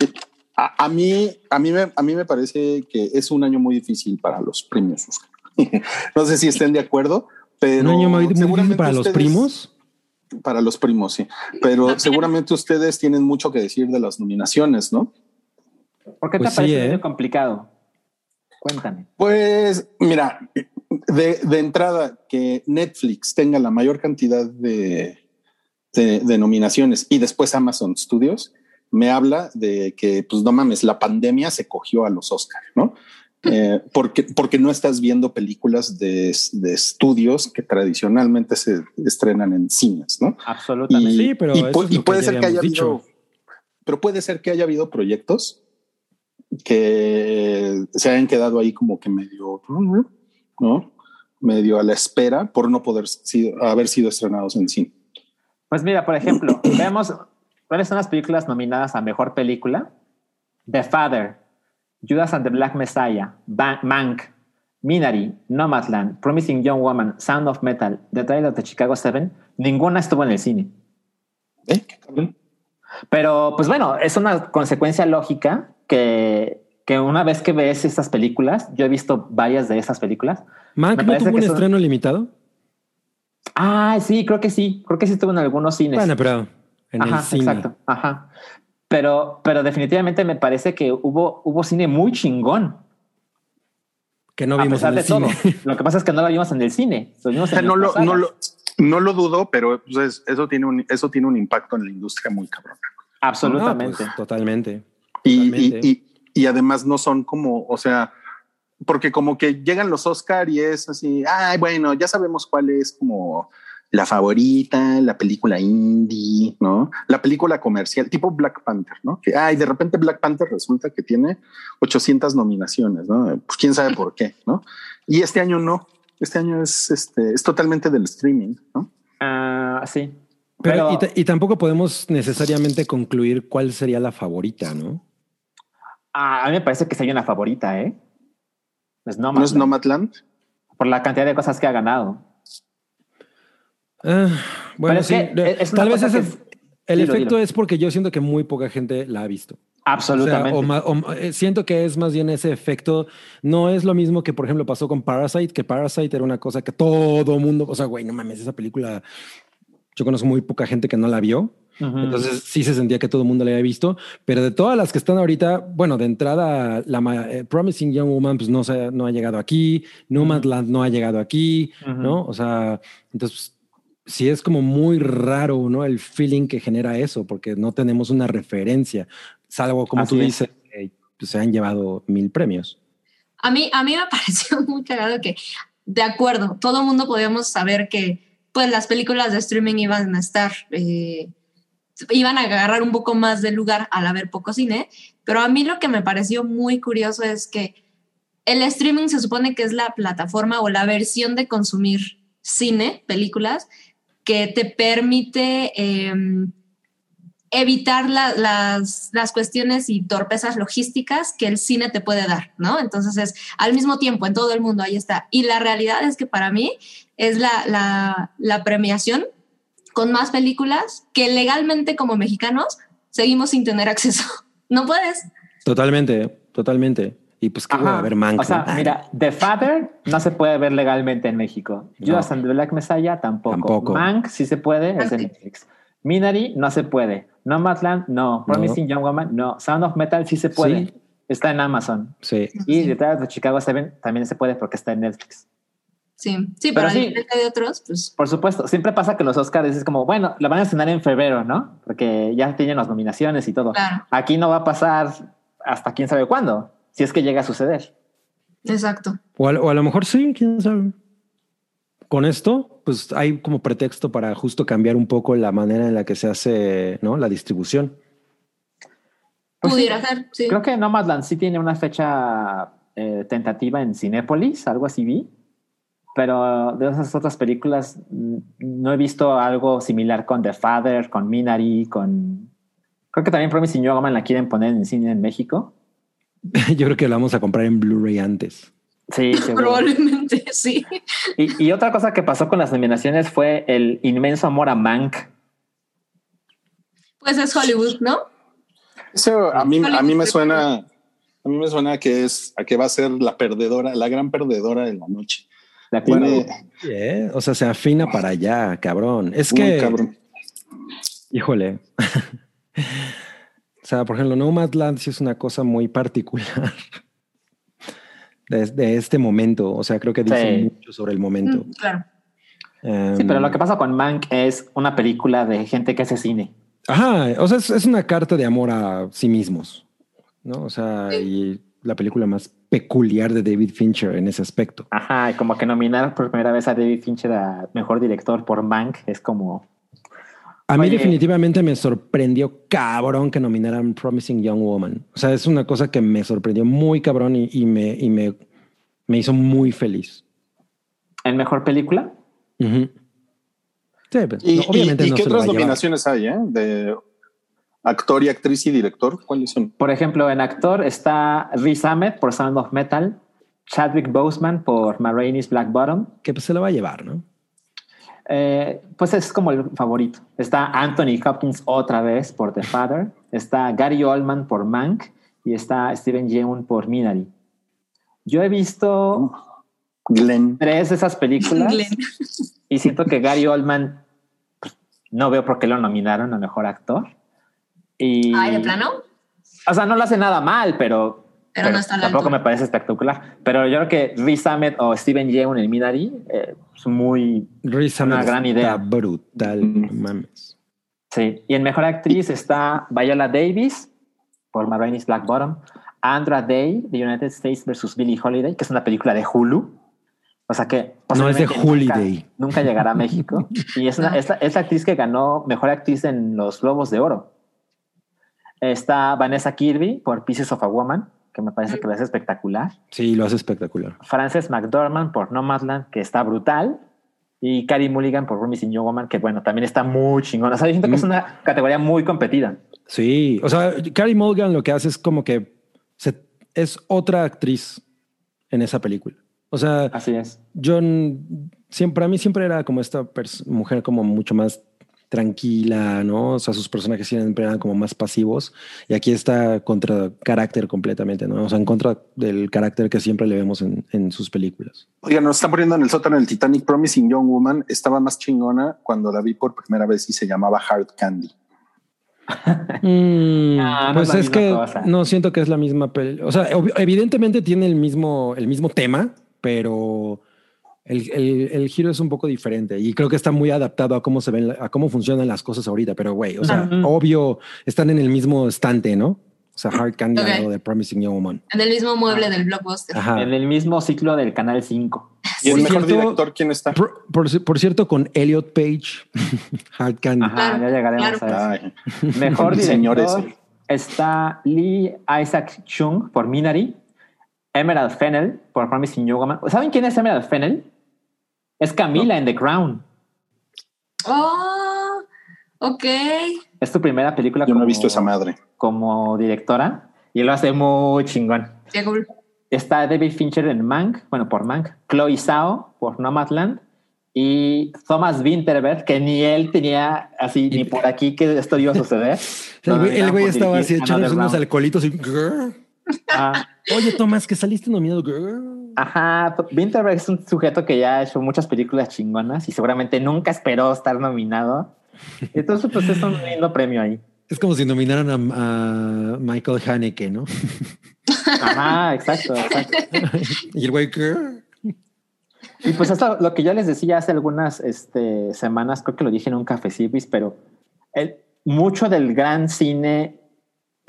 eh, a, a mí, a mí me, a mí me parece que es un año muy difícil para los premios Oscar. no sé si estén de acuerdo, pero Un año muy, muy difícil para los primos. Para los primos, sí. Pero seguramente ustedes tienen mucho que decir de las nominaciones, ¿no? ¿Por qué te Pues sí, parece ¿eh? complicado? Cuéntame. Pues mira, de, de entrada, que Netflix tenga la mayor cantidad de, de, de nominaciones y después Amazon Studios, me habla de que, pues no mames, la pandemia se cogió a los Oscars, ¿no? Eh, porque, porque no estás viendo películas de, de estudios que tradicionalmente se estrenan en cines, ¿no? Absolutamente. Y, Sí, pero y eso y que puede ya ser que haya dicho. habido, pero puede ser que haya habido proyectos que se hayan quedado ahí como que medio, ¿no? Medio a la espera por no poder sido- haber sido estrenados en cine. Pues mira, por ejemplo, vemos cuáles son las películas nominadas a mejor película: The Father, Judas and the Black Messiah, Ba- Mank, Minari, Nomadland, Promising Young Woman, Sound of Metal, The Trial of the Chicago Seven. Ninguna estuvo en el cine. ¿Eh? Pero, pues bueno, es una consecuencia lógica que, que una vez que ves estas películas, yo he visto varias de estas películas. Mank no tuvo un son- estreno limitado. Ah, sí, creo que sí. Creo que sí estuvo en algunos cines. Bueno, pero en Ajá, el cine. exacto. Ajá. Pero, pero definitivamente me parece que hubo, hubo cine muy chingón. Que no a vimos pesar en de el cine. todo. Lo que pasa es que no lo vimos en el cine. Lo vimos O sea, en no, lo, no, lo, no lo dudo, pero pues, eso, tiene un, eso tiene un impacto en la industria muy cabrón. Absolutamente. No, pues, totalmente. Y, Totalmente. y, y, y además no son como, o sea, porque como que llegan los Oscar y es así, ay, bueno, ya sabemos cuál es como la favorita, la película indie, ¿no? La película comercial, tipo Black Panther, ¿no? Que, ay, de repente Black Panther resulta que tiene 800 nominaciones, ¿no? Pues quién sabe por qué, ¿no? Y este año no, este año es, este, es totalmente del streaming, ¿no? Ah, sí. Pero, Pero- y, ta- y tampoco podemos necesariamente concluir cuál sería la favorita, ¿no? Ah, a mí me parece que hay una favorita, ¿eh? Es ¿No es Nomadland? por la cantidad de cosas que ha ganado. Ah, bueno, es sí. que es Tal vez ese- que- el Dilo, efecto dilo. es porque yo siento que muy poca gente la ha visto. O sea, Absolutamente. o ma- o ma- eh, siento que es más bien ese efecto. No es lo mismo que, por ejemplo, pasó con Parasite, que Parasite era una cosa que todo mundo, o sea, güey, no mames, esa película. Yo conozco muy poca gente que no la vio. Ujú. Entonces sí se sentía que todo el mundo la había visto, pero de todas las que están ahorita, bueno, de entrada, la eh, Promising Young Woman pues no, se, no ha llegado aquí, Nomadland no ha llegado aquí, Ujú. ¿no? O sea, entonces sí es como muy raro, ¿no? El feeling que genera eso, porque no tenemos una referencia, salvo como Así tú es. dices, que pues, se han llevado mil premios. A mí, a mí me pareció muy cagado que, de acuerdo, todo el mundo podíamos saber que pues las películas de streaming iban a estar, eh, iban a agarrar un poco más de lugar al haber poco cine, pero a mí lo que me pareció muy curioso es que el streaming se supone que es la plataforma o la versión de consumir cine, películas, que te permite em, evitar la- las, las cuestiones y torpezas logísticas que el cine te puede dar, ¿no? Entonces es al mismo tiempo en todo el mundo, ahí está. Y la realidad es que para mí es la, la, la premiación con más películas que legalmente como mexicanos seguimos sin tener acceso. No puedes. Totalmente, totalmente. Y pues que va a Ajá. haber Mank. O sea, ¿no? mira, The Father no se puede ver legalmente en México. No. Judas and the Black Messiah tampoco. Tampoco. Mank sí se puede, es de. Netflix. Minari no se puede. Nomadland no. Promising Young Woman no. Sound of Metal sí se puede. Sí. Está en Amazon. Sí. Y detrás de Chicago 7 también se puede porque está en Netflix. Sí, sí, Pero pero, sí. de otros, pues Por supuesto, siempre pasa que los Oscars es como, bueno, la van a estrenar en febrero, ¿no? Porque ya tienen las nominaciones y todo. claro, Aquí no va a pasar hasta quién sabe cuándo, si es que llega a suceder. exacto. O a, o a lo mejor sí, quién sabe. Con esto, pues hay como pretexto para justo cambiar un poco la manera en la que se hace ¿no? la distribución. Pues sí. Pudiera ser, sí. Creo que Nomadland sí tiene una fecha eh, tentativa en Cinépolis, algo así vi. Pero de esas otras películas mm, no he visto algo similar con The Father, con Minari, con... Creo que también Promising Young Woman la quieren poner en cine en México. Yo creo que la vamos a comprar en Blu-ray antes. Sí, seguro. Probablemente sí. Y, y otra cosa que pasó con las nominaciones fue el inmenso amor a Mank. Pues es Hollywood, ¿no? Eso a mí, a mí me suena, a mí me suena que es, a que va a ser la perdedora, la gran perdedora de la noche. ¿De acuerdo? Tiene ¿Eh? O sea, se afina para allá, cabrón. Es muy que, cabrón. híjole. o sea, por ejemplo, Nomadland sí es una cosa muy particular de, de este momento. O sea, creo que dice Sí. mucho sobre el momento. Mm, claro. Em, Sí, pero lo que pasa con Mank es una película de gente que hace cine. Ajá, o sea, es, es una carta de amor a sí mismos, ¿no? O sea, Sí. y la película más peculiar de David Fincher en ese aspecto. Ajá, y como que nominar por primera vez a David Fincher a mejor director por Mank es como. A mí Oye. definitivamente me sorprendió cabrón que nominaran Promising Young Woman. O sea, es una cosa que me sorprendió muy cabrón y, y me, y me, me hizo muy feliz. ¿En mejor película? Ujú. Sí, pues, ¿Y, no, obviamente y- y no qué se otras nominaciones hay, eh? De actor y actriz y director. ¿Cuáles son? Por ejemplo, en actor está Riz Ahmed por Sound of Metal, Chadwick Boseman por Ma Rainey's Black Bottom. Que pues, se lo va a llevar, ¿no? Eh, pues es como el favorito. Está Anthony Hopkins otra vez por The Father, está Gary Oldman por Mank y está Steven Yeun por Minari. Yo he visto Glenn. tres de esas películas Glenn. y siento que Gary Oldman pues, no veo por qué lo nominaron a mejor actor. Y, Ay, de plano. O sea, no lo hace nada mal, pero, Pero no está a la tampoco altura. me parece espectacular. Pero yo creo que Riz Ahmed o Steven Yeun en Minari eh, es muy Riz Una Ahmed gran está idea. brutal, Mm. no mames. Sí, y en mejor actriz está Viola Davis por Ma Rainey's Black Bottom, Andra Day de United States versus Billie Holiday, que es una película de Hulu. O sea que No es de nunca- Holiday. Nunca, llegará a México. y es, una, No. es, la, es la actriz que ganó mejor actriz en los Globos de Oro. Está Vanessa Kirby por Pieces of a Woman, que me parece que lo hace espectacular. Sí, lo hace espectacular. Frances McDormand por Nomadland, que está brutal. Y Carrie Mulligan por Promising Young Woman, que bueno, también está muy chingona. O sea, yo siento que es Mm. una categoría muy competida. Sí, o sea, Carrie Mulligan lo que hace es como que se- es otra actriz en esa película. O sea, Así es. yo n- siempre, para mí siempre era como esta mujer como mucho más tranquila, ¿no? O sea, sus personajes siempre eran como más pasivos y aquí está contra carácter completamente, ¿no? O sea, en contra del carácter que siempre le vemos en, en sus películas. Oiga, nos están poniendo en el sótano del Titanic Promising Young Woman. Estaba más chingona cuando la vi por primera vez y se llamaba Hard Candy. Mm, no pues es que cosa. no siento que es la misma peli. O sea, evidentemente tiene el mismo, el mismo tema, pero el, el- el giro es un poco diferente y creo que está muy adaptado a cómo se ven, a cómo funcionan las cosas ahorita. Pero güey, o sea, obvio están en el mismo estante, ¿no? O sea, Hard Candy Ok. al lado de Promising Young Woman. En el mismo mueble del blockbuster. Ajá. En el mismo ciclo del Canal 5. Y el Por mejor cierto- director, ¿quién está? Por, por- por cierto, con Elliot Page, Hard Candy. Ajá, Claro, ya llegaremos claro. a eso. Ay, Mejor El director señor ese. está Lee Isaac Chung por Minari, Emerald Fennel por Promising Young Woman. ¿Saben quién es Emerald Fennel? Es Camila en The Crown. Oh, ok. Es tu primera película yo no he como- visto esa madre. como directora y lo hace muy chingón. Qué cool. Está David Fincher en Mank, bueno, por Mank, Chloe Zhao por Nomadland y Thomas Winterberg, que ni él tenía así, ni por aquí que esto iba a suceder. El güey, estaba así echando unos alcoholitos y. Ah, Oye, Tomás, que saliste nominado. grr". Ajá, Winterberg es un sujeto que ya ha hecho muchas películas chingonas y seguramente nunca esperó estar nominado. Entonces, pues es un lindo premio ahí. Es como si nominaran a, a Michael Haneke, ¿no? Ajá, exacto, exacto. y el. Y pues esto, lo que yo les decía hace algunas este, semanas, creo que lo dije en un café Cibis, pero el, mucho del gran cine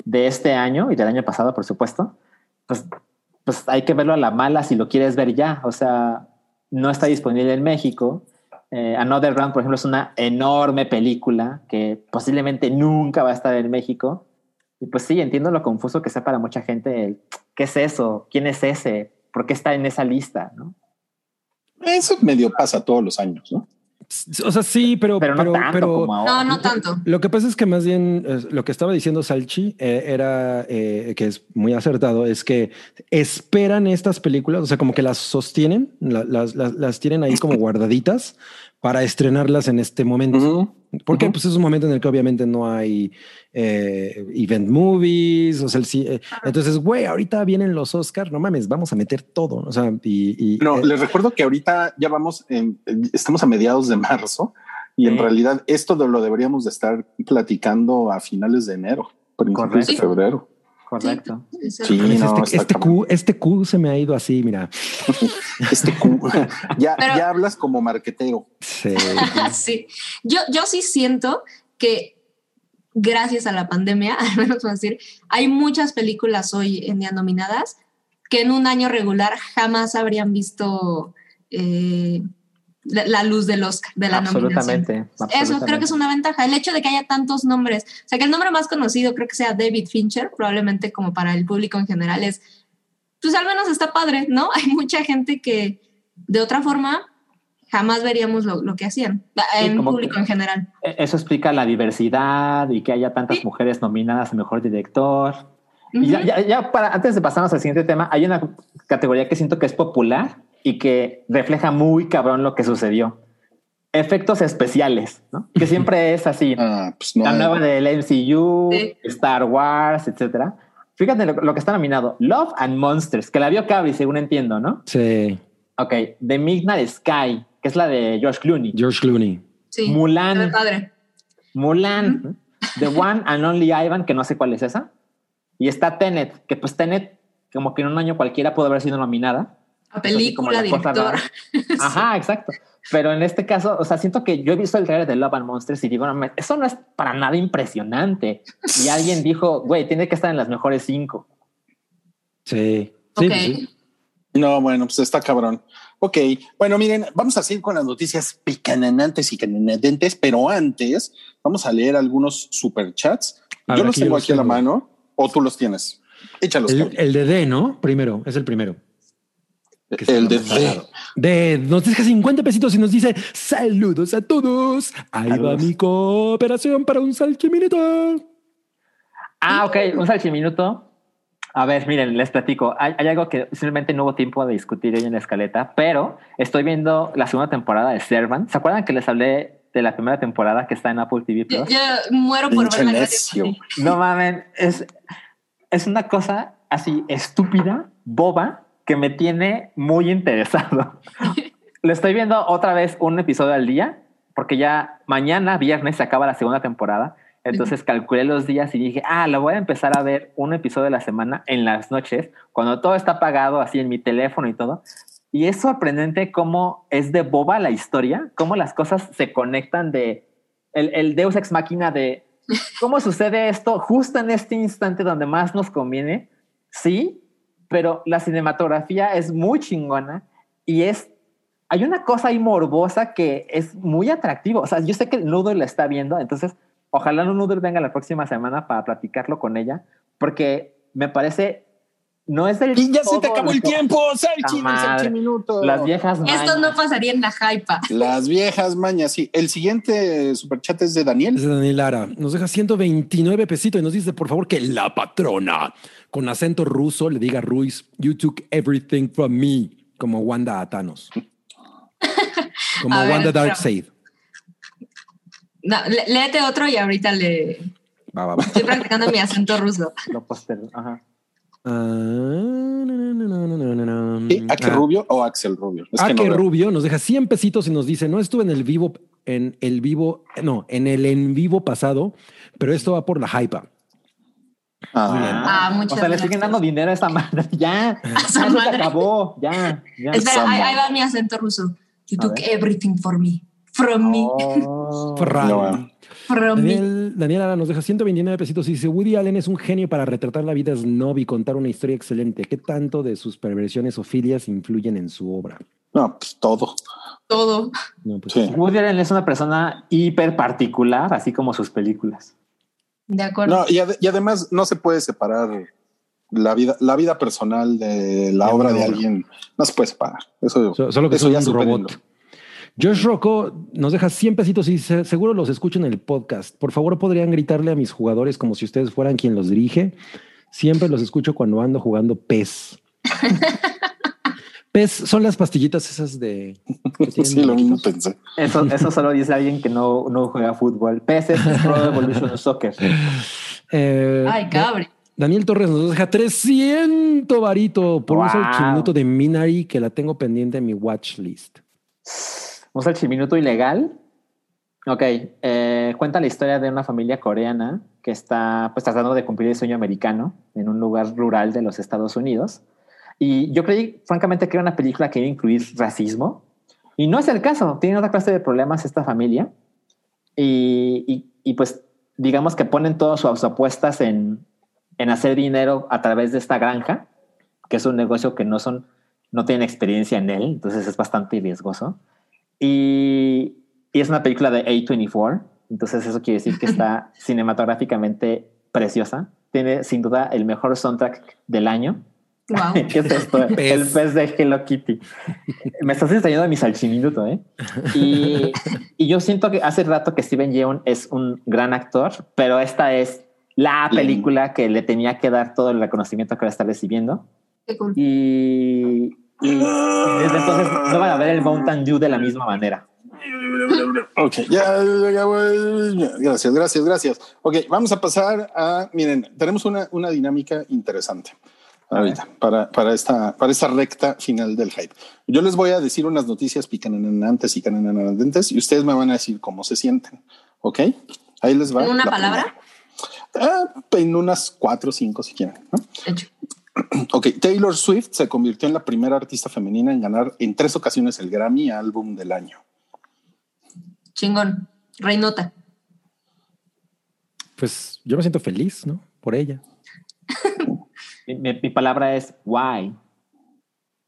de este año y del año pasado, por supuesto, pues, pues hay que verlo a la mala si lo quieres ver ya. O sea, no está disponible en México. Eh, Another Round, por ejemplo, es una enorme película que posiblemente nunca va a estar en México. Y pues sí, entiendo lo confuso que sea para mucha gente el, ¿qué es eso? ¿Quién es ese? ¿Por qué está en esa lista? ¿no? Eso medio pasa todos los años, ¿no? O sea, sí, pero. Pero no tanto pero- como ahora. No, no tanto. Lo que pasa es que más bien eh, lo que estaba diciendo Salchi eh, era eh, que es muy acertado, es que esperan estas películas, o sea, como que las sostienen, la- las, las, las tienen ahí como guardaditas para estrenarlas en este momento. Porque pues es un momento en el que obviamente no hay eh, event movies, o sea, el, eh, entonces, güey, ahorita vienen los Oscars, no mames, vamos a meter todo, o sea, y... y, No, eh, les recuerdo que ahorita ya vamos, en- estamos a mediados de marzo y en realidad esto de- lo deberíamos de estar platicando a finales de enero, principios Correcto. de febrero. Correcto. Sí, Sí, mames, no, este, este. Q, este Q se me ha ido así, mira. Este cu- ya, Pero- ya hablas como marquetero. Sí. sí. Yo, yo sí siento que gracias a la pandemia, al menos voy a decir, hay muchas películas hoy en día nominadas que en un año regular jamás habrían visto eh, la, luz del Oscar, de la nominación. Absolutamente. Eso creo que es una ventaja. El hecho de que haya tantos nombres, o sea, que el nombre más conocido creo que sea David Fincher, probablemente como para el público en general es, pues al menos está padre, ¿no? Hay mucha gente que de otra forma jamás veríamos lo, lo que hacían, Sí, en como público en general. E- Eso explica la diversidad y que haya tantas Sí. mujeres nominadas a mejor director. Y ya, ya- ya para antes de pasarnos al siguiente tema, hay una categoría que siento que es popular y que refleja muy cabrón lo que sucedió. Efectos especiales, ¿no? Que siempre es así. Ah, pues no. la nueva del MCU, Sí. Star Wars, etcétera. Fíjate lo, lo que está nominado: Love and Monsters, que la vio Cabri, según entiendo, ¿no? Sí, Ok, The Midnight Sky, que es la de George Clooney. George Clooney. Sí, Mulan. padre. Mulan, The One and Only Ivan, que no sé cuál es esa. Y está Tenet, que pues Tenet, como que en un año cualquiera pudo haber sido nominada. A Es así como película, director. Ajá, exacto. Pero en este caso, o sea, siento que yo he visto el trailer de Love and Monsters y digo, no, eso no es para nada impresionante. Y alguien dijo, güey, tiene que estar en las mejores cinco. Sí. Sí, Ok. pues sí. No, bueno, pues está cabrón. Ok, bueno, miren, vamos a seguir con las noticias picananantes y cananadentes, pero antes vamos a leer algunos superchats. A Yo ver, los tengo aquí a la mano o tú los tienes. Échalos. El, el de D, ¿no? Primero, es el primero. El de. De nos deja 50 pesitos y nos dice saludos a todos. Ahí va Saludos. mi cooperación para un salchiminuto. Ah, ok, un salchiminuto. A ver, miren, les platico. Hay, hay algo que simplemente no hubo tiempo de discutir hoy en la escaleta, pero estoy viendo la segunda temporada de Servant. ¿Se acuerdan que les hablé de la primera temporada que está en Apple TV Yo, Plus? yo muero por verla. No mamen, es, es una cosa así estúpida, boba, que me tiene muy interesado. Le estoy viendo otra vez un episodio al día, porque ya mañana, viernes, se acaba la segunda temporada. Entonces calculé los días y dije, ah, lo voy a empezar a ver un episodio de la semana en las noches, cuando todo está apagado así en mi teléfono y todo. Y es sorprendente cómo es de boba la historia, cómo las cosas se conectan de el, el Deus ex máquina de cómo sucede esto justo en este instante donde más nos conviene. Sí, pero la cinematografía es muy chingona y es hay una cosa ahí morbosa que es muy atractivo. O sea, yo sé que Noodle la está viendo, entonces ojalá Noodle venga la próxima semana para platicarlo con ella, porque me parece no es del Y ya se te acabó el tiempo, Salchi. Salchi minuto. Las viejas Esto no mañas. pasaría en la hypa. Las viejas mañas, sí. El siguiente superchat es de Es Daniel. de Daniel Lara. Nos deja 129 pesitos y nos dice, por favor, que la patrona con acento ruso le diga a Ruiz, you took everything from me, como Wanda a Thanos. Como A ver, Wanda pero- Darkseid. No, lé- léete otro y ahorita le Va, va, va. estoy practicando mi acento ruso. Lo postero. Ajá. ¿Sí? ¿Ake Ah, Rubio o Axel Rubio? Es que no. Rubio nos deja 100 pesitos y nos dice, no estuve en el vivo, en el vivo, no, en el en vivo pasado, pero esto va por la hypa. Ah, Ah, muchas o sea, le siguen gracias. dando dinero a esa madre. Ya, ya se acabó. Ya, ya. Espera, ahí, va mi acento ruso. You A took ver. everything for me. From me. Oh. From. Daniel, Daniel Ara nos deja 129 pesitos y dice, Woody Allen es un genio para retratar la vida snob y contar una historia excelente. ¿Qué tanto de sus perversiones o filias influyen en su obra? no, pues todo. Todo. No, pues, Sí. Woody Allen es una persona hiper particular, así como sus películas. De acuerdo. No, y, ade- y además no se puede separar la vida, la vida personal de la De obra de alguien. No se puede separar. Eso, So- Solo que eso soy ya un supérenlo. robot. Josh Rocco nos deja 100 pesitos y seguro los escucho en el podcast. Por favor, podrían gritarle a mis jugadores como si ustedes fueran quien los dirige. Siempre los escucho cuando ando jugando PES. PES son las pastillitas esas de... Sí, lo mismo pensé. Eso, eso solo dice alguien que no, no juega fútbol. PS es Pro Evolution Soccer. Eh, Ay, cabre. Daniel Torres nos deja 300 varito por un Wow. salchiminuto de Minari que la tengo pendiente en mi watch list. Un salchiminuto ilegal. Ok, eh, cuenta la historia de una familia coreana que está pues tratando de cumplir el sueño americano en un lugar rural de los Estados Unidos. Y yo creí, francamente, que era una película que iba a incluir racismo. Y no es el caso. Tiene otra clase de problemas esta familia. Y, y- y, pues digamos que ponen todas sus apuestas en, en hacer dinero a través de esta granja, que es un negocio que no son, no tienen experiencia en él, entonces es bastante riesgoso. Y, y es una película de A24, entonces eso quiere decir que está cinematográficamente preciosa. Tiene sin duda el mejor soundtrack del año. Wow. ¿Qué es esto? Pez. El pez de Hello Kitty. Me estás extrañando mi salchiminuto, ¿eh? Y, y yo siento que hace rato que Steven Yeun es un gran actor, pero esta es la película que le tenía que dar todo el reconocimiento que ahora está recibiendo. Cool. Y, y desde entonces no van a ver el Mountain Dew de la misma manera. Ok, ya, ya, ya, voy. gracias, gracias, gracias. Ok, vamos a pasar a, miren, tenemos una, una dinámica interesante ahorita para, para, esta, para esta recta final del hype. Yo les voy a decir unas noticias picananantes y canananantes y ustedes me van a decir cómo se sienten. Ok, ahí les va. ¿En una la palabra? Ah, en unas cuatro o cinco si quieren. ¿no? Ok, Taylor Swift se convirtió en la primera artista femenina en ganar en tres ocasiones el Grammy Álbum del Año. Chingón. Reinota. Pues yo me siento feliz, ¿no? Por ella. Mi, mi- mi palabra es why.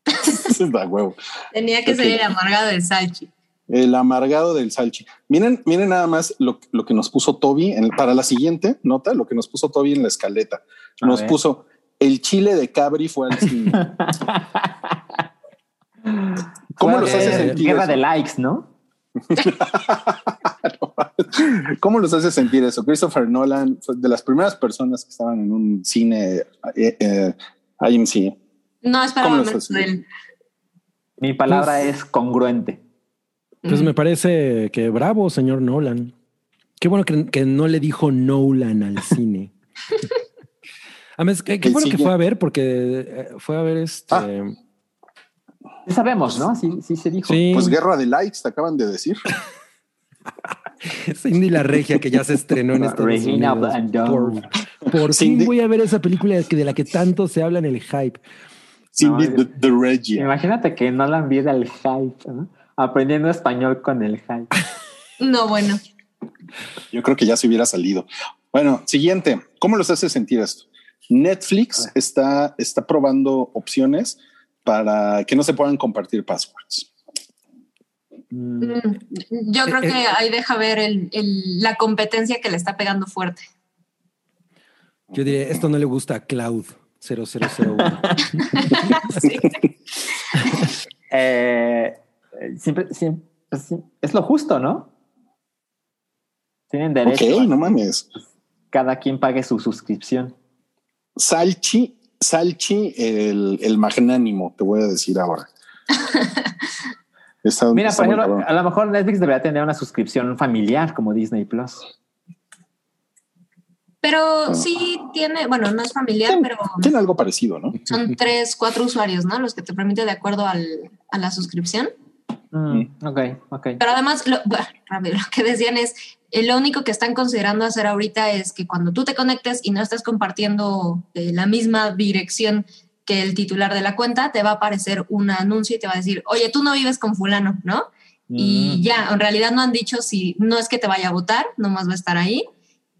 da huevo. Tenía que ser el amargado de Salchi. El amargado del salchi. Miren, miren nada más lo, lo que nos puso Toby en- para la siguiente nota, lo que nos puso Toby en la escaleta. Nos puso el chile de Cabri fue al cine. ¿Cómo Fue los hace sentir Guerra eso? de likes, ¿no? ¿Cómo los hace sentir eso? Christopher Nolan fue de las primeras personas que estaban en un cine eh, eh, IMC. No, espera ¿Cómo un los momento. haces? del- Mi palabra Pues- es congruente. Pues Mm. me parece que bravo, señor Nolan. Qué bueno que, que no le dijo Nolan al cine. Además, qué, bueno que fue a ver, porque eh, fue a ver este. Ah. Sabemos, ¿no? Sí, sí se dijo. Sí, Pues guerra de likes, te acaban de decir. Cindy la Regia, que ya se estrenó en Estados Regina Unidos. Por, por fin Cindy- voy a ver esa película que- de la que tanto se habla en el hype. Cindy No, the, the Regia. Imagínate que Nolan viera el hype, ¿no? aprendiendo español con el hype. No, bueno. Yo creo que ya se hubiera salido. Bueno, siguiente. ¿Cómo los hace sentir esto? Netflix está, está probando opciones para que no se puedan compartir passwords. Mm, Mm, Yo creo que ahí deja ver el- el- la competencia que le está pegando fuerte. Yo diría, esto no le gusta a Cloud 0001. Sí. eh, siempre, siempre, pues, es lo justo, ¿no? Tienen derecho. Ok, a- no mames. Cada quien pague su suscripción. Salchi, Salchi, el, el magnánimo, te voy a decir ahora. Está- Mira, está por ejemplo, a lo mejor Netflix debería tener una suscripción familiar como Disney Plus. Pero sí tiene, bueno, no es familiar, pero Tiene algo parecido, ¿no? son tres, cuatro usuarios, ¿no? Los que te permite de acuerdo al, a la suscripción. Mm, ok, ok. Pero además, lo, lo que decían es, eh, lo único que están considerando hacer ahorita es que cuando tú te conectes y no estás compartiendo eh, la misma dirección que el titular de la cuenta, te va a aparecer un anuncio y te va a decir, oye, tú no vives con fulano, ¿no? Y Mm. ya, en realidad no han dicho si no es que te vaya a votar, nomás va a estar ahí.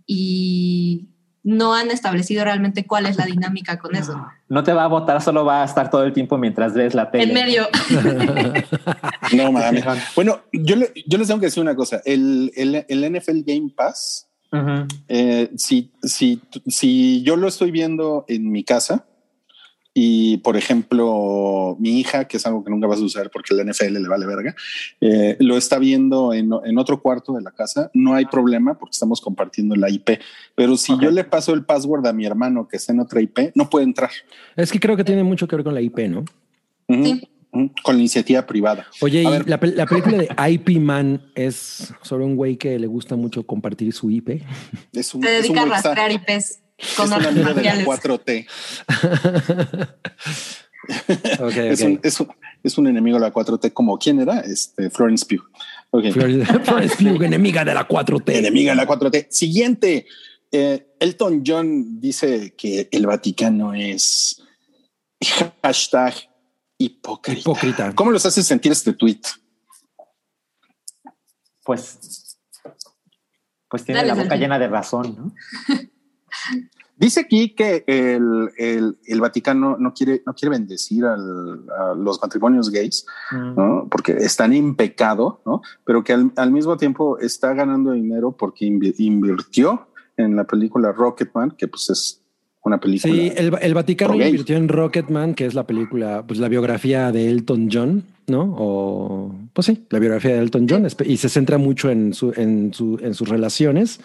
Y no han establecido realmente cuál es la dinámica con eso. No te va a votar, solo va a estar todo el tiempo mientras ves la tele. En medio. No, mames. Bueno, yo, le- yo les tengo que decir una cosa. El, el, el NFL Game Pass, eh, si, si, si yo lo estoy viendo en mi casa y, por ejemplo, mi hija, que es algo que nunca vas a usar porque el NFL le vale verga, eh, lo está viendo en, en otro cuarto de la casa, no hay problema porque estamos compartiendo la IP. Pero si Ok. yo le paso el password a mi hermano que está en otra IP, no puede entrar. Es que creo que tiene mucho que ver con la IP, ¿no? Sí. Con la iniciativa privada. Oye, A y la, pel- la película de IP Man es sobre un güey que le gusta mucho compartir su IP. Es un, Se es un dedica a rastrear IPs con es un artes amigo de la marciales. 4T. Ok, Es, un, es, un, es un enemigo de la 4T, como quién era? Este Florence Pugh. Florence Florence Pugh, enemiga de la 4T. Enemiga de la 4T. Siguiente. Eh, Elton John dice que el Vaticano es hashtag hipócrita. Hipócrita. ¿Cómo los hace sentir este tweet? Pues, pues tiene Dale, la boca Sergio. llena de razón, ¿no? Dice aquí que el, el- el Vaticano no quiere, no quiere bendecir al- a los matrimonios gays, Mm. ¿no? porque están en pecado, ¿no? pero que al, al mismo tiempo está ganando dinero porque invi- invirtió en la película Rocketman, que pues es una película. Sí, el, el Vaticano invirtió en Rocketman, que es la película, pues la biografía de Elton John, ¿no? O, pues sí, la biografía de Elton John, y se centra mucho en, su, en, su, en sus relaciones.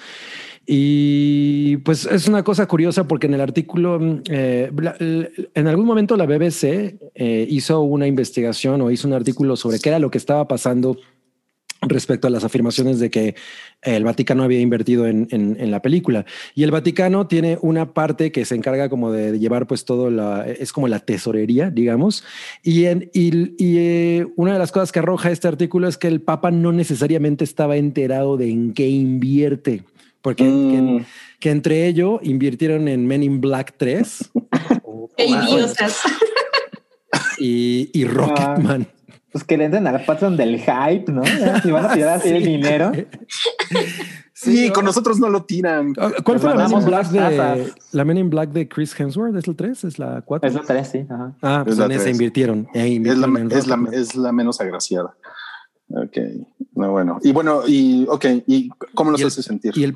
Y pues es una cosa curiosa porque en el artículo, eh, en algún momento la BBC eh, hizo una investigación o hizo un artículo sobre qué era lo que estaba pasando respecto a las afirmaciones de que el Vaticano había invertido en, en- en la película. Y el Vaticano tiene una parte que se encarga como de llevar pues todo la, es como la tesorería, digamos. Y, en, y, y, eh, una de las cosas que arroja este artículo es que el Papa no necesariamente estaba enterado de en qué invierte, porque Mm. que, que entre ello invirtieron en Men in Black 3 Qué idiotas. y, y Rocketman. Pues que le entren al patrón del hype, ¿no? Si van a tirar así el dinero. Sí, ¿no? con nosotros no lo tiran. Ah, ¿Cuál fue la Men in Black de la Men in Black de Chris Hemsworth? ¿Es la 3? ¿Es la 4? Es lo tres, sí. Ajá. Ah, pues Es la en esa invirtieron. Eh, Es la, en es, la, es la menos agraciada. Ok, no, bueno. Y bueno, y ok, ¿y cómo los Y el- hace sentir? Y el.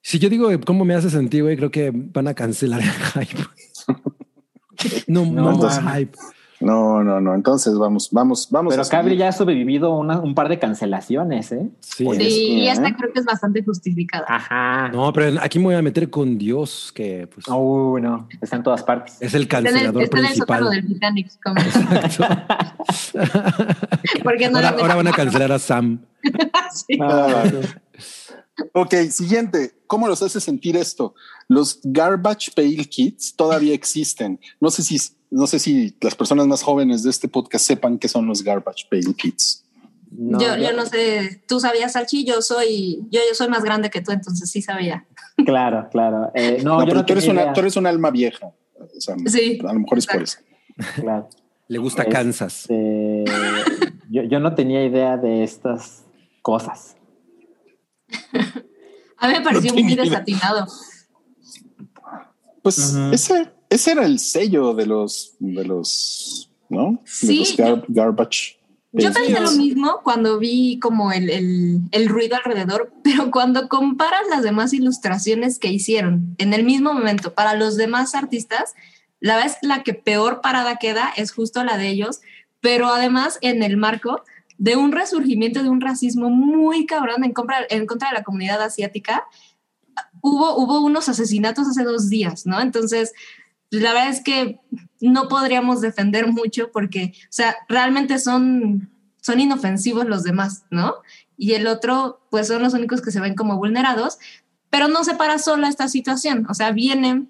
Si yo digo cómo me hace sentir, güey, creo que van a cancelar el hype. no, no, hype. No, no, no. Entonces vamos, vamos, vamos. Pero. Cabri ya ha sobrevivido una- un par de cancelaciones, ¿eh? Sí. Sí, y ¿eh? esta creo que es bastante justificada. Ajá. No, pero aquí me voy a meter con Dios, que pues, Uy, no. Está en todas partes. es el Está en el, cancelador está en el principal. del Titanic. Como, porque no ahora, ahora van a cancelar a Sam. Sí. Ah, Ok, siguiente. ¿Cómo los hace sentir esto? Los Garbage Pail Kids todavía existen. No sé si, no sé si las personas más jóvenes de este podcast sepan qué son los Garbage Pail Kids. No, yo, yo no sé, tú sabías, Salchi, yo soy, yo, yo soy más grande que tú, entonces sí sabía. Claro, claro. Eh, no, No, yo pero no tú, eres una, tú eres un alma vieja. O sea, Sí, a lo mejor es por eso. Claro. Le gusta Este, Kansas. yo, yo no tenía idea de estas cosas. A mí me pareció muy desatinado. Pues Ujú. ese, ese era el sello de los, de los, ¿no? Sí, de los gar- Garbage. Yo pensé lo mismo cuando vi como el, el, el ruido alrededor, pero cuando comparas las demás ilustraciones que hicieron en el mismo momento para los demás artistas, la vez la que peor parada queda es justo la de ellos, pero además en el marco de un resurgimiento de un racismo muy cabrón en contra, en contra de la comunidad asiática. Hubo, hubo unos asesinatos hace dos días, ¿no? Entonces, la verdad es que no podríamos defender mucho porque, o sea, realmente son, son inofensivos los demás, ¿no? Y el otro, pues son los únicos que se ven como vulnerados, pero no se para sola esta situación, o sea, viene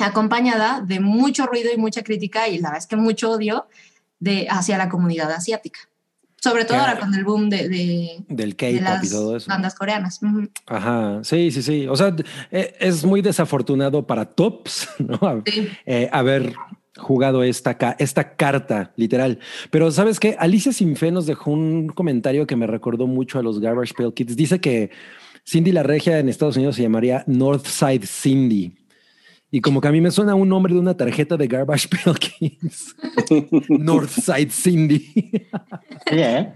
acompañada de mucho ruido y mucha crítica y la verdad es que mucho odio de, hacia la comunidad asiática. Sobre todo Claro. ahora con el boom de, de, Del de K-pop y todo eso. bandas coreanas. Ajá, sí, sí, sí. O sea, eh, es muy desafortunado para Tops, ¿no? Sí. Eh, haber jugado esta, esta carta, literal. Pero sabes qué? Alicia Sinfe nos dejó un comentario que me recordó mucho a los Garbage Pail Kids. Dice que Cindy la Regia en Estados Unidos se llamaría Northside Cindy. Y como que a mí me suena un nombre de una tarjeta de Garbage Pail Kids. Northside Cindy. Ay,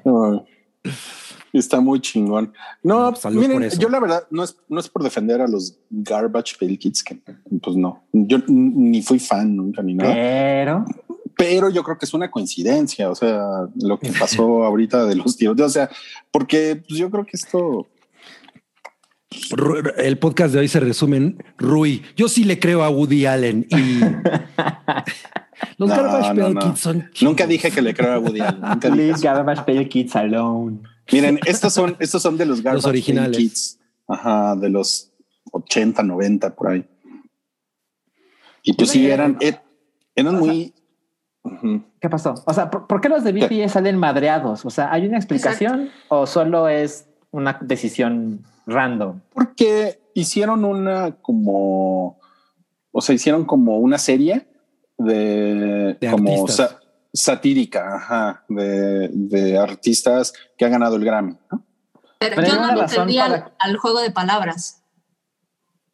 Está muy chingón. No, pues, Salud miren, por eso. yo la verdad no es, no es por defender a los Garbage Pail Kids, que pues no, yo ni fui fan nunca ni nada, Pero pero yo creo que es una coincidencia, o sea, lo que pasó ahorita de los tiros, o sea, porque pues, yo creo que esto, El podcast de hoy se resume en Rui. Yo sí le creo a Woody Allen y los No, Garbage no, Pail no. Kids son nunca chingos. dije que le creo a Woody Allen, nunca leave. Garbage Pail Kids alone. Miren, estos son, estos son de los Garbage originales. Kids, ajá, de los 80, 90 por ahí. Y pues sí, eran, er- eran muy... ¿Qué pasó? O sea, ¿por, por qué los de BTS salen madreados? O sea, ¿hay una explicación o solo es una decisión random? Porque hicieron una como, o sea, hicieron como una serie de, De como sa- satírica, ajá, de, de artistas que han ganado el Grammy. ¿no? Pero, Pero yo no lo razón entendí al, para- al juego de palabras.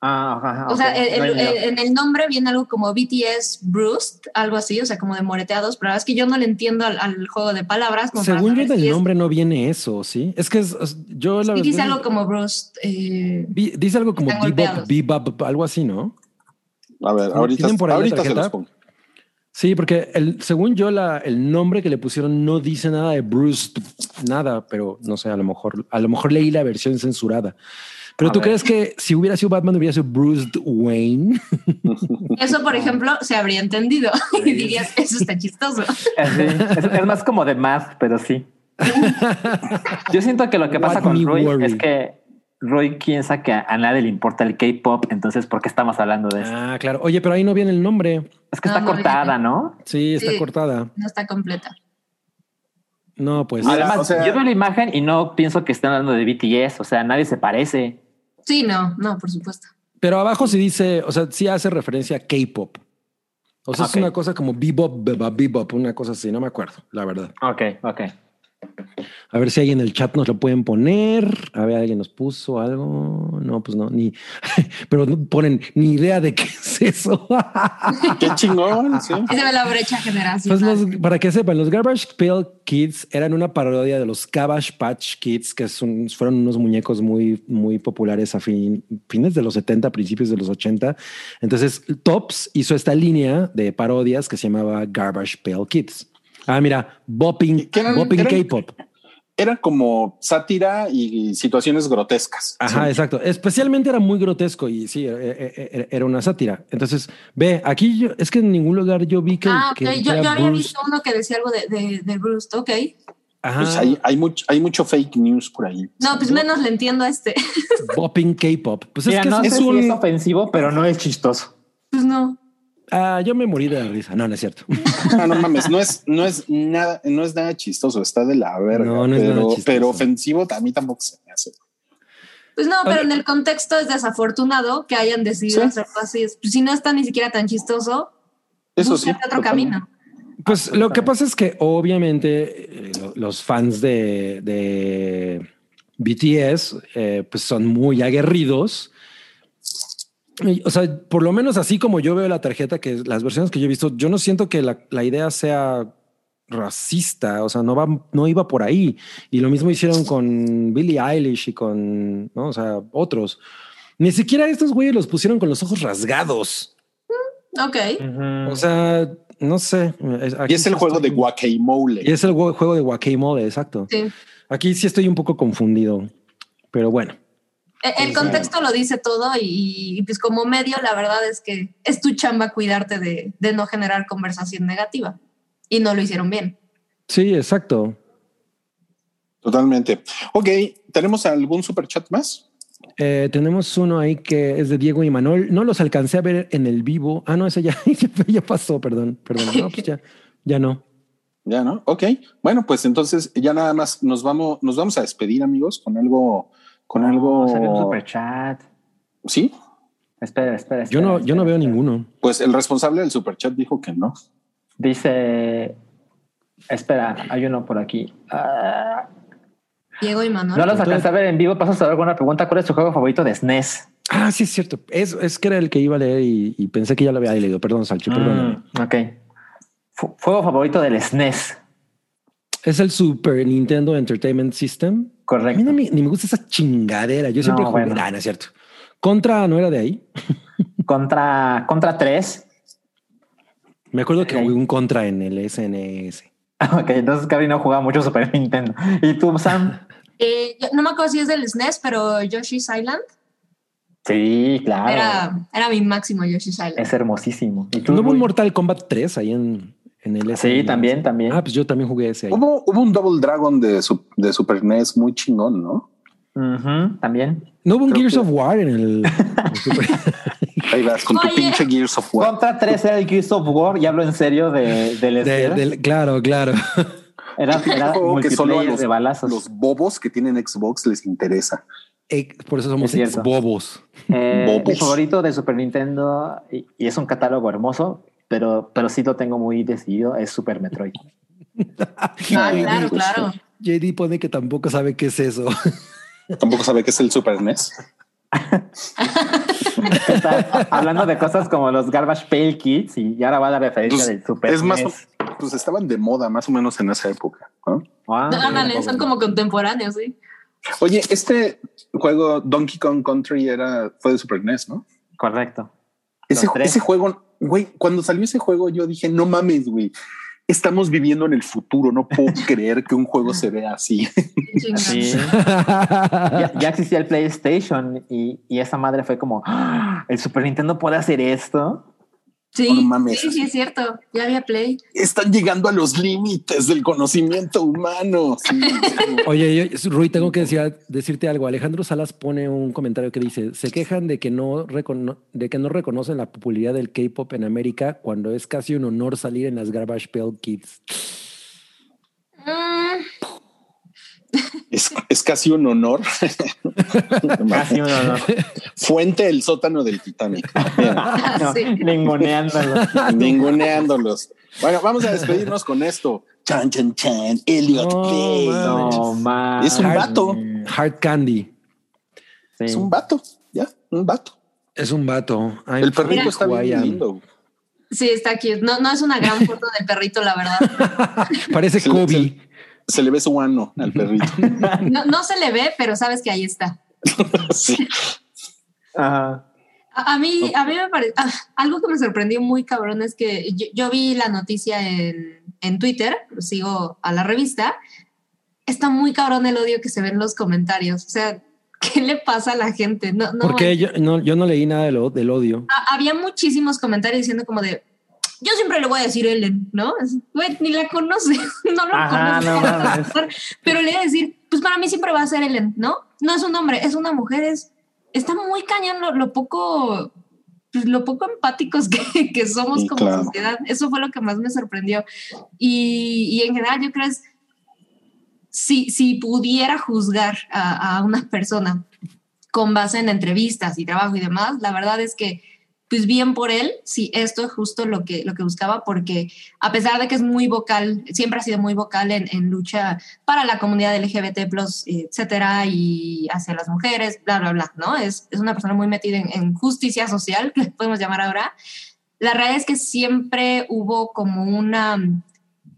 Ah, ajá, ajá, O sea, ok. el- el- el- en el nombre viene algo como BTS Bruised, algo así, o sea, como de moreteados, pero la verdad es que yo no le entiendo al, al juego de palabras. Según yo del si es- nombre no viene eso, ¿sí? Es que es, es- yo la sí dice verdad- algo como Bruised. eh, dice algo como bebop, bebop, algo así, ¿no? A ver, ahorita, ¿Tienen por ahí la ahorita se los pongo. Sí, porque el, según yo la, el nombre que le pusieron no dice nada de Bruce, nada, pero no sé, a lo mejor, a lo mejor leí la versión censurada. Pero A tú ver. crees que si hubiera sido Batman hubiera sido Bruce Wayne? Eso, por ejemplo, se habría entendido y dirías, eso está chistoso. Así, es, es más como de math, pero sí. Yo siento que lo que pasa What con Roy worry. es que Roy piensa que a, nadie le importa el K-pop, entonces ¿por qué estamos hablando de esto? Ah, claro. Oye, pero ahí no viene el nombre. Es que No, está no cortada, viene. ¿no? Sí, está Sí. cortada. No está completa. No, pues. Además, o sea- yo veo la imagen y no pienso que estén hablando de BTS, o sea, nadie se parece. Sí, no, no, por supuesto. Pero abajo sí dice, o sea, sí hace referencia a K-pop. O sea, es una cosa como bebop, bebop, bebop, una cosa así, no me acuerdo, la verdad. Ok, ok. A ver si alguien en el chat nos lo pueden poner. A ver, alguien nos puso algo. No, pues no, ni, pero no ponen ni idea de qué es eso. Qué chingón, sí. Se ve la brecha Pues generacional. los- para que sepan, los Garbage Pail Kids eran una parodia de los Cabbage Patch Kids, que son, fueron unos muñecos muy, muy populares a fin- fines de los 70, principios de los 80. Entonces, Tops hizo esta línea de parodias que se llamaba Garbage Pail Kids. Ah, mira, Bopping, eran- bopping eran- K-pop. Era como sátira y situaciones grotescas. Ajá, Sí. exacto. Especialmente era muy grotesco y sí, e- e- e- era una sátira. Entonces, ve, aquí yo, es que en ningún lugar yo vi que. ah, ok. que Yo, yo había visto uno que decía algo de, de, de Bruce, ok. Ajá, Pues hay, hay, mucho, hay mucho fake news por ahí. No, pues menos le entiendo a este. Bopping K-pop. Pues Mira, es que no es, sé es un. si es ofensivo, pero no es chistoso. Pues no. Ah, yo me morí de la risa. No, no es cierto. Ah, no mames, no es, no es nada, no es nada chistoso, está de la verga. No, no es pero, nada chistoso. pero ofensivo a mí tampoco se me hace. Pues no, pero en el contexto es desafortunado que hayan decidido Sí. hacerlo así. Pues si no está ni siquiera tan chistoso, Eso sí. otro totalmente. camino. Pues lo que pasa es que obviamente eh, lo- los fans de, de BTS eh, pues son muy aguerridos. Y, o sea, por lo menos así como yo veo la tarjeta, que las versiones que yo he visto, yo no siento que la, la idea sea racista, o sea, no va, no iba por ahí. Y lo mismo hicieron con Billie Eilish y con, ¿no? o sea, otros. Ni siquiera estos güeyes los pusieron con los ojos rasgados. Ok. O sea, no sé. Y es el juego de Y guacamole. es el jue- juego de Guacamole, exacto. Sí. Aquí sí estoy un poco confundido, pero bueno. E- El contexto lo dice todo y, y, pues como medio la verdad es que es tu chamba cuidarte de, de no generar conversación negativa y no lo hicieron bien. Sí, exacto. Totalmente. Ok, ¿tenemos algún super chat más? Eh, tenemos uno ahí que es de Diego y Manuel. No los alcancé a ver en el vivo. Ah, no, ese ya, ya pasó, perdón, perdón. No, pues ya, ya no. Ya, ¿no? Ok. Bueno, pues entonces ya nada más nos vamos, nos vamos a despedir, amigos, con algo, con algo. Salió un super chat. Sí. Espera, espera. Yo no, yo no veo ninguno. Pues el responsable del super chat dijo que no. Dice. Espera, hay uno por aquí. Ah, Diego y Manuel. no los alcancé a ver en vivo. ¿Pasas a ver alguna pregunta? ¿Cuál es tu juego favorito de E SNES? Ah, sí, es cierto. Es, es que era el que iba a leer y, y pensé que ya lo había leído. Perdón, Salchi, perdón. Mm, ok. Fu- Juego favorito del SNES. Es el Super Nintendo Entertainment System. A mí Correcto. no me- ni me gusta esa chingadera. Yo siempre No, jugué. bueno. Ah, no es cierto. Contra no era de ahí. Contra, contra 3. Me acuerdo que jugué un contra en el SNS. Ok, entonces Gaby no jugaba mucho Super Nintendo. ¿Y tú, Sam? Eh, yo- no me acuerdo si es del SNES, pero Yoshi's Island Sí, claro. era, era mi máximo Yoshi's Island. Es hermosísimo. ¿Y tú, ¿No hubo un? Mortal Kombat 3 ahí en, en el Sí, también, también. Ah, pues yo también jugué ese ahí. Hubo, hubo un Double Dragon de, su- de Super NES muy chingón, ¿no? También. No hubo un creo Gears que- of War en el. Super- Ahí vas con tu Oye. pinche Gears of War. Contra 3 era el Gears of War, y hablo en serio de, del de- del- claro, claro. Era, era que solo a los, de balazos. los bobos que tienen Xbox les interesa. Eh, Por eso somos Es bobos. Eh, Bobos. mi favorito de Super Nintendo, y, y es un catálogo hermoso, pero, pero sí lo tengo muy decidido, es Super Metroid. Ah, claro, pues, claro. JD pone que tampoco sabe qué es eso. Tampoco sabe que es el Super NES. Está hablando de cosas como los Garbage Pail Kids y, y ahora va la referencia Pues, del Super es más, NES. pues estaban de moda más o menos en esa época. ¿no? Ah, No, ándale, son como contemporáneos, sí. Oye, este juego Donkey Kong Country era fue de Super NES, ¿no? Correcto. Ese juego, güey, cuando salió ese juego, yo dije, no mames, güey. Estamos viviendo en el futuro. No puedo creer que un juego se vea así. Sí. ya, ya existía el PlayStation y, y esa madre fue como, "Ah, el Super Nintendo puede hacer esto. Sí, No mames. sí, sí, es cierto. Ya había Play. Están llegando a los límites del conocimiento humano. Sí, Oye, yo- Rui, tengo que decir, decirte algo. Alejandro Salas pone un comentario que dice: se quejan de que no recono- de que no reconocen la popularidad del K-pop en América cuando es casi un honor salir en las Garbage Pail Kids. Mm, es, es casi un honor. Casi uno, ¿no? Fuente el sótano del Titanic. No, Sí. ninguneándolo. Ninguneándolos. Bueno, vamos a despedirnos con esto. Chan, chan, chan. Elliot No, Page. mames. No, man. Es un vato. Hard Candy. Sí. Es un vato. Ya, un vato. Es un vato. I'm El perrito está bien lindo. sí, está cute. No, no es una gran foto del perrito, la verdad. Parece Se le- Kobe. se- Se le ve su ano al perrito. No, no se le ve, pero sabes que ahí está. Sí. Ajá. A, a mí, a mí me parece algo que me sorprendió muy cabrón es que yo, yo vi la noticia en, en Twitter, sigo a la revista. Está muy cabrón el odio que se ve en los comentarios. O sea, ¿qué le pasa a la gente? No, no, Porque yo no, yo no leí nada de lo- del odio. a- había muchísimos comentarios diciendo como de yo siempre le voy a decir Ellen, ¿no? Güey, ni la conoce, no lo Ajá, conoce. no pero le voy a decir, pues para mí siempre va a ser Ellen, ¿no? No es un hombre, es una mujer, es, está muy cañón lo, lo poco, pues, lo poco empáticos que, que somos Sí, como claro. sociedad. Eso fue lo que más me sorprendió. Y, y en general yo creo es, si, si pudiera juzgar a, a una persona con base en entrevistas y trabajo y demás, la verdad es que pues bien por él, sí, esto es justo lo que, lo que buscaba, porque a pesar de que es muy vocal, siempre ha sido muy vocal en, en lucha para la comunidad LGBT, etcétera, y hacia las mujeres, bla, bla, bla, ¿no? Es, es una persona muy metida en, en justicia social, que podemos llamar ahora. La realidad es que siempre hubo como una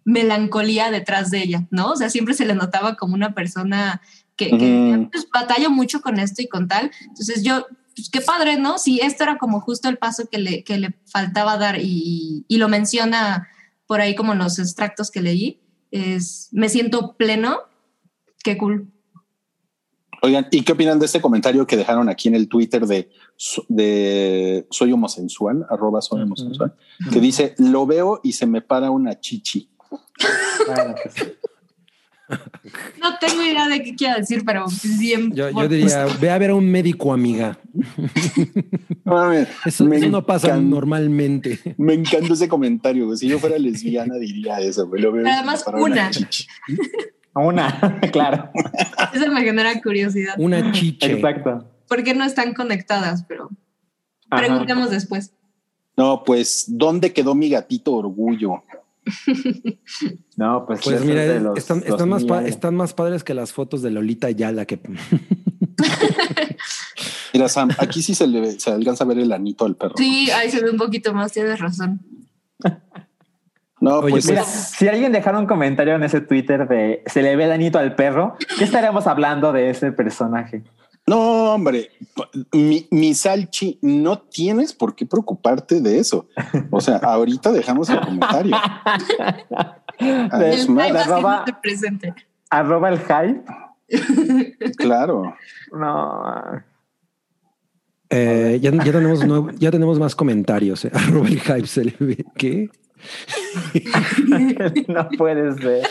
melancolía detrás de ella, ¿no? O sea, siempre se le notaba como una persona que, que pues, batalla mucho con esto y con tal. Entonces yo, pues qué padre, ¿no? Si esto era como justo el paso que le, que le faltaba dar y, y lo menciona por ahí como en los extractos que leí, es, me siento pleno, qué cool. Oigan, ¿y qué opinan de este comentario que dejaron aquí en el Twitter de, de soy homosensual, arroba soy homosexual, que dice, lo veo y se me para una chichi. Bueno, pues, No tengo idea de qué quiero decir, pero bien. Yo, yo diría, ve a ver a un médico, amiga. No mames, Eso, no pasa normalmente. Me encanta ese comentario. güey. Si yo fuera lesbiana diría eso. güey. Lo veo además, una. chichi. una, claro. Eso me genera curiosidad. Una chiche. Exacto. ¿Por qué no están conectadas? Pero Ajá. preguntemos después. No, pues, ¿dónde quedó mi gatito orgullo? No, pues, Pues mira, es de los están, están más 2000. pa- están más padres que las fotos de Lolita Yala que Mira, Sam, aquí sí se le se alcanza a ver el anito al perro. Sí, ahí se ve un poquito más, tienes razón. No, Oye, pues, Mira, es- si alguien dejara un comentario en ese Twitter de se le ve danito al perro, ¿qué estaríamos hablando de ese personaje? No, hombre, mi, mi salchi, no tienes por qué preocuparte de eso. O sea, ahorita dejamos el comentario. El más, arroba- presente. Arroba el hype. claro. No. Eh, ya, ya tenemos nuevo- ya tenemos más comentarios. eh. Arroba el hype se le ve. ¿Qué? no puede ser.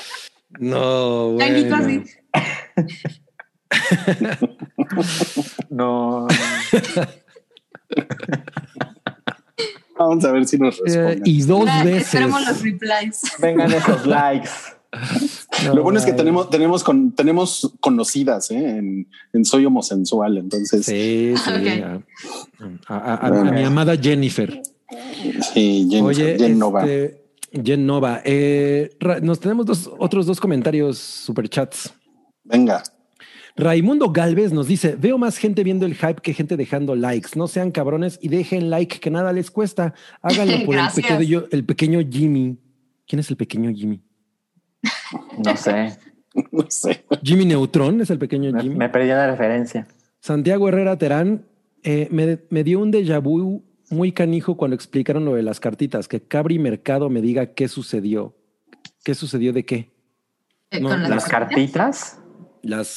No, bueno. No. Vamos a ver si nos Eh, responden. y dos Ah, veces. Esperemos los replies. Vengan esos likes. No, Lo bueno es que tenemos, tenemos, con, tenemos conocidas ¿eh? en, en Soy Homosensual. Entonces, Sí, sí. A, a- a- a mi amada Jennifer. sí, Jen, Oye, Jen Nova. este, Jen Nova. eh, Ra- nos tenemos dos, otros dos comentarios superchats. Venga. Raimundo Galvez nos dice: Veo más gente viendo el hype que gente dejando likes. No sean cabrones y dejen like que nada les cuesta. Háganlo por el pequeño, el pequeño Jimmy. ¿Quién es el pequeño Jimmy? No sé. No sé. Jimmy Neutron es el pequeño Me, Jimmy. me perdí la referencia. Santiago Herrera Terán eh, me, me dio un déjà vu muy canijo cuando explicaron lo de las cartitas. Que Cabri Mercado me diga qué sucedió. ¿Qué sucedió de qué? Eh, No, con Las cartitas. Las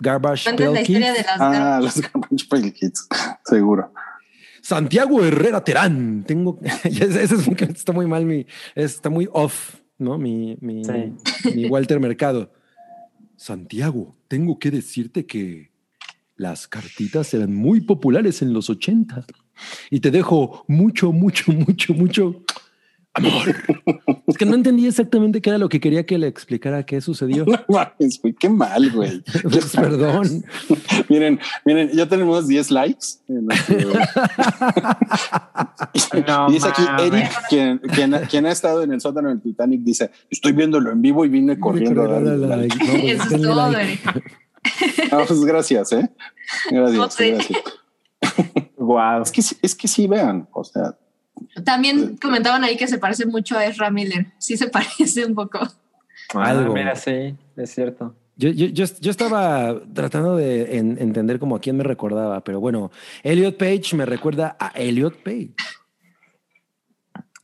Garbage Cuentas la Pail historia Kids. de las Ah, los Garbage Pail Kids. Seguro. Santiago Herrera Terán. Tengo. ese es un- está muy mal, mi, está muy off, ¿no? Mi, mi, Sí. mi Walter Mercado. Santiago, tengo que decirte que las cartitas eran muy populares en los 80 y te dejo mucho, mucho, mucho, mucho amor. es que no entendí exactamente qué era lo que quería que le explicara qué sucedió. No mames, güey, qué mal, güey. Pues, perdón. miren, miren, ya tenemos 10 likes. No y dice aquí. Eric, quien, quien, quien ha estado en el sótano del Titanic, dice: Estoy viéndolo en vivo y vine corriendo a darle like. No, Eso es todo, like. Eric. Ah, pues gracias, ¿eh? Gracias. Wow. Es que, es que sí, vean, o sea, También comentaban ahí que se parece mucho a Ezra Miller. Sí se parece un poco. Algo. Ah, mira, sí, es cierto. Yo, yo, yo, yo estaba tratando de en- entender como a quién me recordaba, pero bueno, Elliot Page me recuerda a Elliot Page.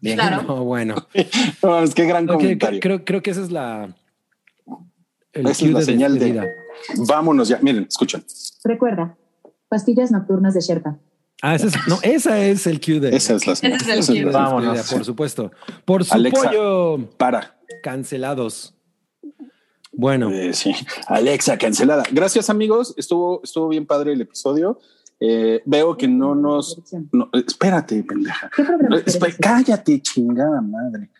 Bien. Claro. No, bueno. no, es que gran comentario. creo, creo que esa es la. El Esa es la de señal de- despedida. Vámonos ya, miren, escuchen. Recuerda, pastillas nocturnas de Sherpa. Ah, esa es, no, esa es el cue de. Esa es la señal. Ese es el cue. Vámonos. por supuesto. Por su Alexa. pollo, Para. cancelados. Bueno, Eh, sí. Alexa, cancelada. Gracias, amigos. Estuvo, estuvo bien padre el episodio. Eh, veo que no nos. no, espérate, pendeja. ¿Qué programa Eh, cállate, chingada madre.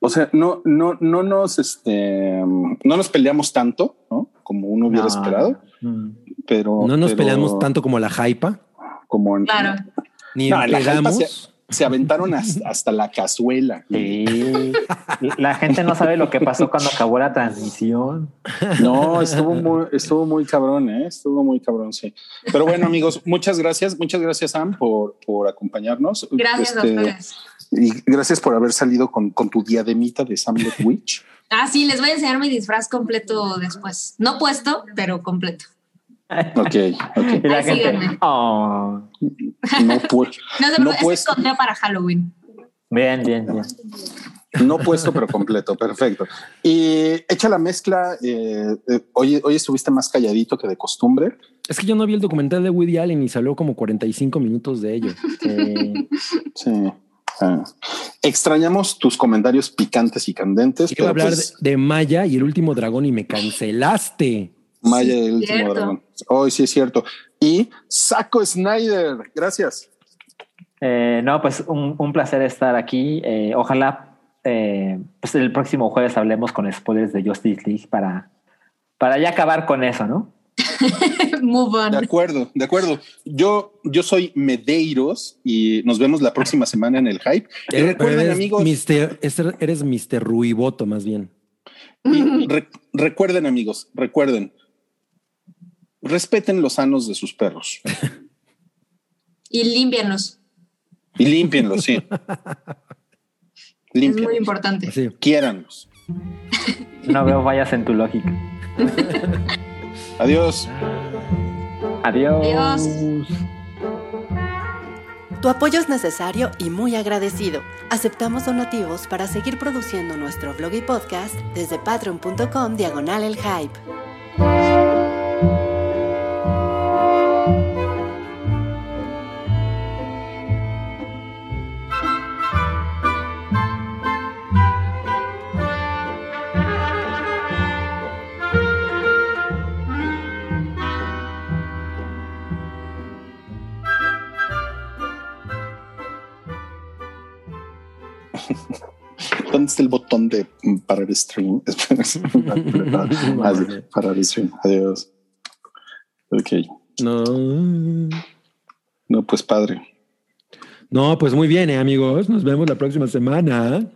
O sea, no, no, no nos, este, no nos peleamos tanto, ¿no? Como uno hubiera No. esperado, Mm. pero no nos pero peleamos tanto como la hypa, como en, Claro. ni No, en la se aventaron hasta, hasta la cazuela. Sí. La gente no sabe lo que pasó cuando acabó la transmisión. No, estuvo muy, estuvo muy cabrón, ¿eh? estuvo muy cabrón, sí. Pero bueno, amigos, muchas gracias, muchas gracias, Sam, por, por acompañarnos. Gracias Este, ustedes. Y gracias por haber salido con, con tu diademita de Samlet Witch. Ah, sí, les voy a enseñar mi disfraz completo después. No puesto, pero completo. Ok, ok. Y la gente. Oh. No, pu- No se No puesto. es para Halloween. Bien, bien, bien. No puesto, pero completo. Perfecto. Y echa la mezcla. eh, eh, hoy, hoy estuviste más calladito que de costumbre. Es que yo no vi el documental de Woody Allen y salió como 45 minutos de ello. Sí. Sí. Ah. Extrañamos tus comentarios picantes y candentes. Quiero hablar pues, de Maya y el último dragón y me cancelaste. Maya Sí, el último cierto. dragón. Hoy sí es cierto. Y Saco Snyder. Gracias. Eh, no, pues un, un placer estar aquí. Eh, ojalá eh, pues el próximo jueves hablemos con spoilers de Justice League para, para ya acabar con eso, ¿no? Move De on. acuerdo, de acuerdo. Yo, yo soy Medeiros y nos vemos la próxima semana en el hype. Y recuerden, eres amigos, Mr. eres- eres Mr. Ruiboto, más bien. y re- recuerden, amigos, recuerden. Respeten los sanos de sus perros Y límpianos. y límpienlos, sí. Es Límpienlos. muy importante. Quiéranlos. No veo fallas en tu lógica. Adiós. Adiós. Adiós. Tu apoyo es necesario y muy agradecido. Aceptamos donativos para seguir produciendo nuestro blog y podcast desde patreon.com diagonal el hype. ¿Dónde está el botón de parar stream? Sí, parar stream. Adiós. Ok. No. No, pues padre. No, pues muy bien, eh, amigos. Nos vemos la próxima semana.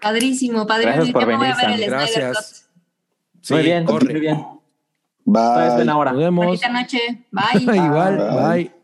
Padrísimo, padrísimo. Gracias por me voy a venir, ver el Gracias. Cut. muy Sí, bien, corre. muy bien. Bye. buena hora. Nos vemos. Bonita noche. Bye. Igual, Bye. bye.